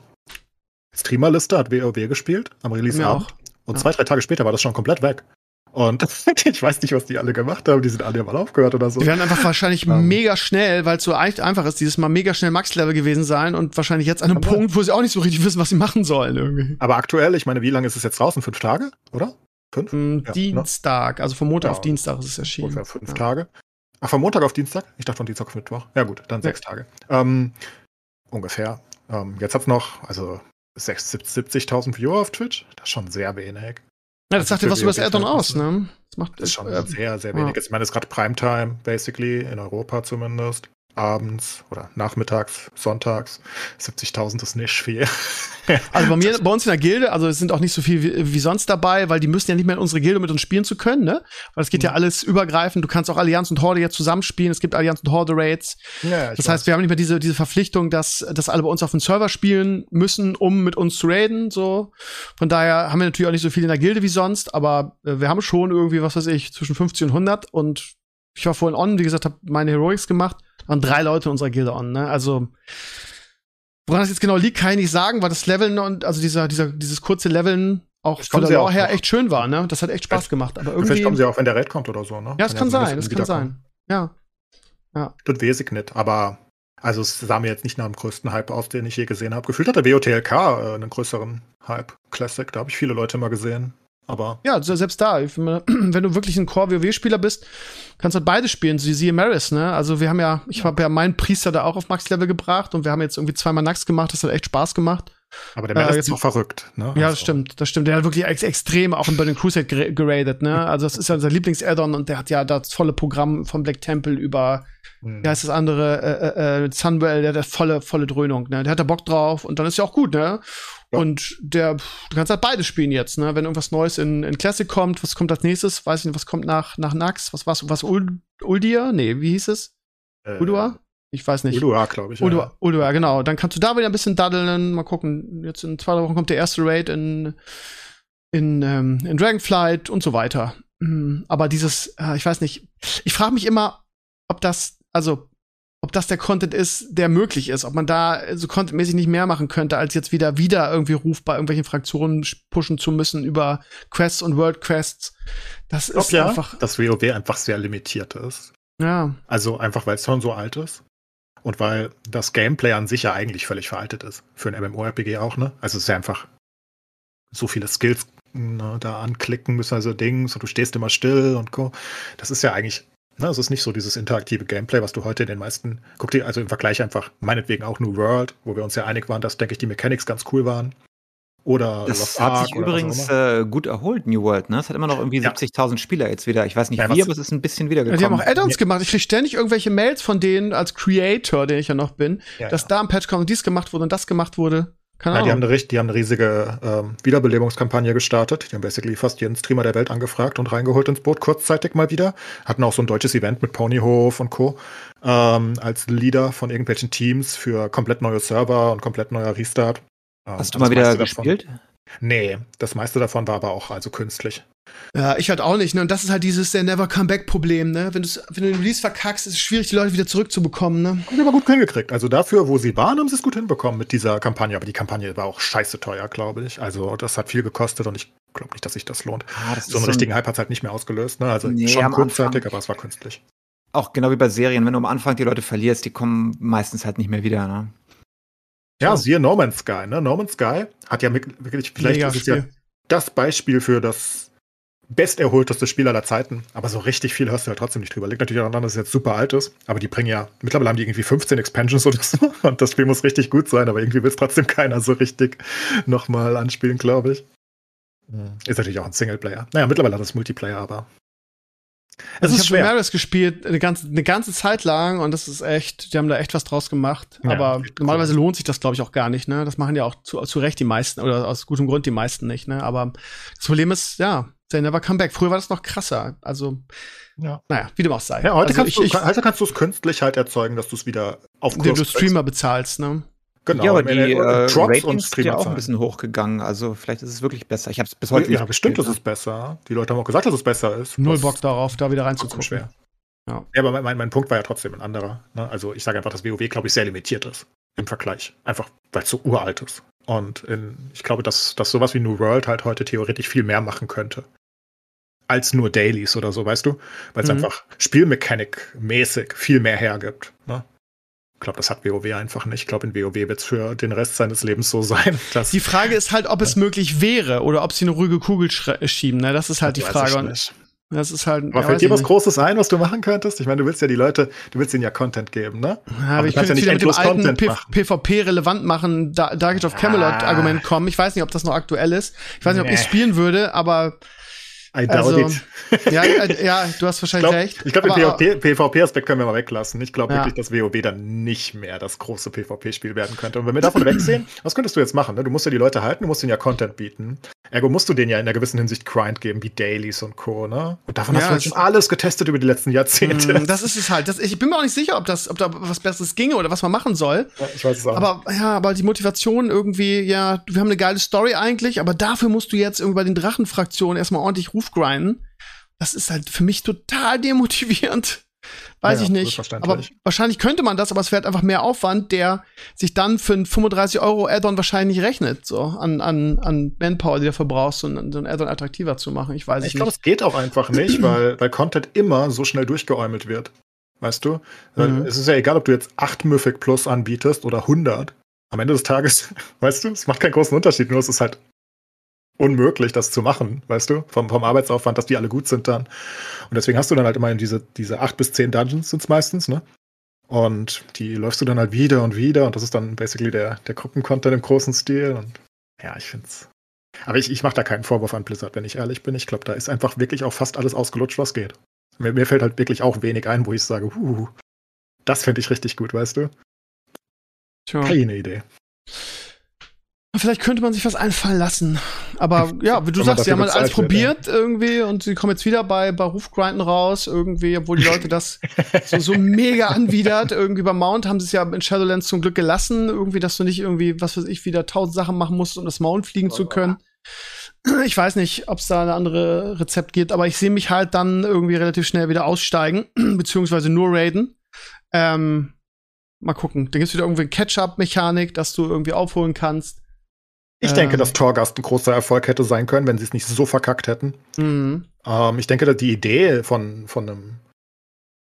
Streamerliste hat WoW gespielt am Release-Abend. Und ja. zwei, drei Tage später war das schon komplett weg. Und ich weiß nicht, was die alle gemacht haben. Die sind alle mal aufgehört oder so. Die werden einfach wahrscheinlich um, ähm. mega schnell, weil es so einfach ist, dieses Mal mega schnell Max-Level gewesen sein und wahrscheinlich jetzt an einem Punkt, wo sie auch nicht so richtig wissen, was sie machen sollen irgendwie. Aber aktuell, ich meine, wie lange ist es jetzt draußen? Fünf Tage, oder? Fünf? Mm, ja, ne? Dienstag, ne? also von Montag ja, auf Dienstag ist es erschienen. Ungefähr fünf ja. Tage. Ach, von Montag auf Dienstag? Ich dachte von Dienstag auf Mittwoch. Ja gut, dann sechs Tage. Ähm, ungefähr. Ähm, jetzt hat's noch, also 70.000 Viewer auf Twitch. Das ist schon sehr wenig. Ja, das sagt ja was über das Addon aus, ne? Das macht das ist schon äh, sehr, sehr wenig. Ja. Ich meine, es ist gerade Primetime, basically, in Europa zumindest abends oder nachmittags, sonntags. 70.000 ist nicht viel. also bei mir, bei uns in der Gilde, also es sind auch nicht so viel wie, wie, sonst dabei, weil die müssen ja nicht mehr in unsere Gilde mit uns spielen zu können, ne? Weil es geht mhm. ja alles übergreifend. Du kannst auch Allianz und Horde jetzt zusammenspielen. Es gibt Allianz und Horde Raids. Ja, das weiß. heißt, wir haben nicht mehr diese, diese Verpflichtung, dass, dass alle bei uns auf dem Server spielen müssen, um mit uns zu raiden, so. Von daher haben wir natürlich auch nicht so viel in der Gilde wie sonst, aber äh, wir haben schon irgendwie, was weiß ich, zwischen 50 und 100 und ich war vorhin on, wie gesagt, habe meine Heroics gemacht waren drei Leute in unserer Gilde on, ne? Also, woran das jetzt genau liegt, kann ich nicht sagen, weil das Leveln und, also dieser, dieser, dieses kurze Leveln auch von der Lore her echt schön war, ne? Das hat echt Spaß gemacht. Aber irgendwie. Vielleicht kommen sie auch, wenn der Raid kommt oder so, ne? Ja, das kann, kann sein, das kann sein. Ja. Ja. Das weiß ich nicht, aber also es sah mir jetzt nicht nach dem größten Hype aus, den ich je gesehen habe. Gefühlt hat der WOTLK äh, einen größeren Hype. Classic, da habe ich viele Leute immer gesehen. Aber ja, selbst da, wenn du wirklich ein Core-WoW-Spieler bist, kannst halt beide spielen, so wie siehe Maris, ne? Also wir haben ja, ich habe ja meinen Priester da auch auf Max-Level gebracht und wir haben jetzt irgendwie zweimal Nax gemacht, das hat echt Spaß gemacht. Aber der Maris äh, ist auch verrückt, ne? Ja, das also. stimmt, das stimmt. Der hat wirklich ex extrem auch in Burning Crusade geradet, ne? Also das ist ja unser Lieblings-Addon und der hat ja das volle Programm von Black Temple über, mhm. wie heißt das andere, äh, äh, äh Sunwell, der hat volle, volle Dröhnung, ne? Der hat da Bock drauf und dann ist ja auch gut, ne? Und der, du kannst halt beide spielen jetzt, ne? Wenn irgendwas Neues in, in Classic kommt, was kommt als nächstes? Weiß ich nicht, was kommt nach, nach Nax? Was war's? Was Ul Uldia? Nee, wie hieß es? Äh, Udua? Ich weiß nicht. Udua, glaube ich. Udua, ja. Udua, genau. Dann kannst du da wieder ein bisschen daddeln. Mal gucken. Jetzt in zwei Wochen kommt der erste Raid in, in, ähm, in Dragonflight und so weiter. Mhm. Aber dieses, äh, ich weiß nicht, ich frage mich immer, ob das, also ob das der Content ist, der möglich ist, ob man da so contentmäßig nicht mehr machen könnte, als jetzt wieder wieder irgendwie Ruf bei irgendwelchen Fraktionen pushen zu müssen über Quests und World Quests. Das ist ja, einfach, dass WoW einfach sehr limitiert ist. Ja. Also einfach, weil es schon so alt ist und weil das Gameplay an sich ja eigentlich völlig veraltet ist für ein MMORPG auch, ne? Also es ist ja einfach so viele Skills ne, da anklicken müssen, also Dings und du stehst immer still und co. Das ist ja eigentlich Ne, es ist nicht so dieses interaktive Gameplay, was du heute in den meisten, guck dir also im Vergleich einfach meinetwegen auch New World, wo wir uns ja einig waren, dass, denke ich, die Mechanics ganz cool waren. Oder das Lost hat sich übrigens äh, gut erholt, New World. Ne? Es hat immer noch irgendwie ja. 70.000 Spieler jetzt wieder. Ich weiß nicht ja, wie, aber es ist ein bisschen wiedergekommen. Die haben auch Add-ons ja. gemacht. Ich kriege ständig irgendwelche Mails von denen als Creator, den ich ja noch bin, dass da ein Patch kommt und dies gemacht wurde und das gemacht wurde. Keine ja, die, haben eine, die haben eine riesige ähm, Wiederbelebungskampagne gestartet. Die haben basically fast jeden Streamer der Welt angefragt und reingeholt ins Boot, kurzzeitig mal wieder. Hatten auch so ein deutsches Event mit Ponyhof und Co. Ähm, als Leader von irgendwelchen Teams für komplett neue Server und komplett neuer Restart. Ähm, Hast du mal wieder gespielt? Davon, nee, das meiste davon war aber auch also künstlich. Ja, ich halt auch nicht. Ne? Und das ist halt dieses der Never Come Back Problem. Ne? Wenn, wenn du den Release verkackst, ist es schwierig, die Leute wieder zurückzubekommen. Ne? Haben sie aber gut hingekriegt. Also dafür, wo sie waren, haben sie es gut hinbekommen mit dieser Kampagne. Aber die Kampagne war auch scheiße teuer, glaube ich. Also das hat viel gekostet und ich glaube nicht, dass sich das lohnt. Ah, das so einen so richtigen Hype hat es halt nicht mehr ausgelöst. Ne? Also Nee, schon kurzzeitig, aber es war künstlich. Auch genau wie bei Serien, wenn du am Anfang die Leute verlierst, die kommen meistens halt nicht mehr wieder. Ne? Ja, siehe No Man's Sky. Ne? No Man's Sky hat ja wirklich, vielleicht ist es ja das Beispiel für das besterholteste Spiel aller Zeiten. Aber so richtig viel hörst du ja trotzdem nicht drüber. Liegt natürlich daran, dass es jetzt super alt ist. Aber die bringen ja, mittlerweile haben die irgendwie 15 Expansions oder so. Und das Spiel muss richtig gut sein. Aber irgendwie will es trotzdem keiner so richtig nochmal anspielen, glaube ich. Ist natürlich auch ein Singleplayer. Naja, mittlerweile hat es Multiplayer, aber es Also ich ist habe schwer. Maris gespielt eine ganze, eine ganze Zeit lang und das ist echt, die haben da echt was draus gemacht. Ja, aber echt cool. normalerweise lohnt sich das, glaube ich, auch gar nicht. Ne? Das machen ja auch zu, zu Recht die meisten oder aus gutem Grund die meisten nicht. Ne? Aber das Problem ist, ja, they never come back. Früher war das noch krasser. Also, Ja. naja, wie dem auch sei. Ja, heute also kannst, ich, du, ich, heute kannst du es künstlich halt erzeugen, dass du es wieder auf indem du Streamer bezahlst, ne? Genau, ja, aber die Endeffekt äh, Drops und Ratings sind ja Streamer auch ein bisschen hochgegangen. Also vielleicht ist es wirklich besser. Ich habe es bis heute Ja, nicht bestimmt ist es besser. Die Leute haben auch gesagt, dass es besser ist. Null Bock darauf, da wieder reinzugucken. schwer. Ja. Ja, aber mein, mein Punkt war ja trotzdem ein anderer. Ne? Also ich sage einfach, dass WoW, glaube ich, sehr limitiert ist im Vergleich. Einfach, weil es so uralt ist. Und in, ich glaube, dass, dass sowas wie New World halt heute theoretisch viel mehr machen könnte. Als nur Dailies oder so, weißt du? Weil es Mhm. einfach Spielmechanik-mäßig viel mehr hergibt. Ne? Ich glaube, das hat WoW einfach nicht. Ich glaube, in WoW wird es für den Rest seines Lebens so sein, dass Die Frage ist halt, ob es möglich wäre oder ob sie eine ruhige Kugel schieben. Ne? Das ist halt die Weiß Frage. Das ist halt. Aber ja, fällt dir was. Großes ein, was du machen könntest? Ich meine, du willst ja die Leute, du willst ihnen ja Content geben, ne? Ja, aber ich könnte ja nicht wieder mit dem endlos alten machen. PvP relevant machen, da Dark of Camelot Ah. Argument kommen. Ich weiß nicht, ob das noch aktuell ist. Ich weiß nicht, ob Nee. ich spielen würde, aber I doubt also, it. ja, äh, ja, du hast Ich wahrscheinlich glaube, recht. ich glaub, den PvP-Aspekt können wir mal weglassen. Ich glaube Ja. wirklich, dass WoW dann nicht mehr das große PvP-Spiel werden könnte. Und wenn wir davon wegsehen, was könntest du jetzt machen? Ne? Du musst ja die Leute halten, du musst ihnen ja Content bieten. Ergo musst du denen ja in einer gewissen Hinsicht Grind geben, wie Dailies und Co. Ne? Und davon Ja, hast du halt schon alles getestet über die letzten Jahrzehnte. Mm, Das ist es halt. Das, ich bin mir auch nicht sicher, ob das, ob da was Besseres ginge oder was man machen soll. Ich weiß es auch. Aber ja, aber die Motivation irgendwie, ja, wir haben eine geile Story eigentlich, aber dafür musst du jetzt irgendwie bei den Drachenfraktionen erstmal ordentlich Ruf grinden. Das ist halt für mich total demotivierend. Weiß Ja, ich nicht. Aber wahrscheinlich könnte man das, aber es wäre halt einfach mehr Aufwand, der sich dann für ein 35 Euro Add-on wahrscheinlich rechnet, so an, an, an Manpower, die du dafür brauchst, um so ein Add-on attraktiver zu machen. Ich weiß Ich es glaube, nicht. es geht auch einfach nicht, weil, weil Content immer so schnell durchgeäumelt wird. Weißt du? Mhm. Es ist ja egal, ob du jetzt 8 Mythic Plus anbietest oder 100. Am Ende des Tages, weißt du, es macht keinen großen Unterschied, nur es ist halt unmöglich, das zu machen, weißt du, vom, vom Arbeitsaufwand, dass die alle gut sind dann. Und deswegen hast du dann halt immerhin diese, diese 8 bis 10 Dungeons sind es meistens, ne? Und die läufst du dann halt wieder und wieder und das ist dann basically der, der Gruppencontent im großen Stil. Und ja, ich find's. Aber ich, ich mache da keinen Vorwurf an Blizzard, wenn ich ehrlich bin. Ich glaube, da ist einfach wirklich auch fast alles ausgelutscht, was geht. Mir, mir fällt halt wirklich auch wenig ein, wo ich sage, huh, das fände ich richtig gut, weißt du? Tja. Keine Idee. Vielleicht könnte man sich was einfallen lassen. Aber ja, wie du Wenn sagst, sie haben halt alles wird, probiert irgendwie und sie kommen jetzt wieder bei, bei Rufgrinden raus, irgendwie, obwohl die Leute das so, so mega anwidert. Irgendwie beim Mount haben sie es ja in Shadowlands zum Glück gelassen, irgendwie, dass du nicht irgendwie, was weiß ich, wieder tausend Sachen machen musst, um das Mount fliegen zu können. Ich weiß nicht, ob es da eine andere Rezept gibt, aber ich sehe mich halt dann irgendwie relativ schnell wieder aussteigen, beziehungsweise nur raiden. Ähm, mal gucken. Dann gibt's wieder irgendwie eine Catch-up-Mechanik, dass du irgendwie aufholen kannst. Ich Ähm. denke, dass Torgast ein großer Erfolg hätte sein können, wenn sie es nicht so verkackt hätten. Mhm. Ähm, ich denke, dass die Idee von, von einem,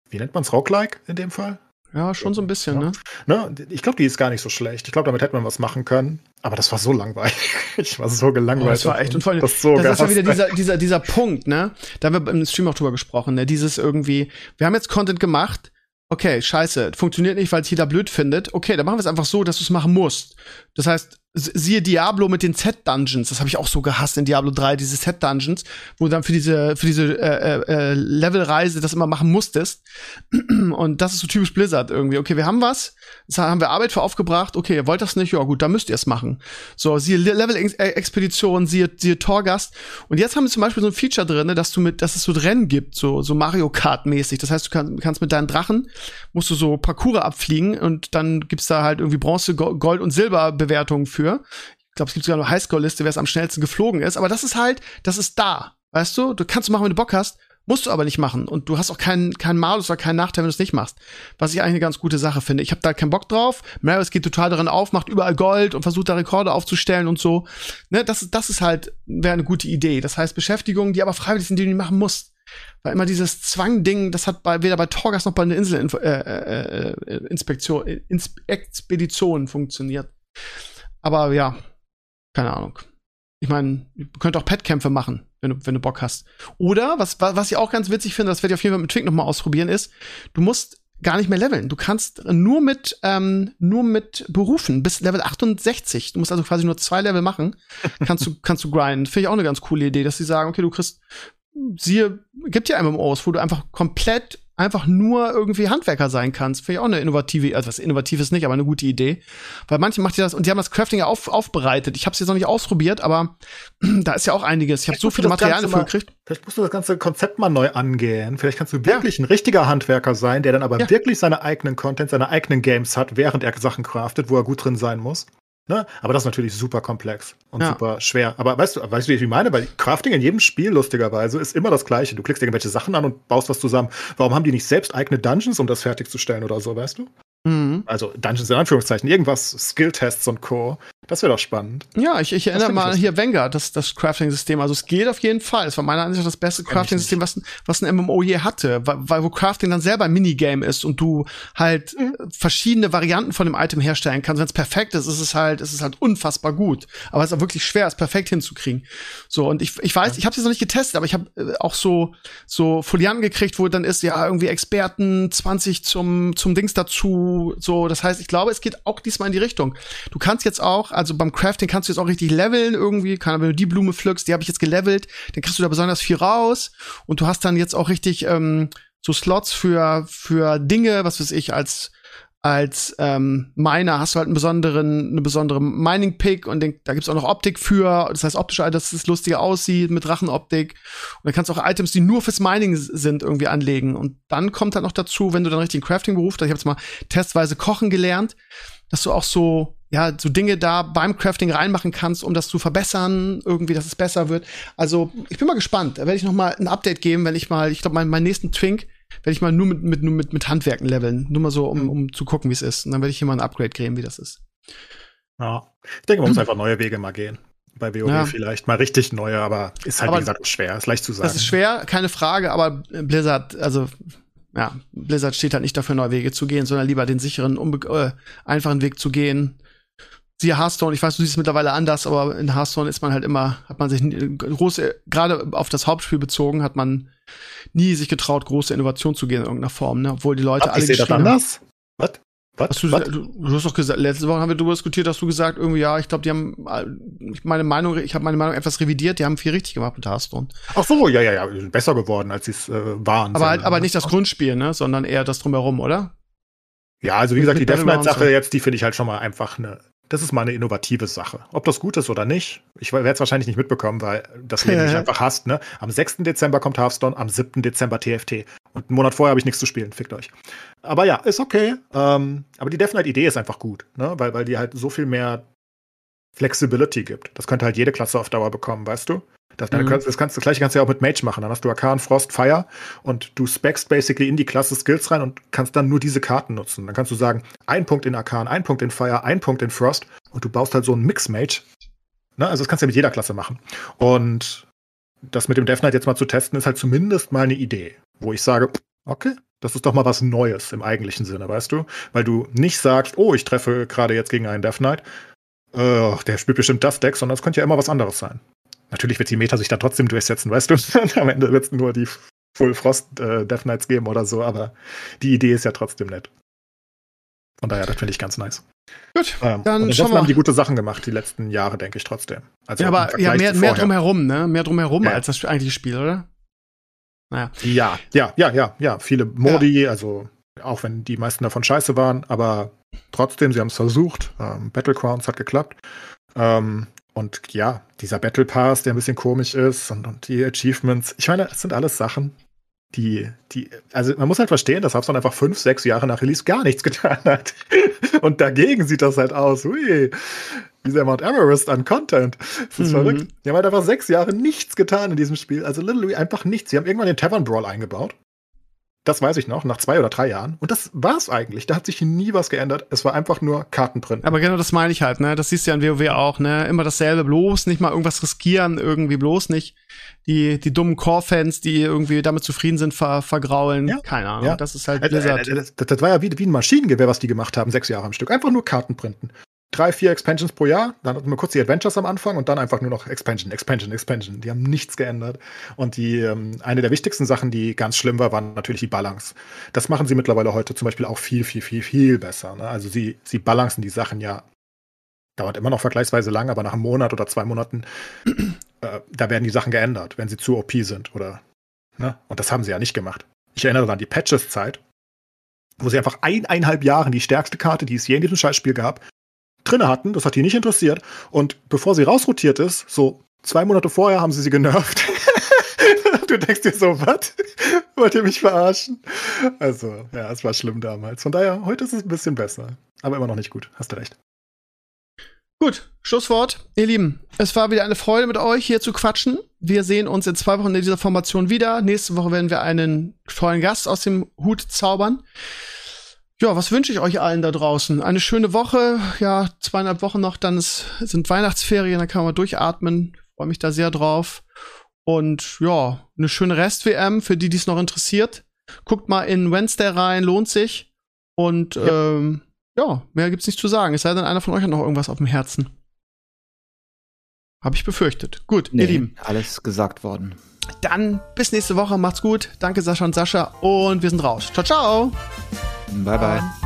wie nennt man es, Roguelike in dem Fall? Ja, schon so ein bisschen, Ja. ne? Ne? Ich glaube, die ist gar nicht so schlecht. Ich glaube, damit hätte man was machen können. Aber das war so langweilig. Ich war so gelangweilt. Oh, das war echt und vor allem, das so das ist ja wieder dieser, dieser, dieser Punkt, ne? Da haben wir im Stream auch drüber gesprochen, ne? Dieses irgendwie, wir haben jetzt Content gemacht, okay, scheiße, funktioniert nicht, weil es jeder blöd findet. Okay, dann machen wir es einfach so, dass du es machen musst. Das heißt, siehe Diablo mit den Set-Dungeons, das habe ich auch so gehasst in Diablo 3, diese Set-Dungeons, wo du dann für diese, für diese äh, äh, äh, Levelreise das immer machen musstest. Und das ist so typisch Blizzard irgendwie. Okay, wir haben was, das haben wir Arbeit für aufgebracht, okay, ihr wollt das nicht, ja gut, dann müsst ihr es machen. So, siehe Le- Level-Expedition, siehe, siehe Torgast. Und jetzt haben wir zum Beispiel so ein Feature drin, dass du mit, dass es so Rennen gibt, so, so Mario Kart-mäßig. Das heißt, du kannst, kannst mit deinen Drachen, musst du so Parcours abfliegen und dann gibt's da halt irgendwie Bronze, Go- Gold und Silber-Bewertungen für. Ich glaube, es gibt sogar eine Highscore-Liste, wer es am schnellsten geflogen ist. Aber das ist halt, das ist da. Weißt du? Du kannst machen, wenn du Bock hast. Musst du aber nicht machen. Und du hast auch keinen keinen Malus oder keinen Nachteil, wenn du es nicht machst. Was ich eigentlich eine ganz gute Sache finde. Ich habe da keinen Bock drauf. Marius geht total darin auf, macht überall Gold und versucht da Rekorde aufzustellen und so. Ne, das, das ist halt, wäre eine gute Idee. Das heißt, Beschäftigungen, die aber freiwillig sind, die du nicht machen musst. Weil immer dieses Zwang-Ding, das hat bei, weder bei Torgas noch bei einer Inselinspektion, äh, äh, äh Expedition funktioniert. Aber ja, keine Ahnung. Ich meine, ihr könnt auch Pet-Kämpfe machen, wenn du, wenn du Bock hast. Oder, was, was ich auch ganz witzig finde, das werde ich auf jeden Fall mit Twink nochmal ausprobieren, ist, du musst gar nicht mehr leveln. Du kannst nur mit, ähm, nur mit Berufen bis Level 68. Du musst also quasi nur zwei Level machen. Kannst du, kannst du grinden. Finde ich auch eine ganz coole Idee, dass sie sagen, okay, du kriegst, siehe, gibt ja MMOs, wo du einfach komplett einfach nur irgendwie Handwerker sein kannst. Finde ich auch eine innovative, also was innovatives nicht, aber eine gute Idee. Weil manche macht ihr das und die haben das Crafting ja auf, aufbereitet. Ich habe es jetzt noch nicht ausprobiert, aber da ist ja auch einiges. Ich habe so viele Materialien dafür gekriegt. Vielleicht musst du das ganze Konzept mal neu angehen. Vielleicht kannst du wirklich ja. ein richtiger Handwerker sein, der dann aber ja. wirklich seine eigenen Content, seine eigenen Games hat, während er Sachen craftet, wo er gut drin sein muss. Ne? Aber das ist natürlich super komplex und ja. super schwer. Aber weißt du, weißt du, wie ich meine? Weil Crafting in jedem Spiel, lustigerweise, ist immer das Gleiche. Du klickst irgendwelche Sachen an und baust was zusammen. Warum haben die nicht selbst eigene Dungeons, um das fertigzustellen oder so, weißt du? Mhm. Also Dungeons in Anführungszeichen, irgendwas, Skill-Tests und Co. Das wäre doch spannend. Ja, ich, ich erinnere mal hier Vanguard, das, das Crafting-System. Also es geht auf jeden Fall. Es war meiner Ansicht nach das beste Crafting-System, was, was ein MMO je hatte. Weil, weil wo Crafting dann selber ein Minigame ist und du halt mhm. verschiedene Varianten von dem Item herstellen kannst. Wenn es perfekt ist, ist es halt, ist es halt unfassbar gut. Aber es ist auch wirklich schwer, es perfekt hinzukriegen. So, und ich, ich weiß, ja. ich habe es noch nicht getestet, aber ich habe äh, auch so, so Folianten gekriegt, wo dann ist, ja, irgendwie Experten 20 zum, zum Dings dazu. So, das heißt, ich glaube, es geht auch diesmal in die Richtung. Du kannst jetzt auch, also beim Crafting kannst du jetzt auch richtig leveln irgendwie. Kann, wenn du die Blume pflückst, die habe ich jetzt gelevelt, dann kriegst du da besonders viel raus. Und du hast dann jetzt auch richtig ähm, so Slots für, für Dinge, was weiß ich, als als ähm, Miner hast du halt einen besonderen, eine besondere Mining-Pick und den, da gibt's auch noch Optik für, das heißt optisch, dass es lustiger aussieht mit Drachenoptik. Und dann kannst du auch Items, die nur fürs Mining sind, irgendwie anlegen. Und dann kommt halt noch dazu, wenn du dann richtig einen Crafting-Beruf, ich habe jetzt mal testweise kochen gelernt, dass du auch so ja, so Dinge da beim Crafting reinmachen kannst, um das zu verbessern, irgendwie, dass es besser wird. Also, ich bin mal gespannt. Da werde ich noch mal ein Update geben, wenn ich mal, ich glaube, meinen, meinen nächsten Twink werde ich mal nur mit, mit, nur mit, mit Handwerken leveln. Nur mal so, um, mhm. um zu gucken, wie es ist. Und dann werde ich hier mal ein Upgrade geben, wie das ist. Ja, ich denke, man muss einfach neue Wege mal gehen. Bei WoW ja. vielleicht mal richtig neue, aber ist halt, aber wie gesagt, schwer. Ist leicht zu sagen. Das ist schwer, keine Frage, aber Blizzard, also ja, Blizzard steht halt nicht dafür, neue Wege zu gehen, sondern lieber den sicheren, äh, einfachen Weg zu gehen siehe Hearthstone, ich weiß, du siehst es mittlerweile anders, aber in Hearthstone ist man halt immer, hat man sich große, gerade auf das Hauptspiel bezogen, hat man nie sich getraut, große Innovation zu gehen in irgendeiner Form, ne? obwohl die Leute Ach, alle. Ich sehe das anders? Was? Was? Hast du, du, hast doch gesagt, letzte Woche haben wir darüber diskutiert, hast du gesagt, irgendwie, ja, ich glaube, die haben meine Meinung, ich habe meine Meinung etwas revidiert, die haben viel richtig gemacht mit Hearthstone. Ach so, ja, ja, ja, besser geworden, als sie es äh, waren. Aber halt, aber nicht das Grundspiel, ne, sondern eher das drumherum, oder? Ja, also wie gesagt, die Deathknight-Sache jetzt, die finde ich halt schon mal einfach eine das ist mal eine innovative Sache. Ob das gut ist oder nicht, ich werde es wahrscheinlich nicht mitbekommen, weil das Leben nicht einfach hasst. Ne? Am 6. Dezember kommt Hearthstone, am 7. Dezember TFT. Und einen Monat vorher habe ich nichts zu spielen, fickt euch. Aber ja, ist okay. Ähm, aber die Death Knight-Idee ist einfach gut, ne? weil, weil die halt so viel mehr Flexibility gibt. Das könnte halt jede Klasse auf Dauer bekommen, weißt du? Das, mhm. das, kannst, das gleiche kannst du ja auch mit Mage machen. Dann hast du Arkan, Frost, Fire und du speckst basically in die Klasse Skills rein und kannst dann nur diese Karten nutzen. Dann kannst du sagen, ein Punkt in Arkan, ein Punkt in Fire, ein Punkt in Frost und du baust halt so einen Mix-Mage. Ne? Also das kannst du ja mit jeder Klasse machen. Und das mit dem Death Knight jetzt mal zu testen, ist halt zumindest mal eine Idee, wo ich sage, okay, das ist doch mal was Neues im eigentlichen Sinne, weißt du? Weil du nicht sagst, oh, ich treffe gerade jetzt gegen einen Death Knight, äh, der spielt bestimmt das Deck, sondern es könnte ja immer was anderes sein. Natürlich wird die Meta sich da trotzdem durchsetzen, weißt du? Am Ende wird es nur die Full Frost äh, Death Knights geben oder so, aber die Idee ist ja trotzdem nett. Von daher, das finde ich ganz nice. Gut, ähm, dann schauen wir haben die gute Sachen gemacht, die letzten Jahre, denke ich trotzdem. Also ja, aber ja, mehr, mehr drumherum, ne? Mehr drumherum ja. als das eigentliche Spiel, oder? Naja. Ja, ja, ja, ja, ja. Viele Modi, ja. also auch wenn die meisten davon scheiße waren, aber trotzdem, sie haben es versucht. Ähm, Battlegrounds hat geklappt. Ähm, und ja, dieser Battle Pass, der ein bisschen komisch ist und, und die Achievements. Ich meine, das sind alles Sachen, die, die, also man muss halt verstehen, dass Hearthstone einfach fünf, sechs Jahre nach Release gar nichts getan hat. Und dagegen sieht das halt aus. Ui. dieser Mount Everest an Content. Das ist mhm. verrückt. Die haben halt einfach sechs Jahre nichts getan in diesem Spiel. Also literally einfach nichts. Sie haben irgendwann den Tavern Brawl eingebaut. Das weiß ich noch, nach zwei oder drei Jahren. Und das war's eigentlich. Da hat sich nie was geändert. Es war einfach nur Kartenprint. Aber genau das meine ich halt, ne? Das siehst du ja in WoW auch, ne? Immer dasselbe, bloß nicht mal irgendwas riskieren, irgendwie bloß nicht die, die dummen Core-Fans, die irgendwie damit zufrieden sind, ver, vergraulen. Ja. Keine Ahnung. Ja. Das ist halt äh, äh, Blizzard. Das, das, das, war ja wie, wie ein Maschinengewehr, was die gemacht haben, sechs Jahre am Stück. Einfach nur Kartenprinten drei, vier Expansions pro Jahr. Dann hatten wir kurz die Adventures am Anfang und dann einfach nur noch Expansion, Expansion, Expansion. Die haben nichts geändert. Und die ähm, eine der wichtigsten Sachen, die ganz schlimm war, waren natürlich die Balance. Das machen sie mittlerweile heute zum Beispiel auch viel, viel, viel, viel besser. Ne? Also sie, sie balancen die Sachen ja. Dauert immer noch vergleichsweise lang, aber nach einem Monat oder zwei Monaten, äh, da werden die Sachen geändert, wenn sie zu OP sind oder. Ne? Und das haben sie ja nicht gemacht. Ich erinnere an die Patches-Zeit, wo sie einfach eineinhalb Jahren die stärkste Karte, die es je in diesem Scheißspiel gab, drinne hatten. Das hat die nicht interessiert. Und bevor sie rausrotiert ist, so zwei Monate vorher haben sie sie genervt. du denkst dir so, was? Wollt ihr mich verarschen? Also, ja, es war schlimm damals. Von daher, heute ist es ein bisschen besser. Aber immer noch nicht gut. Hast du recht. Gut, Schlusswort. Ihr Lieben, es war wieder eine Freude mit euch hier zu quatschen. Wir sehen uns in zwei Wochen in dieser Formation wieder. Nächste Woche werden wir einen tollen Gast aus dem Hut zaubern. Ja, was wünsche ich euch allen da draußen? Eine schöne Woche, ja, zweieinhalb Wochen noch, dann ist, sind Weihnachtsferien, dann kann man durchatmen. Freue mich da sehr drauf. Und ja, eine schöne Rest-WM für die, die es noch interessiert. Guckt mal in Wednesday rein, lohnt sich. Und ja. Ähm, ja, mehr gibt's nicht zu sagen. Es sei denn, einer von euch hat noch irgendwas auf dem Herzen. Habe ich befürchtet. Gut, nee, ihr Lieben. Alles gesagt worden. Dann bis nächste Woche. Macht's gut. Danke, Sascha und Sascha. Und wir sind raus. Ciao, ciao. 拜拜。